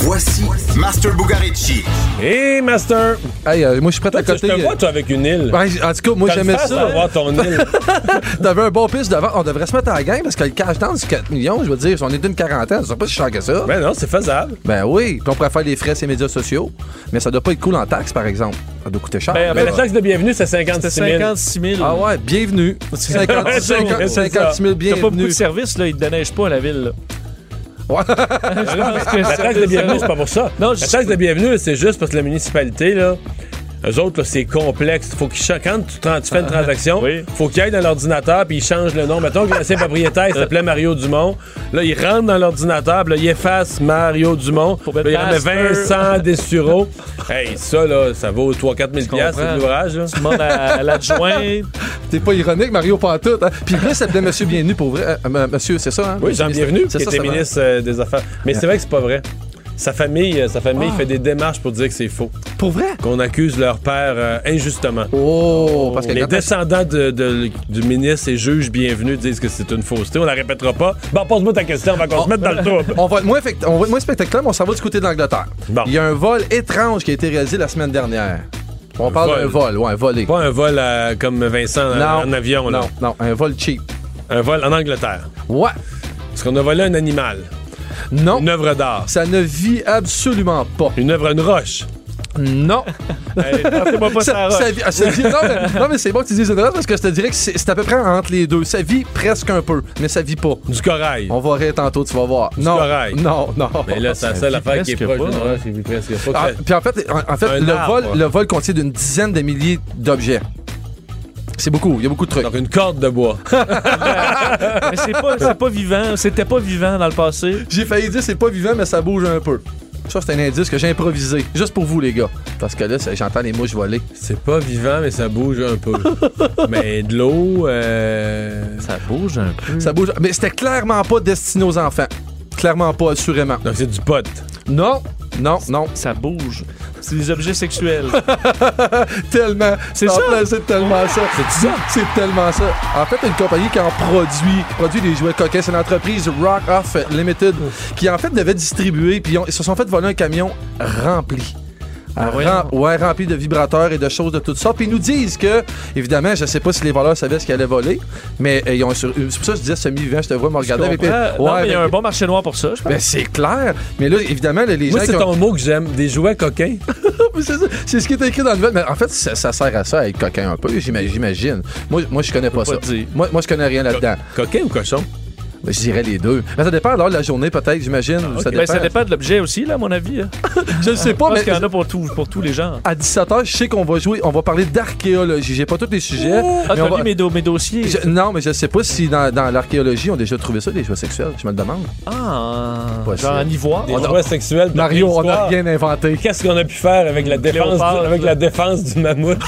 Speaker 10: Voici Master Bugarici.
Speaker 1: Hey, Master!
Speaker 20: Hey, euh, moi, je suis prêt à côté.
Speaker 1: Je te vois, toi, avec une île.
Speaker 20: Ouais, en tout cas, moi, j'aimais ça.
Speaker 1: d'avoir ton île.
Speaker 20: T'avais un bon pitch devant. On devrait se mettre à la gang parce que le cash down, c'est 4 millions. Je veux dire, on est d'une quarantaine. Je sais pas si cher que ça.
Speaker 1: Ben non, c'est faisable.
Speaker 20: Ben oui. Puis on pourrait faire les frais sur les médias sociaux. Mais ça doit pas être cool en taxes, par exemple. Ça doit coûter cher.
Speaker 1: Ben, ben, la taxe de bienvenue, c'est 56 000.
Speaker 2: 56 000.
Speaker 20: Ah ouais, bienvenue. 50, 50, 56 000,
Speaker 2: T'as pas beaucoup
Speaker 20: bienvenue.
Speaker 2: de services, là. Ils te déneigent pas à la ville, là.
Speaker 1: La taxe de bienvenue, c'est pas pour ça.
Speaker 2: Non,
Speaker 1: la taxe de bienvenue, c'est juste parce que la municipalité, là, eux autres, c'est complexe. Faut qu'ils Quand tu, fais une transaction, faut qu'ils aillent dans l'ordinateur puis ils changent le nom. Mettons que l'ancien propriétaire il s'appelait Mario Dumont. Là, ils rentrent dans l'ordinateur, là, ils effacent Mario Dumont. Là, il remet
Speaker 2: Master.
Speaker 1: Vincent Dessureau. Hey, ça, là, ça vaut 3-4 000 piastres, l'ouvrage. là.
Speaker 2: Tu demandes à, à l'adjoint.
Speaker 20: T'es pas ironique, Mario Pantoute. Hein? Puis là, ça s'appelait Monsieur Bienvenu pour vrai. Euh, euh, monsieur, c'est ça, hein?
Speaker 1: Oui, Jean Bienvenu, qui
Speaker 20: ça,
Speaker 1: était
Speaker 20: ça
Speaker 1: ministre euh, des Affaires. Mais c'est vrai que c'est pas vrai. Sa famille, euh, sa famille fait des démarches pour dire que c'est faux.
Speaker 20: Pour vrai?
Speaker 1: Qu'on accuse leur père euh, injustement.
Speaker 20: Oh, parce que
Speaker 1: Les descendants de- de- du ministre et juges bienvenus disent que c'est une fausseté. On la répétera pas. Bon, pose-moi ta question, on va qu'on se mette dans le trouble.
Speaker 20: On va être moins, effect- on va être moins spectaculaire, mais on s'en va du côté de l'Angleterre. Il y a un vol étrange qui a été réalisé la semaine dernière. On parle d'un vol, ouais, un volé.
Speaker 1: Pas un vol euh, comme Vincent en-
Speaker 20: Non.
Speaker 1: en avion. Là.
Speaker 20: Non, non, un vol cheap.
Speaker 1: Un vol en Angleterre.
Speaker 20: Ouais.
Speaker 1: Parce qu'on a volé un animal.
Speaker 20: Non.
Speaker 1: Une œuvre d'art.
Speaker 20: Ça ne vit absolument pas.
Speaker 1: Une œuvre, une roche.
Speaker 20: Non.
Speaker 2: Hey, pas
Speaker 20: Ça- ça vit- ça vit- non, mais, non, mais c'est bon que tu dises une roche parce que je te dirais que c'est à peu près entre les deux. Ça vit presque un peu, mais ça vit pas.
Speaker 1: Du corail.
Speaker 20: On va rire tantôt, tu vas voir.
Speaker 1: Du
Speaker 20: non,
Speaker 1: corail.
Speaker 20: non, non.
Speaker 1: Mais là, c'est la seule affaire qui est proche d'une roche. Il vit presque pas.
Speaker 20: Ah, puis en fait, en, en fait le,
Speaker 1: arbre.
Speaker 20: vol, le vol contient d'une dizaine de milliers d'objets. C'est beaucoup, il y a beaucoup de trucs.
Speaker 1: Donc une corde de bois.
Speaker 2: Mais c'est pas, c'est pas vivant. C'était pas vivant dans le passé.
Speaker 20: J'ai failli dire c'est pas vivant, mais ça bouge un peu. Ça, c'est un indice que j'ai improvisé. Juste pour vous, les gars. Parce que là, ça- j'entends les mouches voler.
Speaker 1: C'est pas vivant, mais ça bouge un peu. mais de l'eau. euh,
Speaker 2: Ça bouge un peu.
Speaker 20: Ça bouge. Mais c'était clairement pas destiné aux enfants. Clairement pas, assurément.
Speaker 1: Donc c'est du pot.
Speaker 20: Non, non, non.
Speaker 2: Ça bouge. C'est des objets sexuels.
Speaker 20: tellement.
Speaker 2: C'est ça?
Speaker 20: C'est tellement ça.
Speaker 1: C'est ça?
Speaker 20: C'est tellement ça. En fait, une compagnie qui en produit, qui produit des jouets coquins, c'est l'entreprise Rock Off Limited, qui en fait devait distribuer, puis ils se sont fait voler un camion rempli.
Speaker 2: Ah,
Speaker 20: Rem- ouais, rempli de vibrateurs et de choses de toutes sortes. Puis ils nous disent que, évidemment, je sais pas si les voleurs savaient ce qu'ils allaient voler, mais euh, ils ont sur- c'est pour ça que je disais semi-vivant, je te vois me regarder.
Speaker 2: Non, mais il y a un bon marché noir pour ça, je pense.
Speaker 20: ben, c'est clair. Mais là, évidemment, là, les
Speaker 1: Moi,
Speaker 20: gens.
Speaker 1: c'est
Speaker 20: ont-
Speaker 1: ton mot que j'aime. Des jouets coquins.
Speaker 20: C'est ce qui est écrit dans le nouvelle. Mais en fait, ça, ça sert à ça, à être coquin un peu, j'ima- j'imagine. Moi, moi je connais pas,
Speaker 2: pas
Speaker 20: ça. Moi, moi, je connais rien là-dedans.
Speaker 1: Coquin ou cochon?
Speaker 20: Ben, je dirais les deux. Mais ça dépend alors de la journée, peut-être, j'imagine. ça,
Speaker 2: Ben,
Speaker 20: dépend.
Speaker 2: ça dépend de l'objet aussi, là, à mon avis. hein.
Speaker 20: Je ne sais pas, mais
Speaker 2: qu'il y en a pour, tout, pour tous les genres.
Speaker 20: à 17h, je sais qu'on va jouer, on va parler d'archéologie. J'ai pas tous les sujets.
Speaker 2: Ah,
Speaker 20: mais on va-
Speaker 2: mes, do- mes dossiers.
Speaker 20: Je- non, mais je sais pas si dans, dans l'archéologie, on a déjà trouvé ça, des jouets sexuels. Je me le demande.
Speaker 2: Ah, genre en ivoire.
Speaker 1: Des
Speaker 20: On a-
Speaker 1: sexuels.
Speaker 20: Mario, on n'a rien inventé.
Speaker 1: Qu'est-ce qu'on a pu faire avec la défense,
Speaker 2: Léopard,
Speaker 1: du, avec
Speaker 2: là.
Speaker 1: la défense du mammouth?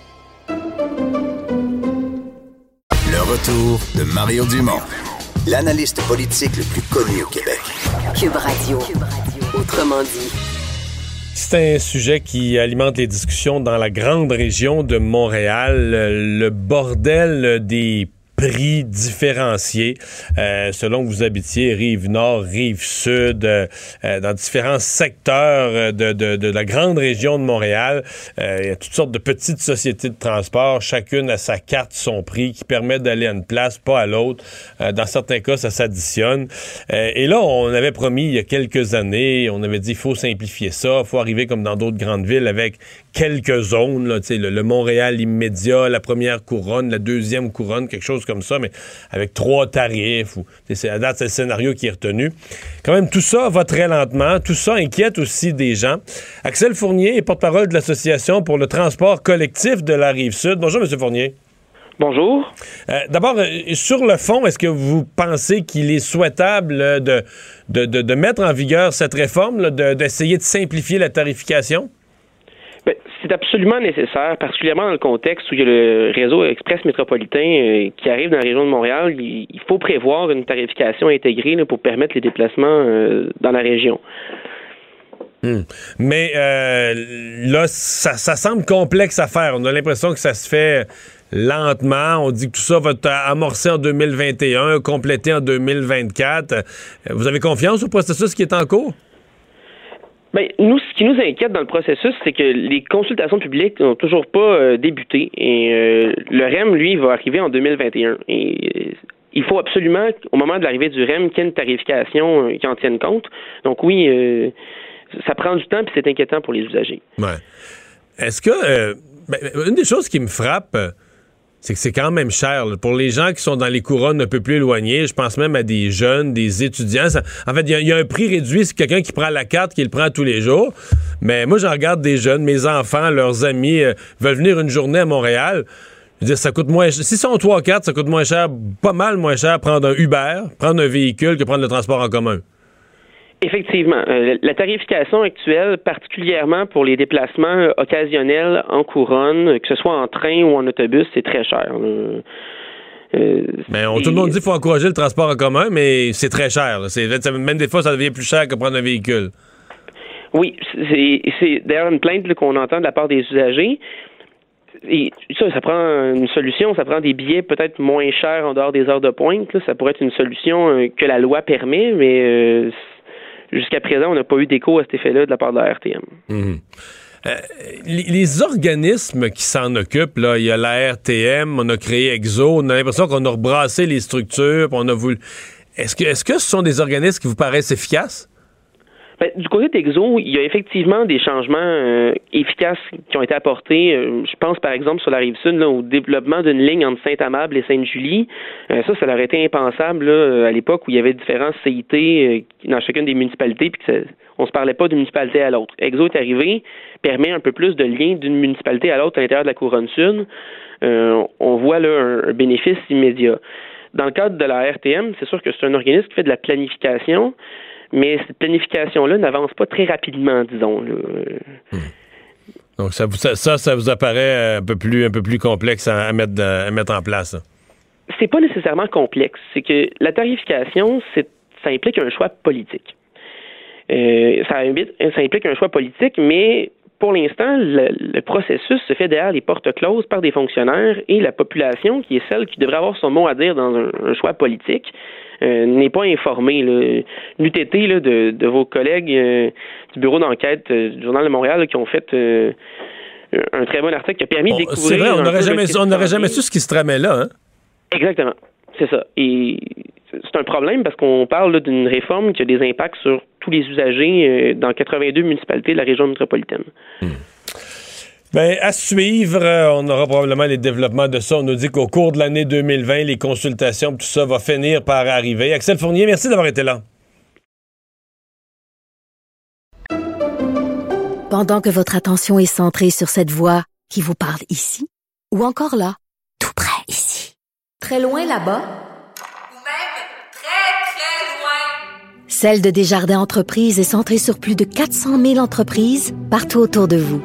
Speaker 10: Retour de Mario Dumont, l'analyste politique le plus connu au Québec.
Speaker 11: Cube Radio. Autrement dit.
Speaker 1: C'est un sujet qui alimente les discussions dans la grande région de Montréal, le le bordel des prix différenciés euh, selon que vous habitiez rive nord, rive sud, euh, euh, dans différents secteurs de, la grande région de Montréal. Il y a toutes sortes de petites sociétés de transport, chacune a sa carte, son prix qui permet d'aller à une place, pas à l'autre. Dans certains cas, ça s'additionne. Et là, on avait promis il y a quelques années, on avait dit il faut simplifier ça, il faut arriver comme dans d'autres grandes villes avec quelques zones, là, le, le Montréal immédiat, la première couronne, la deuxième couronne, quelque chose comme ça, mais avec trois tarifs. Ou, c'est à date, c'est le scénario qui est retenu. Quand même, tout ça va très lentement. Tout ça inquiète aussi des gens. Axel Fournier est porte-parole de l'Association pour le transport collectif de la Rive-Sud. Bonjour, M. Fournier.
Speaker 21: Bonjour.
Speaker 1: Euh, D'abord, euh, sur le fond, est-ce que vous pensez qu'il est souhaitable euh, de, de, de- de mettre en vigueur cette réforme, d'essayer de simplifier la tarification?
Speaker 21: C'est absolument nécessaire, particulièrement dans le contexte où il y a le réseau express métropolitain euh, qui arrive dans la région de Montréal. Il, faut prévoir une tarification intégrée pour permettre les déplacements euh, dans la région.
Speaker 1: Hmm. Mais euh, là, ça, semble complexe à faire. On a l'impression que ça se fait lentement. On dit que tout ça va être amorcé en 2021, complété en 2024. Euh, Vous avez confiance au processus qui est en cours?
Speaker 21: Ben, nous, ce qui nous inquiète dans le processus, c'est que les consultations publiques n'ont toujours pas euh, débuté. Et euh, le REM, lui, va arriver en 2021. Et euh, il faut absolument, au moment de l'arrivée du REM, qu'il y ait une tarification qui en tienne compte. Donc oui, ça prend du temps, puis c'est inquiétant pour les usagers.
Speaker 1: Ouais. Est-ce que. euh, ben, une des choses qui me frappe, c'est que c'est quand même cher. Pour les gens qui sont dans les couronnes un peu plus éloignées, je pense même à des jeunes, des étudiants. en fait, il y a- un prix réduit, c'est quelqu'un qui prend la carte, qui le prend tous les jours. Mais moi, j'en regarde des jeunes, mes enfants, leurs amis euh, veulent venir une journée à Montréal. Je veux dire, ça coûte moins cher. Si sont 3 4 ça coûte moins cher, pas mal moins cher, prendre un Uber, prendre un véhicule que prendre le transport en commun.
Speaker 21: Effectivement. Euh, la tarification actuelle, particulièrement pour les déplacements euh, occasionnels en couronne, que ce soit en train ou en autobus, c'est très cher. Euh, euh,
Speaker 1: Mais on, tout le monde dit qu'il faut encourager le transport en commun, mais c'est très cher. même des fois, ça devient plus cher que prendre un véhicule.
Speaker 21: Oui, c'est d'ailleurs une plainte qu'on entend de la part des usagers. Et ça, ça prend une solution, ça prend des billets peut-être moins chers en dehors des heures de pointe. là. Ça pourrait être une solution euh, que la loi permet, mais euh, jusqu'à présent, on n'a pas eu d'écho à cet effet-là de la part de la RTM.
Speaker 1: Mhm. Euh, les, organismes qui s'en occupent, là, il y a la RTM, on a créé EXO, on a l'impression qu'on a rebrassé les structures, on a voulu. Est-ce est-ce que ce sont des organismes qui vous paraissent efficaces?
Speaker 21: Ben, du côté d'Exo, il y a effectivement des changements euh, efficaces qui ont été apportés. Euh, je pense par exemple sur la rive sud là, au développement d'une ligne entre Saint-Amable et Sainte-Julie. Euh, ça, ça aurait été impensable là, à l'époque où il y avait différents CIT euh, dans chacune des municipalités, puis que ça, on se parlait pas d'une municipalité à l'autre. Exo est arrivé, permet un peu plus de lien d'une municipalité à l'autre à l'intérieur de la couronne sud. Euh, on voit là un bénéfice immédiat. Dans le cadre de la RTM, c'est sûr que c'est un organisme qui fait de la planification mais cette planification-là n'avance pas très rapidement, disons.
Speaker 1: Donc, ça, vous- ça, ça, vous apparaît un peu plus, un peu plus complexe à, à mettre, à mettre en place. hein?
Speaker 21: C'est pas nécessairement complexe. C'est que la tarification, c'est, ça implique un choix politique. Euh, ça, implique, ça implique un choix politique, mais pour l'instant, le, le processus se fait derrière les portes closes par des fonctionnaires et la population, qui est celle qui devrait avoir son mot à dire dans un, un choix politique, n'est pas informée. là. L'UTT de, de vos collègues euh, du bureau d'enquête euh, du Journal de Montréal là, qui ont fait euh, un très bon article qui a permis de découvrir.
Speaker 1: C'est vrai, on n'aurait jamais, on n'aurait su ce qui se tramait là. Hein?
Speaker 21: Exactement. C'est ça. Et c'est un problème parce qu'on parle d'une réforme qui a des impacts sur tous les usagers euh, dans 82 municipalités de la région métropolitaine.
Speaker 1: Ben, à suivre, euh, on aura probablement les développements de ça. On nous dit qu'au cours de l'année 2020, les consultations, tout ça va finir par arriver. Axel Fournier, merci d'avoir été là.
Speaker 8: Pendant que votre attention est centrée sur cette voix qui vous parle ici, ou encore là, tout près ici, très loin là-bas, Celle de Desjardins Entreprises est centrée sur plus de 400 000 entreprises partout autour de vous.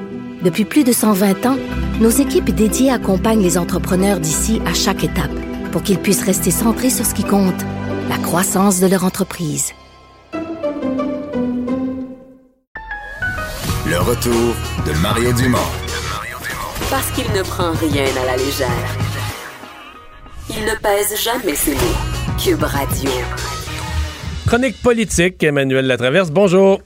Speaker 8: Depuis plus de 120 ans, nos équipes dédiées accompagnent les entrepreneurs d'ici à chaque étape pour qu'ils puissent rester centrés sur ce qui compte, la croissance de leur entreprise.
Speaker 10: Le retour de Mario Dumont.
Speaker 11: Parce qu'il ne prend rien à la légère. Il ne pèse jamais ses mots. Cube Radio.
Speaker 1: Chronique politique, Emmanuel Latraverse. Bonjour.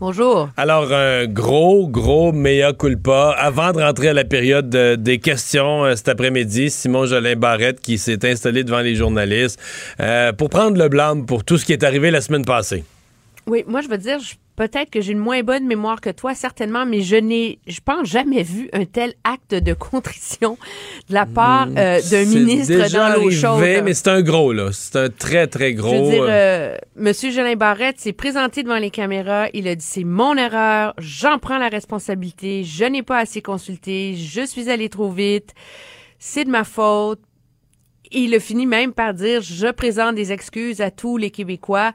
Speaker 22: Bonjour.
Speaker 1: Alors, un gros, gros mea culpa. Avant de rentrer à la période de- des questions euh, cet après-midi, Simon Jolin Barrette qui s'est installé devant les journalistes euh, pour prendre le blâme pour tout ce qui est arrivé la semaine passée.
Speaker 22: Oui, moi, je veux dire, je
Speaker 23: peut-être que j'ai une moins bonne mémoire que toi, certainement, mais je n'ai, je pense, jamais vu un tel acte de contrition de la part euh, d'un ministre
Speaker 1: déjà
Speaker 23: dans l'eau chaude.
Speaker 1: mais c'est un gros, là. C'est un très, très gros.
Speaker 23: Je veux dire,
Speaker 1: euh,
Speaker 23: euh, Monsieur Jolin Barrette s'est présenté devant les caméras. Il a dit c'est mon erreur, j'en prends la responsabilité, je n'ai pas assez consulté, je suis allé trop vite, c'est de ma faute. Il a fini même par dire je présente des excuses à tous les Québécois.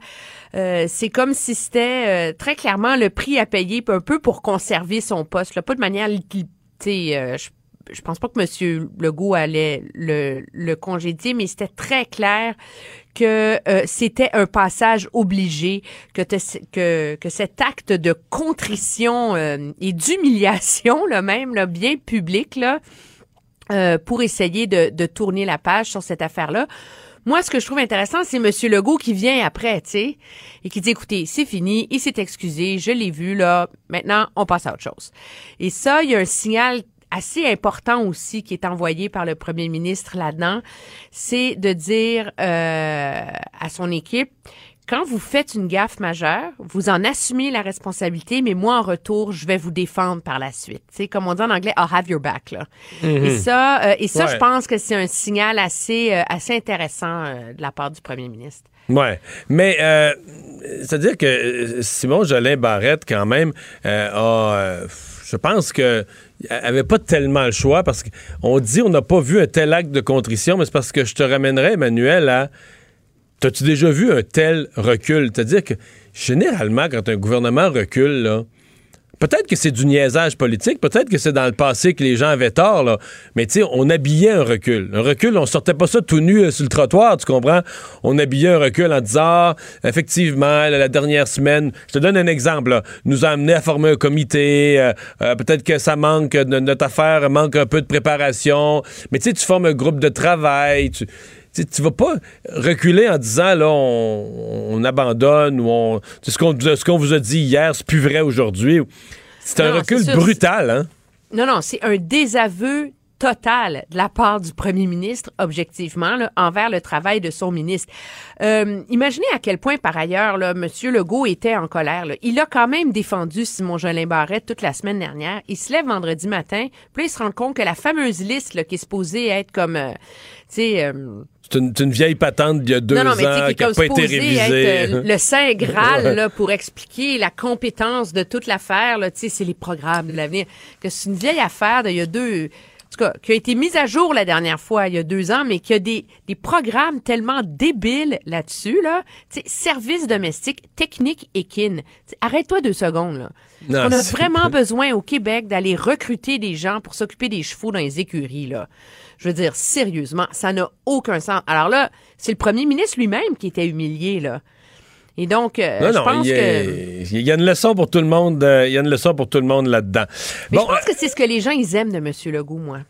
Speaker 23: Euh, c'est comme si c'était euh, très clairement le prix à payer un peu pour conserver son poste. Là. Pas de manière, euh, je, je pense pas que M. Legault allait le, congédier, mais c'était très clair que euh, c'était un passage obligé, que cet acte de contrition euh, et d'humiliation, là même, là, bien public, là, euh, pour essayer de, tourner la page sur cette affaire-là. Moi, ce que je trouve intéressant, c'est M. Legault qui vient après, tu sais, et qui dit, écoutez, c'est fini, il s'est excusé, je l'ai vu, là, maintenant, on passe à autre chose. Et ça, il y a un signal assez important aussi qui est envoyé par le premier ministre là-dedans, c'est de dire euh, à son équipe, quand vous faites une gaffe majeure, vous en assumez la responsabilité, mais moi, en retour, je vais vous défendre par la suite. C'est comme on dit en anglais, I'll have your back. Là.
Speaker 1: Mhm.
Speaker 23: Et ça, euh, et ça
Speaker 1: Ouais.
Speaker 23: je pense que c'est un signal assez, euh, assez intéressant euh, de la part du premier ministre.
Speaker 1: Ouais, mais c'est-à-dire que Simon Jolin Barrette, quand même, a, je pense que avait pas tellement le choix parce qu'on dit on n'a pas vu un tel acte de contrition, mais c'est parce que je te ramènerais, Emmanuel, à T'as-tu déjà vu un tel recul? C'est-à-dire que généralement, quand un gouvernement recule, là, peut-être que c'est du niaisage politique, peut-être que c'est dans le passé que les gens avaient tort, là, mais tu sais, on habillait un recul. Un recul, on sortait pas ça tout nu euh, sur le trottoir, tu comprends? On habillait un recul en disant, ah, effectivement, la, dernière semaine, je te donne un exemple, là, nous a amené à former un comité, euh, euh, peut-être que ça manque, notre affaire manque un peu de préparation, mais tu sais, tu formes un groupe de travail, tu tu vas pas reculer en disant là on, on abandonne ou on ce qu'on ce qu'on vous a dit hier c'est plus vrai aujourd'hui c'est un
Speaker 23: Non,
Speaker 1: recul brutal hein?
Speaker 23: Non, non, c'est un désaveu total de la part du premier ministre, objectivement, là, envers le travail de son ministre. Euh, imaginez à quel point, par ailleurs, là, M. Legault était en colère. là. Il a quand même défendu Simon Jolin Barrette toute la semaine dernière. Il se lève vendredi matin, puis il se rend compte que la fameuse liste là, qui est supposée être comme, euh, tu sais... euh,
Speaker 1: c'est une, vieille patente d'il y a deux
Speaker 23: non, non, mais
Speaker 1: ans
Speaker 23: qui
Speaker 1: n'a pas été révisée
Speaker 23: être, euh, le saint graal
Speaker 1: Ouais.
Speaker 23: là, pour expliquer la compétence de toute l'affaire. là. C'est les programmes de l'avenir. Que c'est une vieille affaire d'il y a deux... En tout cas, qui a été mise à jour la dernière fois, il y a deux ans, mais qui a des, des programmes tellement débiles là-dessus, là. Sais, services domestiques, techniques et kin. Arrête-toi deux secondes, là.
Speaker 1: Non,
Speaker 23: On a vraiment besoin au Québec d'aller recruter des gens pour s'occuper des chevaux dans les écuries, là. Je veux dire, sérieusement, ça n'a aucun sens. Alors là, c'est le premier ministre lui-même qui était humilié, là. Et donc, euh,
Speaker 1: non
Speaker 23: je
Speaker 1: non
Speaker 23: pense
Speaker 1: il y, a,
Speaker 23: que...
Speaker 1: il y a une leçon pour tout le monde euh, il y a une leçon pour tout le monde là-dedans
Speaker 23: Mais
Speaker 1: bon
Speaker 23: je pense que c'est ce que les gens, ils aiment de M. Legault, moi.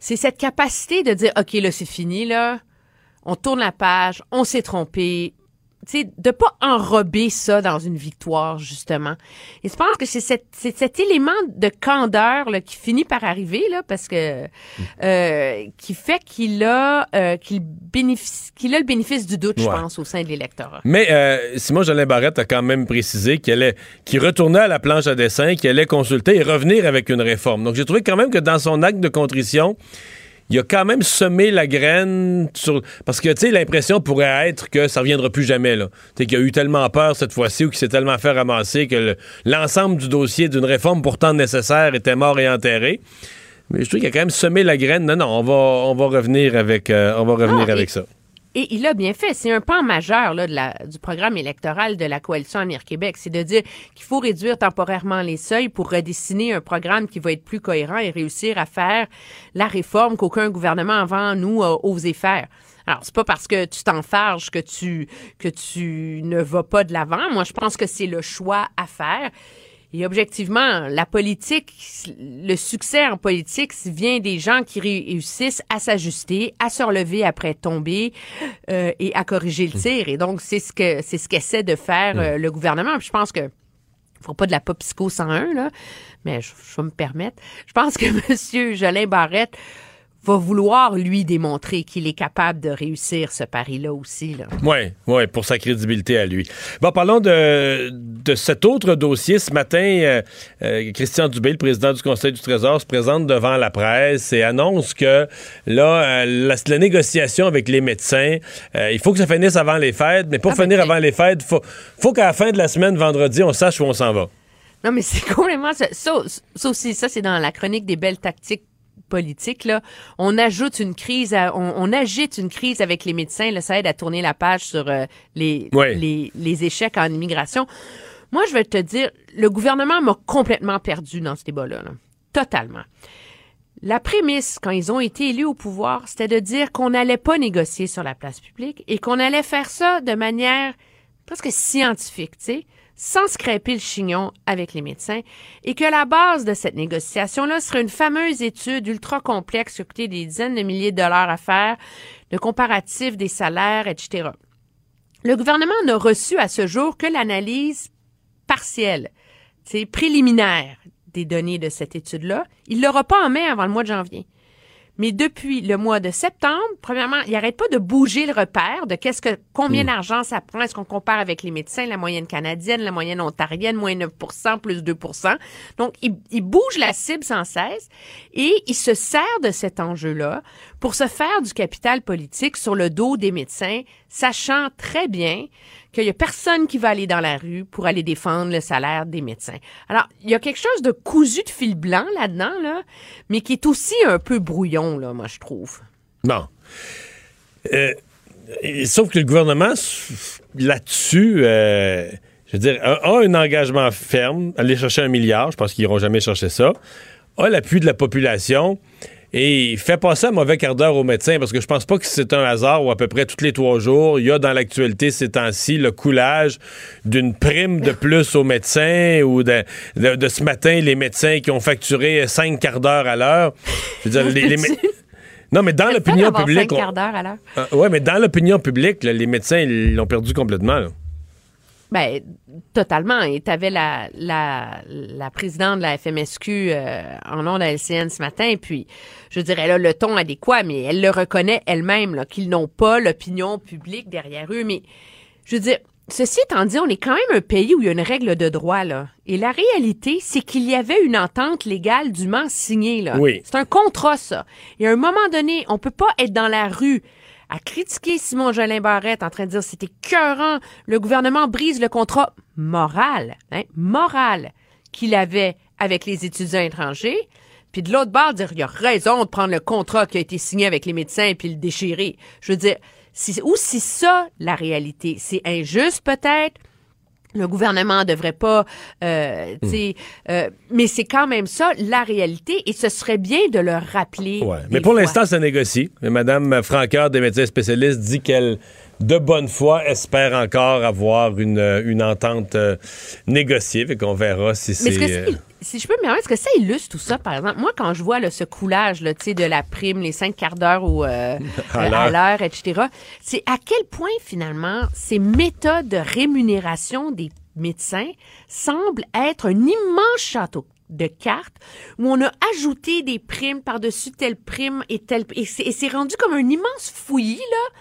Speaker 23: C'est cette capacité de dire, OK, là, c'est fini, là. On tourne la page, on s'est trompé. Tu sais, de pas enrober ça dans une victoire, justement. Et je pense que c'est cet, cet élément de candeur là, qui finit par arriver, là, parce que euh, qui fait qu'il a euh, qu'il bénéficie qu'il a le bénéfice du doute, je pense, au sein de l'électorat.
Speaker 1: Mais euh, Simon Jolin Barrette a quand même précisé qu'il allait, qu'il retournait à la planche à dessin, qu'il allait consulter et revenir avec une réforme. Donc j'ai trouvé quand même que dans son acte de contrition, il a quand même semé la graine sur parce que tu sais l'impression pourrait être que ça reviendra plus jamais là. Tu sais qu'il a eu tellement peur cette fois-ci ou qu'il s'est tellement fait ramasser que le- l'ensemble du dossier d'une réforme pourtant nécessaire était mort et enterré. Mais je trouve qu'il a quand même semé la graine. Non non, on va on va revenir avec euh, on va revenir
Speaker 23: Ah,
Speaker 1: avec
Speaker 23: et-
Speaker 1: ça.
Speaker 23: Et il a bien fait. C'est un pan majeur là, de la, du programme électoral de la coalition Avenir Québec. C'est de dire qu'il faut réduire temporairement les seuils pour redessiner un programme qui va être plus cohérent et réussir à faire la réforme qu'aucun gouvernement avant nous a osé faire. Alors, c'est pas parce que tu t'enfarges que tu, que tu ne vas pas de l'avant. Moi, je pense que c'est le choix à faire. Et objectivement, la politique, le succès en politique vient des gens qui réussissent à s'ajuster, à se relever après tomber euh, et à corriger le tir. Et donc, c'est ce que c'est ce qu'essaie de faire euh, le gouvernement. Puis je pense que il faut pas de la pop psycho 101 là, mais je, je vais me permettre. Je pense que Monsieur Jolin Barrette va vouloir lui démontrer qu'il est capable de réussir ce pari-là aussi. Là.
Speaker 1: Oui, ouais, pour sa crédibilité à lui. Bon, parlons de, de cet autre dossier. Ce matin, euh, euh, Christian Dubé, le président du Conseil du Trésor, se présente devant la presse et annonce que là, euh, la, la négociation avec les médecins, il faut que ça finisse avant les fêtes, mais pour
Speaker 23: Ah, ben,
Speaker 1: finir avant les fêtes, faut, faut qu'à la fin de la semaine, vendredi, on sache où on s'en va.
Speaker 23: Non, mais c'est complètement ça. Ça, ça aussi, ça, c'est dans la chronique des belles tactiques politiques. Là. On ajoute une crise, à- on, on agite une crise avec les médecins. Là, ça aide à tourner la page sur euh, les,
Speaker 1: Ouais.
Speaker 23: les, les échecs en immigration. Moi, je vais te dire, le gouvernement m'a complètement perdu dans ce débat-là. là. Totalement. La prémisse, quand ils ont été élus au pouvoir, c'était de dire qu'on n'allait pas négocier sur la place publique et qu'on allait faire ça de manière presque scientifique, tu sais, sans scraper le chignon avec les médecins, et que la base de cette négociation-là serait une fameuse étude ultra complexe qui coûté des dizaines de milliers de dollars à faire, de comparatif des salaires, etc. Le gouvernement n'a reçu à ce jour que l'analyse partielle, sais, préliminaire des données de cette étude-là. Il l'aura pas en mai avant le mois de janvier. Mais depuis le mois de septembre, premièrement, il n'arrête pas de bouger le repère de qu'est-ce que combien
Speaker 17: Mm.
Speaker 23: d'argent ça prend. Est-ce qu'on compare avec les médecins, la moyenne canadienne, la moyenne ontarienne, moins 9% plus 2% Donc, il, il bouge la cible sans cesse et il se sert de cet enjeu-là pour se faire du capital politique sur le dos des médecins, sachant très bien qu'il y a personne qui va aller dans la rue pour aller défendre le salaire des médecins. Alors, il y a quelque chose de cousu de fil blanc là-dedans, là, mais qui est aussi un peu brouillon, là, moi, je trouve.
Speaker 1: Bon. Euh, sauf que le gouvernement, là-dessus, euh, je veux dire, a, a un engagement ferme, aller chercher un milliard, je pense qu'ils n'iront jamais chercher ça, a l'appui de la population et fait passer un mauvais quart d'heure aux médecins parce que je pense pas que c'est un hasard où à peu près tous les trois jours, il y a dans l'actualité ces temps-ci le coulage d'une prime de plus aux médecins ou de, de- de ce matin, les médecins qui ont facturé cinq quarts d'heure à l'heure. Je veux dire, les- les non, mais dans l'opinion publique.
Speaker 23: cinq
Speaker 1: on-
Speaker 23: quarts d'heure à l'heure.
Speaker 1: ah, ouais, mais dans l'opinion publique, là, les médecins, ils l'ont perdu complètement. là.
Speaker 23: Ben, totalement. Et tu avais la, la, la présidente de la FMSQ euh, en nom de la LCN ce matin, puis je dirais là le ton adéquat, mais elle le reconnaît elle-même, qu'ils n'ont pas l'opinion publique derrière eux. Mais je veux dire, ceci étant dit, on est quand même un pays où il y a une règle de droit, là. Et la réalité, c'est qu'il y avait une entente légale dûment signée, là.
Speaker 1: Oui.
Speaker 23: C'est un contrat, ça. Et à un moment donné, on peut pas être dans la rue à critiquer Simon Jolin Barrette en train de dire c'était écœurant, le gouvernement brise le contrat moral, hein, moral qu'il avait avec les étudiants étrangers. Puis de l'autre bord, dire il y a raison de prendre le contrat qui a été signé avec les médecins et puis le déchirer. Je veux dire, c'est aussi ça la réalité. C'est injuste peut-être. Le gouvernement devrait pas, euh, sais, euh, mais c'est quand même ça la réalité et ce serait bien de le rappeler.
Speaker 1: Ouais. Mais pour l'instant, ça négocie. Mais Mme Franqueur, des médecins spécialistes, dit qu'elle, de bonne foi, espère encore avoir une, une entente euh, négociée. Fait qu'on verra si c'est.
Speaker 23: c'est- si je peux me permettre, est-ce que ça illustre tout ça, par exemple? Moi, quand je vois là, ce coulage là, tu sais, de la prime, les cinq quarts d'heure au, euh,
Speaker 1: À
Speaker 23: euh,
Speaker 1: l'heure.
Speaker 23: à l'heure, etc., c'est à quel point, finalement, ces méthodes de rémunération des médecins semblent être un immense château de cartes où on a ajouté des primes par-dessus telle prime et telle... Et c'est rendu comme un immense fouillis, là,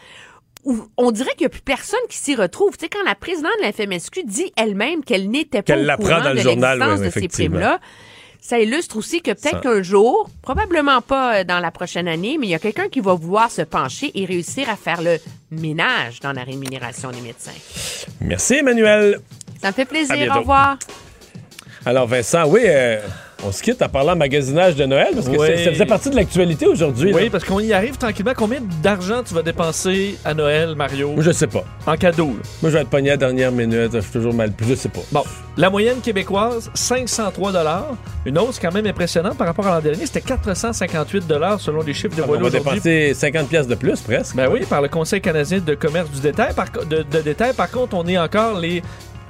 Speaker 23: où on dirait qu'il n'y a plus personne qui s'y retrouve. Tu sais, quand la présidente de la FMSQ dit elle-même qu'elle n'était pas
Speaker 1: Qu'elle
Speaker 23: au courant
Speaker 1: dans le
Speaker 23: de
Speaker 1: journal,
Speaker 23: l'existence
Speaker 1: oui,
Speaker 23: de ces primes-là, ça illustre aussi que
Speaker 1: Ça-
Speaker 23: peut-être qu'un jour, probablement pas euh, dans la prochaine année, mais il y a quelqu'un qui va vouloir se pencher et réussir à faire le ménage dans la rémunération des médecins.
Speaker 1: Merci, Emmanuel.
Speaker 23: Ça me fait plaisir. Au revoir.
Speaker 1: Alors, Vincent, oui, euh, on se quitte en parlant magasinage de Noël parce que
Speaker 2: Oui.
Speaker 1: ça faisait partie de l'actualité aujourd'hui.
Speaker 2: Oui,
Speaker 1: là.
Speaker 2: parce qu'on y arrive tranquillement. Combien d'argent tu vas dépenser à Noël, Mario?
Speaker 1: Moi, je sais pas.
Speaker 2: En cadeau. là.
Speaker 1: Moi, je vais être pogné à la dernière minute. Je suis toujours mal. Je sais pas.
Speaker 2: Bon, la moyenne québécoise, 503 Une hausse quand même impressionnante par rapport à l'an dernier. C'était 458 selon les chiffres
Speaker 1: Ah, on va dépenser 50 pièces de plus, presque.
Speaker 2: Ben oui, par le Conseil canadien de commerce du détail. Par, de, de détail. Par contre, on est encore les,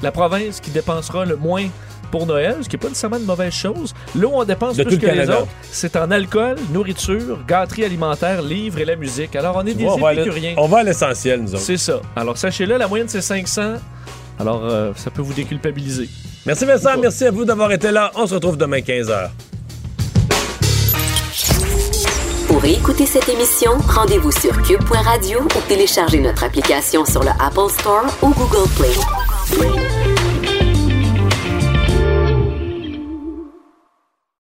Speaker 2: la province qui dépensera le moins pour Noël, ce qui n'est pas nécessairement une mauvaise chose. Là où on dépense
Speaker 1: De
Speaker 2: plus
Speaker 1: tout
Speaker 2: que
Speaker 1: le
Speaker 2: les autres, c'est en alcool, nourriture, gâterie alimentaire, livres et la musique. Alors, on est
Speaker 1: Tu
Speaker 2: des
Speaker 1: vois, on va à l'e-
Speaker 2: épicuriens.
Speaker 1: on va à l'essentiel, nous autres.
Speaker 2: C'est ça. Alors, sachez-le, la moyenne, c'est 500. Alors, euh, ça peut vous déculpabiliser.
Speaker 1: Merci, Vincent. Merci à vous d'avoir été là. On se retrouve demain 15h.
Speaker 11: Pour Pour écouter cette émission, rendez-vous sur cube.radio ou téléchargez notre application sur le Apple Store ou Google Play.